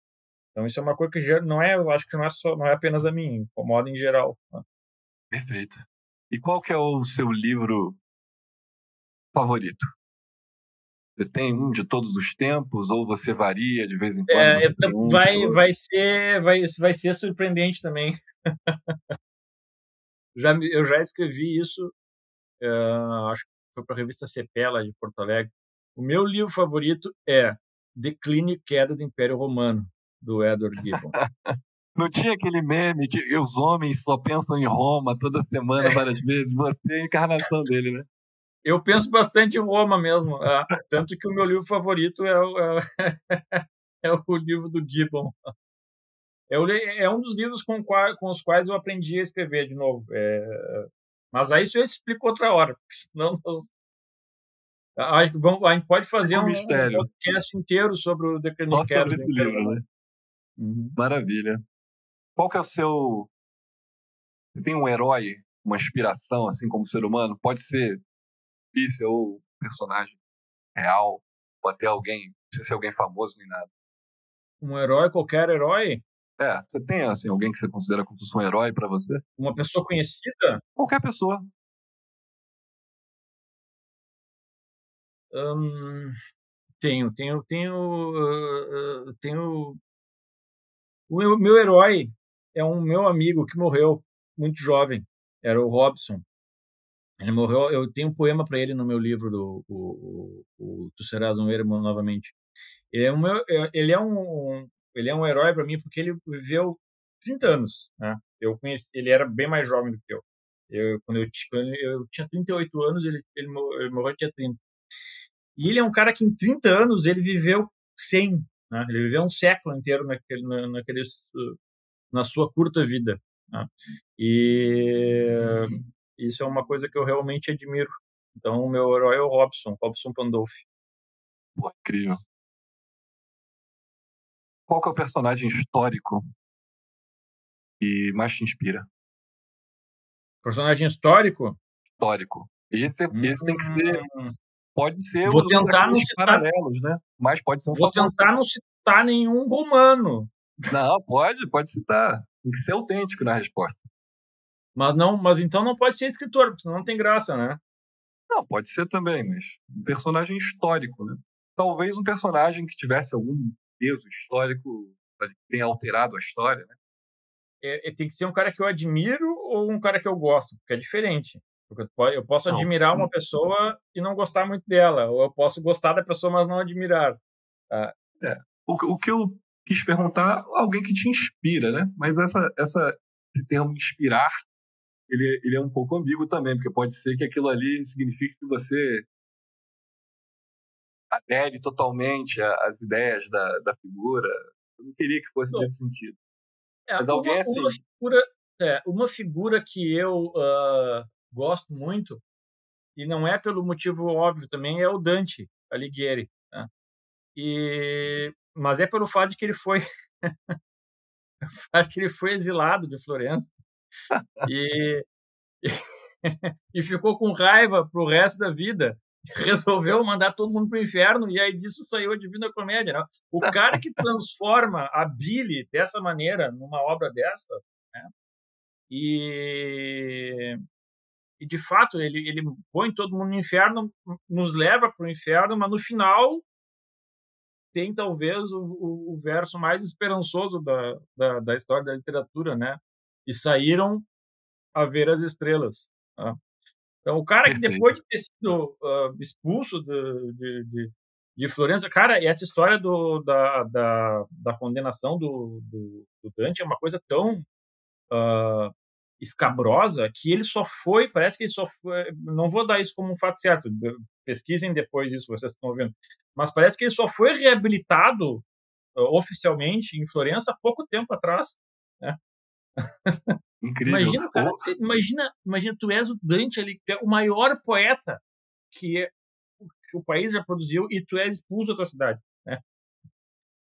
Então, isso é uma coisa que não é, eu acho que não é, só, não é apenas a mim, incomoda em geral. Né? Perfeito. E qual que é o seu livro favorito? Você tem um de todos os tempos ou você varia de vez em quando? É, um vai, vai ser, vai, vai ser surpreendente também. já eu já escrevi isso, uh, acho que foi para a revista Cepela de Porto Alegre. O meu livro favorito é Declínio e Queda do Império Romano do Edward Gibbon. Não tinha aquele meme que os homens só pensam em Roma toda semana, é. várias vezes. Você é a encarnação dele, né? Eu penso bastante em Roma mesmo. É, tanto que o meu livro favorito é o, é, é o livro do Gibbon. É, um dos livros com, qual, com, os quais eu aprendi a escrever de novo. É, mas aí isso eu explico outra hora, porque senão nós, a, vamos, a gente pode fazer um, um, podcast inteiro sobre o The Só sobre esse livro, né? Uhum. Maravilha. Qual que é o seu... Você tem um herói, uma inspiração, assim, como ser humano? Pode ser fictícia ou personagem real, ou até alguém, não precisa ser alguém famoso nem nada. Um herói, qualquer herói? É, você tem, assim, alguém que você considera como um herói para você? Uma pessoa conhecida? Qualquer pessoa. Hum, tenho, tenho, tenho, uh, tenho o meu, meu herói é um meu amigo que morreu muito jovem, era o Robson. Ele morreu, eu tenho um poema para ele no meu livro do o, o, o Tu Serás um Irmão novamente. Ele é um, meu, é, ele é um, ele é um herói para mim porque ele viveu 30 anos, né? Eu conheci, ele era bem mais jovem do que eu. Eu quando eu, quando eu tinha 38 anos, ele ele, ele morreu tinha 30. E ele é um cara que em 30 anos ele viveu 100, né? Ele viveu um século inteiro naquele, na, naqueles, na sua curta vida. Né? E isso é uma coisa que eu realmente admiro. Então, o meu herói é o Robson, Robson Pandolfi. Pô, incrível. Qual que é o personagem histórico que mais te inspira? Personagem histórico? Histórico. Esse, esse tem que ser hum. Pode ser Vou tentar não citar, paralelos, né? Mas pode ser um Vou tentar não citar nenhum romano. Não, pode, pode citar. Tem que ser autêntico na resposta. Mas não, mas então não pode ser escritor, porque senão não tem graça, né? Não, pode ser também, mas um personagem histórico, né? Talvez um personagem que tivesse algum peso histórico que tenha alterado a história, né? É, é, tem que ser um cara que eu admiro ou um cara que eu gosto, porque é diferente. Porque eu posso não. admirar uma pessoa e não gostar muito dela, ou eu posso gostar da pessoa, mas não admirar. Ah. É. O, o que eu quis perguntar, alguém que te inspira, né? Mas essa, essa, esse termo inspirar, ele, ele é um pouco ambíguo também, porque pode ser que aquilo ali signifique que você adere totalmente às ideias da, da figura. Eu não queria que fosse nesse sentido. É, Mas alguém uma, assim. Uma figura, é, uma figura que eu uh, gosto muito, e não é pelo motivo óbvio também, é o Dante Alighieri. Né? E, mas é pelo fato de que ele foi que ele foi exilado de Florença e, e, ficou com raiva pro resto da vida resolveu mandar todo mundo para o inferno e aí disso saiu a Divina Comédia. Né? O cara que transforma a Billy dessa maneira, numa obra dessa, né? e, e de fato ele, ele põe todo mundo no inferno, nos leva para o inferno, mas no final tem talvez o, o, o verso mais esperançoso da, da, da, história da literatura, né? E saíram a ver as estrelas. Tá? Então, o cara que depois de ter sido uh, expulso de, de, de, de, Florença, cara, essa história do, da, da, da condenação do, do, do, Dante é uma coisa tão uh, escabrosa que ele só foi, parece que ele só foi, não vou dar isso como um fato certo, pesquisem depois isso, vocês estão ouvindo, mas parece que ele só foi reabilitado uh, oficialmente em Florença há pouco tempo atrás, né? Incrível. Imagina, cara, você, imagina, imagina, tu és o Dante ali, é o maior poeta que, é, que o país já produziu e tu és expulso da tua cidade, né?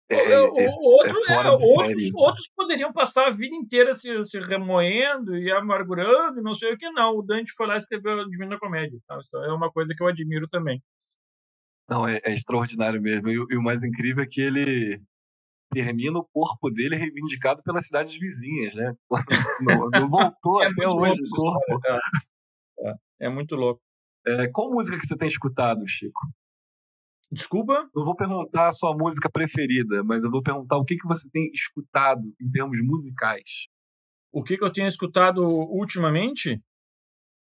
É, é, é outro, é, outros, outros, poderiam passar a vida inteira se, se remoendo e amargurando, não sei o que, não. O Dante foi lá e escreveu a Divina Comédia. Isso é uma coisa que eu admiro também. Não, é, é extraordinário mesmo. E, e, o mais incrível é que ele termina o corpo dele reivindicado pelas cidades vizinhas, né? Não, não voltou é até hoje o corpo. É, é, muito louco. É, qual música que você tem escutado, Chico? Desculpa? Eu vou perguntar a sua música preferida, mas eu vou perguntar o que, que você tem escutado em termos musicais. O que, que eu tenho escutado ultimamente?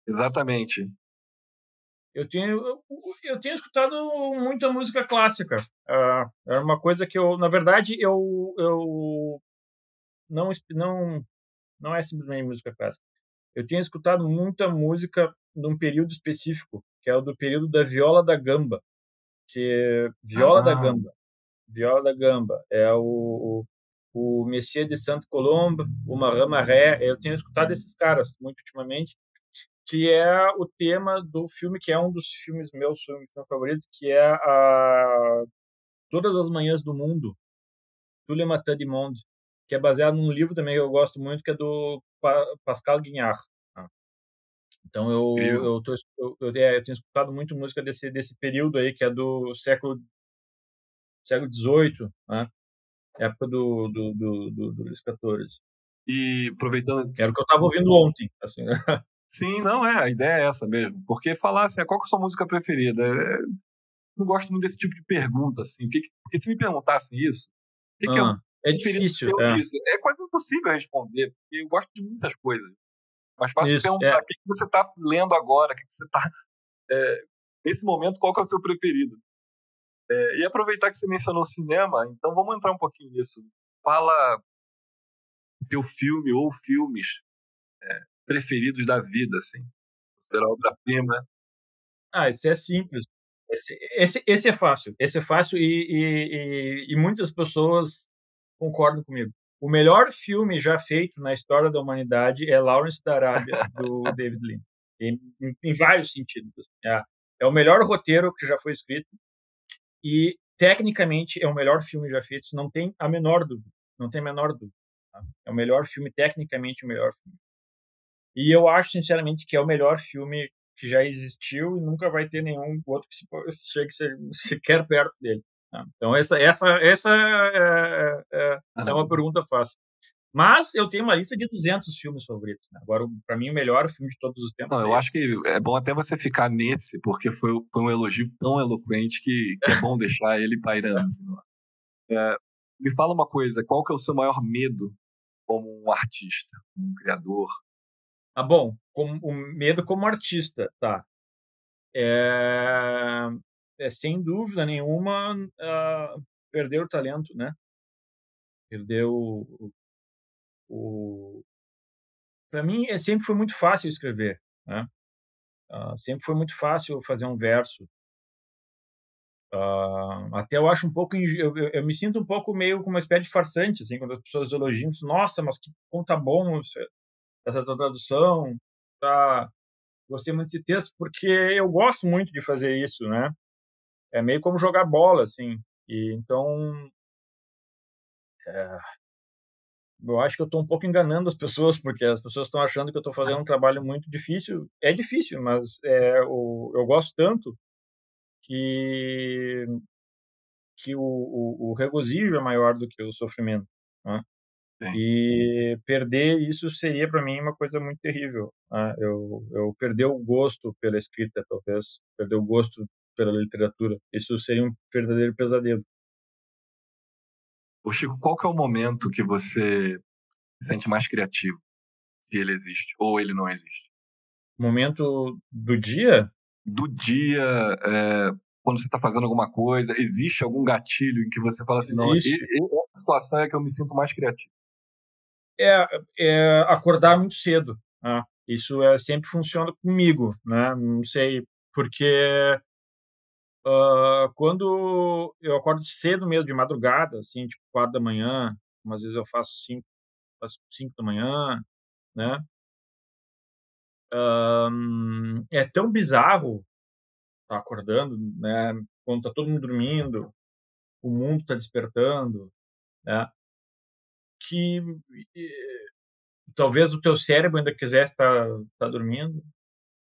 Exatamente. Eu tenho, eu tenho escutado muita música clássica. Uh, é uma coisa que eu, na verdade, eu, eu não, não, não é simplesmente música clássica. Eu tenho escutado muita música num período específico, que é o do período da viola da gamba, que é viola ah. da gamba, viola da gamba é o, o, o Messias de Saint Colombe, o Marama Ré. Eu tenho escutado esses caras muito ultimamente que é o tema do filme, que é um dos filmes meus, meus favoritos, que é a Todas as Manhãs do Mundo, Tous les Matins du Monde, que é baseado num livro também que eu gosto muito, que é do Pascal Guignard. Tá? Então eu eu, tô, eu, eu, é, eu, tenho escutado muito música desse desse período aí que é do século século XVIII, né? época do do do, do, do Luís XIV. E aproveitando, era o que eu estava ouvindo ontem, assim. Sim, não é, a ideia é essa mesmo. Porque falar assim, ah, qual é a sua música preferida? É, não gosto muito desse tipo de pergunta, assim. Porque, porque se me perguntassem isso, o que, ah, que é, é difícil. É. É quase impossível responder, porque eu gosto de muitas coisas. Mas fácil isso, perguntar é. o que, que você está lendo agora, o que, que você está. É, nesse momento, qual é o seu preferido? É, e aproveitar que você mencionou cinema, então vamos entrar um pouquinho nisso. Fala teu filme ou filmes é, preferidos da vida, assim? Será obra-prima? Ah, esse é simples. Esse, esse, esse, é fácil. Esse é fácil e, e, e, e muitas pessoas concordam comigo. O melhor filme já feito na história da humanidade é Lawrence da Arábia, do David Lean. Em, em, em, vários sentidos. É, é o melhor roteiro que já foi escrito e, tecnicamente, é o melhor filme já feito. Não tem a menor dúvida. Não tem a menor dúvida. Tá? É o melhor filme, tecnicamente, o melhor filme. E eu acho, sinceramente, que é o melhor filme que já existiu e nunca vai ter nenhum outro que se, chegue sequer perto dele. Tá? Então, essa, essa, essa é, é, é, uma pergunta fácil. Mas eu tenho uma lista de 200 filmes favoritos. Né? Agora, para mim, o melhor filme de todos os tempos. Não, eu acho que é bom até você ficar nesse, porque foi, foi um elogio tão eloquente que, que é bom deixar ele pairando. Assim, é, me fala uma coisa, qual que é o seu maior medo como um artista, um criador, ah, bom, o medo como artista, tá. É, é sem dúvida nenhuma uh, perder o talento, né? Perder o, o, para mim é sempre foi muito fácil escrever, né? Uh, sempre foi muito fácil fazer um verso. Uh, até eu acho um pouco eu, eu, eu, me sinto um pouco meio como uma espécie de farsante assim quando as pessoas elogiam nossa mas que conta bom essa tua tradução, tá? Gostei muito desse texto porque eu gosto muito de fazer isso, né? É meio como jogar bola, assim. E então, é, eu acho que eu estou um pouco enganando as pessoas porque as pessoas estão achando que eu estou fazendo um trabalho muito difícil. É difícil, mas é, o, eu gosto tanto que que o, o, o regozijo é maior do que o sofrimento. Né? E perder isso seria para mim uma coisa muito terrível. Né? Eu, eu perder o gosto pela escrita, talvez, perder o gosto pela literatura. Isso seria um verdadeiro pesadelo. Ô Chico, qual que é o momento que você se sente mais criativo? Se ele existe ou ele não existe? Momento do dia? Do dia, é, quando você está fazendo alguma coisa, existe algum gatilho em que você fala assim, existe. não, essa situação é que eu me sinto mais criativo? É, é acordar muito cedo. Né? Isso é, sempre funciona comigo, né? Não sei, porque uh, quando eu acordo cedo mesmo, de madrugada, assim, tipo quatro da manhã, umas vezes eu faço cinco, faço cinco da manhã, né? Um, é tão bizarro tá acordando, né? Quando tá todo mundo dormindo, o mundo tá despertando, né? Que talvez o teu cérebro ainda quisesse estar tá, tá dormindo,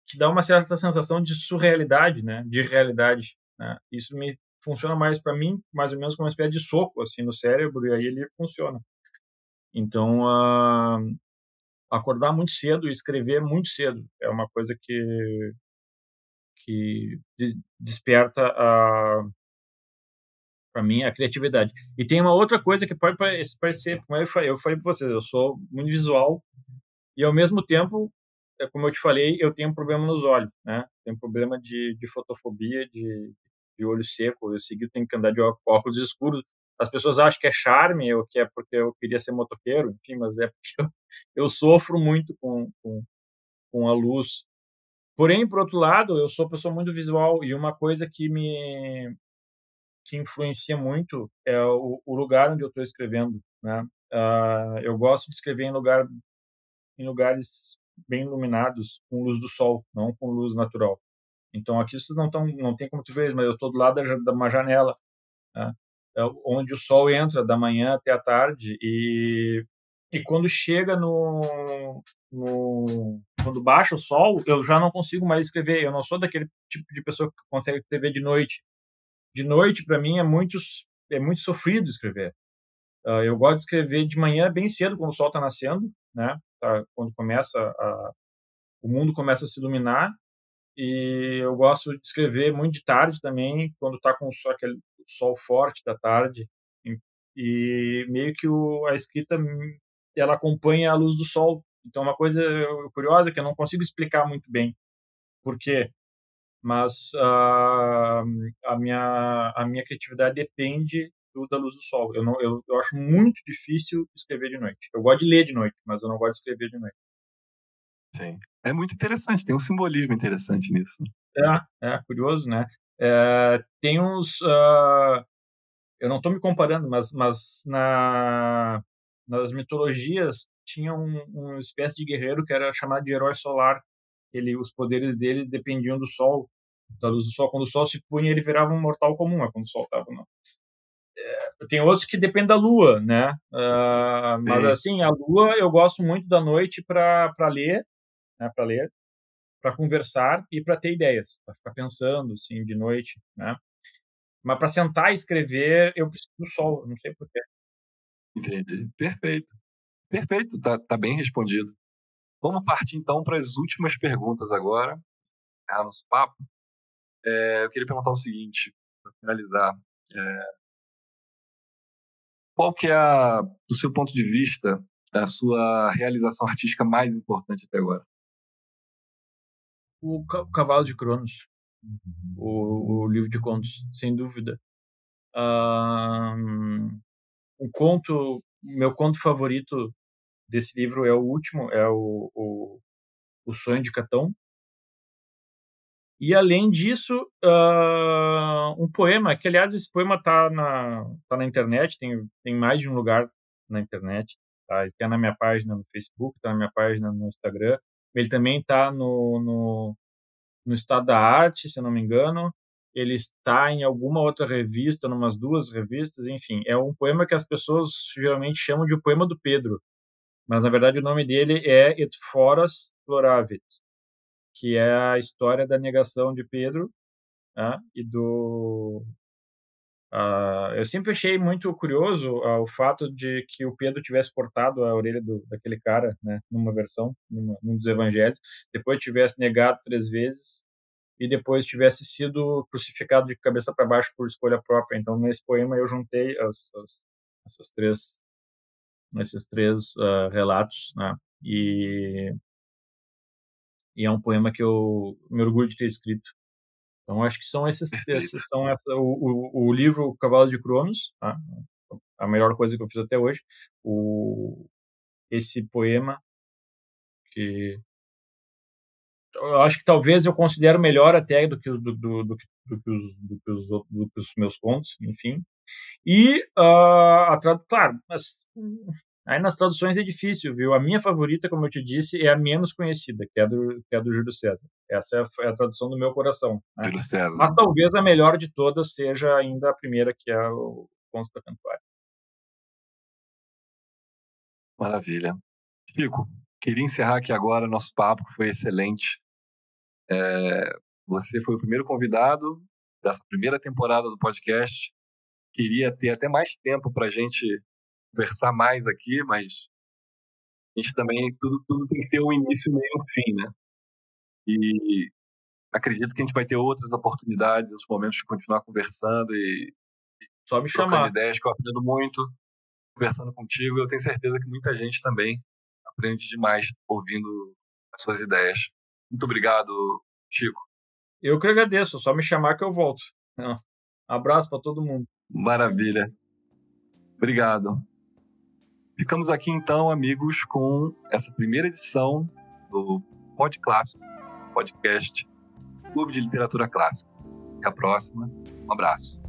que dá uma certa sensação de surrealidade, né? De realidade, né? Isso me funciona mais para mim, mais ou menos como uma espécie de soco assim no cérebro e aí ele funciona. Então, uh, acordar muito cedo e escrever muito cedo é uma coisa que que desperta a para mim a criatividade. E tem uma outra coisa que pode parecer, como eu falei, eu falei para vocês, eu sou muito visual e ao mesmo tempo, é como eu te falei, eu tenho um problema nos olhos, né? Tenho um problema de, de fotofobia, de, de olho seco. Eu segui, tenho que andar de óculos escuros. As pessoas acham que é charme ou que é porque eu queria ser motoqueiro, enfim, mas é porque eu, eu sofro muito com, com, com a luz Porém, por outro lado, eu sou pessoa muito visual e uma coisa que me que influencia muito é o, o lugar onde eu estou escrevendo, né? Uh, eu gosto de escrever em lugar em lugares bem iluminados com luz do sol, não com luz natural. Então aqui vocês não estão, não tem como tu ver, mas eu estou do lado de uma janela, né? é onde o sol entra da manhã até a tarde e e quando chega no, no quando baixa o sol, eu já não consigo mais escrever. Eu não sou daquele tipo de pessoa que consegue escrever de noite. De noite, para mim, é muito, é muito sofrido escrever. Uh, eu gosto de escrever de manhã, bem cedo, quando o sol está nascendo, né? Tá, quando começa a, o mundo começa a se iluminar. E eu gosto de escrever muito de tarde também, quando está com aquele sol forte da tarde. E, meio que o, a escrita ela acompanha a luz do sol. Então, uma coisa curiosa que eu não consigo explicar muito bem por quê, mas uh, a, minha, a minha criatividade depende do, da luz do sol. Eu, não, eu, eu acho muito difícil escrever de noite. Eu gosto de ler de noite, mas eu não gosto de escrever de noite. Sim. É muito interessante, tem um simbolismo interessante nisso. É, é curioso, né? É, tem uns. Uh, eu não estou me comparando, mas, mas na, nas mitologias tinha um, uma espécie de guerreiro que era chamado de herói solar. Ele, os poderes dele dependiam do sol, da luz do sol. Quando o sol se punha, ele virava um mortal comum, é quando o sol estava não. É, tem outros que dependem da lua, né? Uh, mas assim, a lua eu gosto muito da noite para ler, né? Para ler, para conversar e para ter ideias, para ficar pensando assim de noite, né? Mas para sentar e escrever, eu preciso do sol, não sei porquê. Entendi. Perfeito. Perfeito, tá, tá bem respondido. Vamos partir então para as últimas perguntas agora, ah, nosso papo. É, eu queria perguntar o seguinte, para finalizar. É, qual que é, a, do seu ponto de vista, a sua realização artística mais importante até agora? O, Cavalo de Cronos, o, o livro de contos, sem dúvida. Um, o conto, meu conto favorito desse livro é o último, é o, o, o Sonho de Catão. E além disso, uh, um poema, que aliás esse poema está na, tá na internet, tem, tem mais de um lugar na internet. Tá? Está na minha página no Facebook, está na minha página no Instagram. Ele também está no, no, no Estado da Arte, se eu não me engano ele está em alguma outra revista, numas duas revistas, enfim. É um poema que as pessoas geralmente chamam de o poema do Pedro, mas na verdade o nome dele é Et Foras Floravit, que é a história da negação de Pedro, né? e do Uh, eu sempre achei muito curioso uh, o fato de que o Pedro tivesse cortado a orelha do, daquele cara, né, numa versão, numa, num dos evangelhos, depois tivesse negado três vezes e depois tivesse sido crucificado de cabeça para baixo por escolha própria. Então, nesse poema eu juntei as, as, essas três, esses três uh, relatos, né, e, e é um poema que eu me orgulho de ter escrito. Então, acho que são esses, esses são essa, o, o, o livro Cavalo de Cronos, tá? a melhor coisa que eu fiz até hoje, o, esse poema que eu acho que talvez eu considero melhor até do que, do, do, do, do, que, os, do, que, os, do que os meus contos, enfim. E, uh, a, claro, mas Aí nas traduções é difícil, viu? A minha favorita, como eu te disse, é a menos conhecida, que é do, que é do Júlio César. Essa é a, é a tradução do meu coração. Né? Júlio César. Mas talvez a melhor de todas seja ainda a primeira, que é o Conto da Cantuária. Maravilha. Chico, queria encerrar aqui agora nosso papo, foi excelente. É, você foi o primeiro convidado dessa primeira temporada do podcast. Queria ter até mais tempo para a gente conversar mais aqui, mas a gente também, tudo, tudo tem que ter um início, meio e um fim, né? E acredito que a gente vai ter outras oportunidades, outros momentos de continuar conversando e só me chamar. ideias que eu aprendo muito conversando contigo. Eu tenho certeza que muita gente também aprende demais ouvindo as suas ideias. Muito obrigado, Chico. Eu que agradeço, só me chamar que eu volto. Abraço para todo mundo. Maravilha. Obrigado. Ficamos aqui então, amigos, com essa primeira edição do Pod Clássico, podcast Clube de Literatura Clássica. Até a próxima. Um abraço.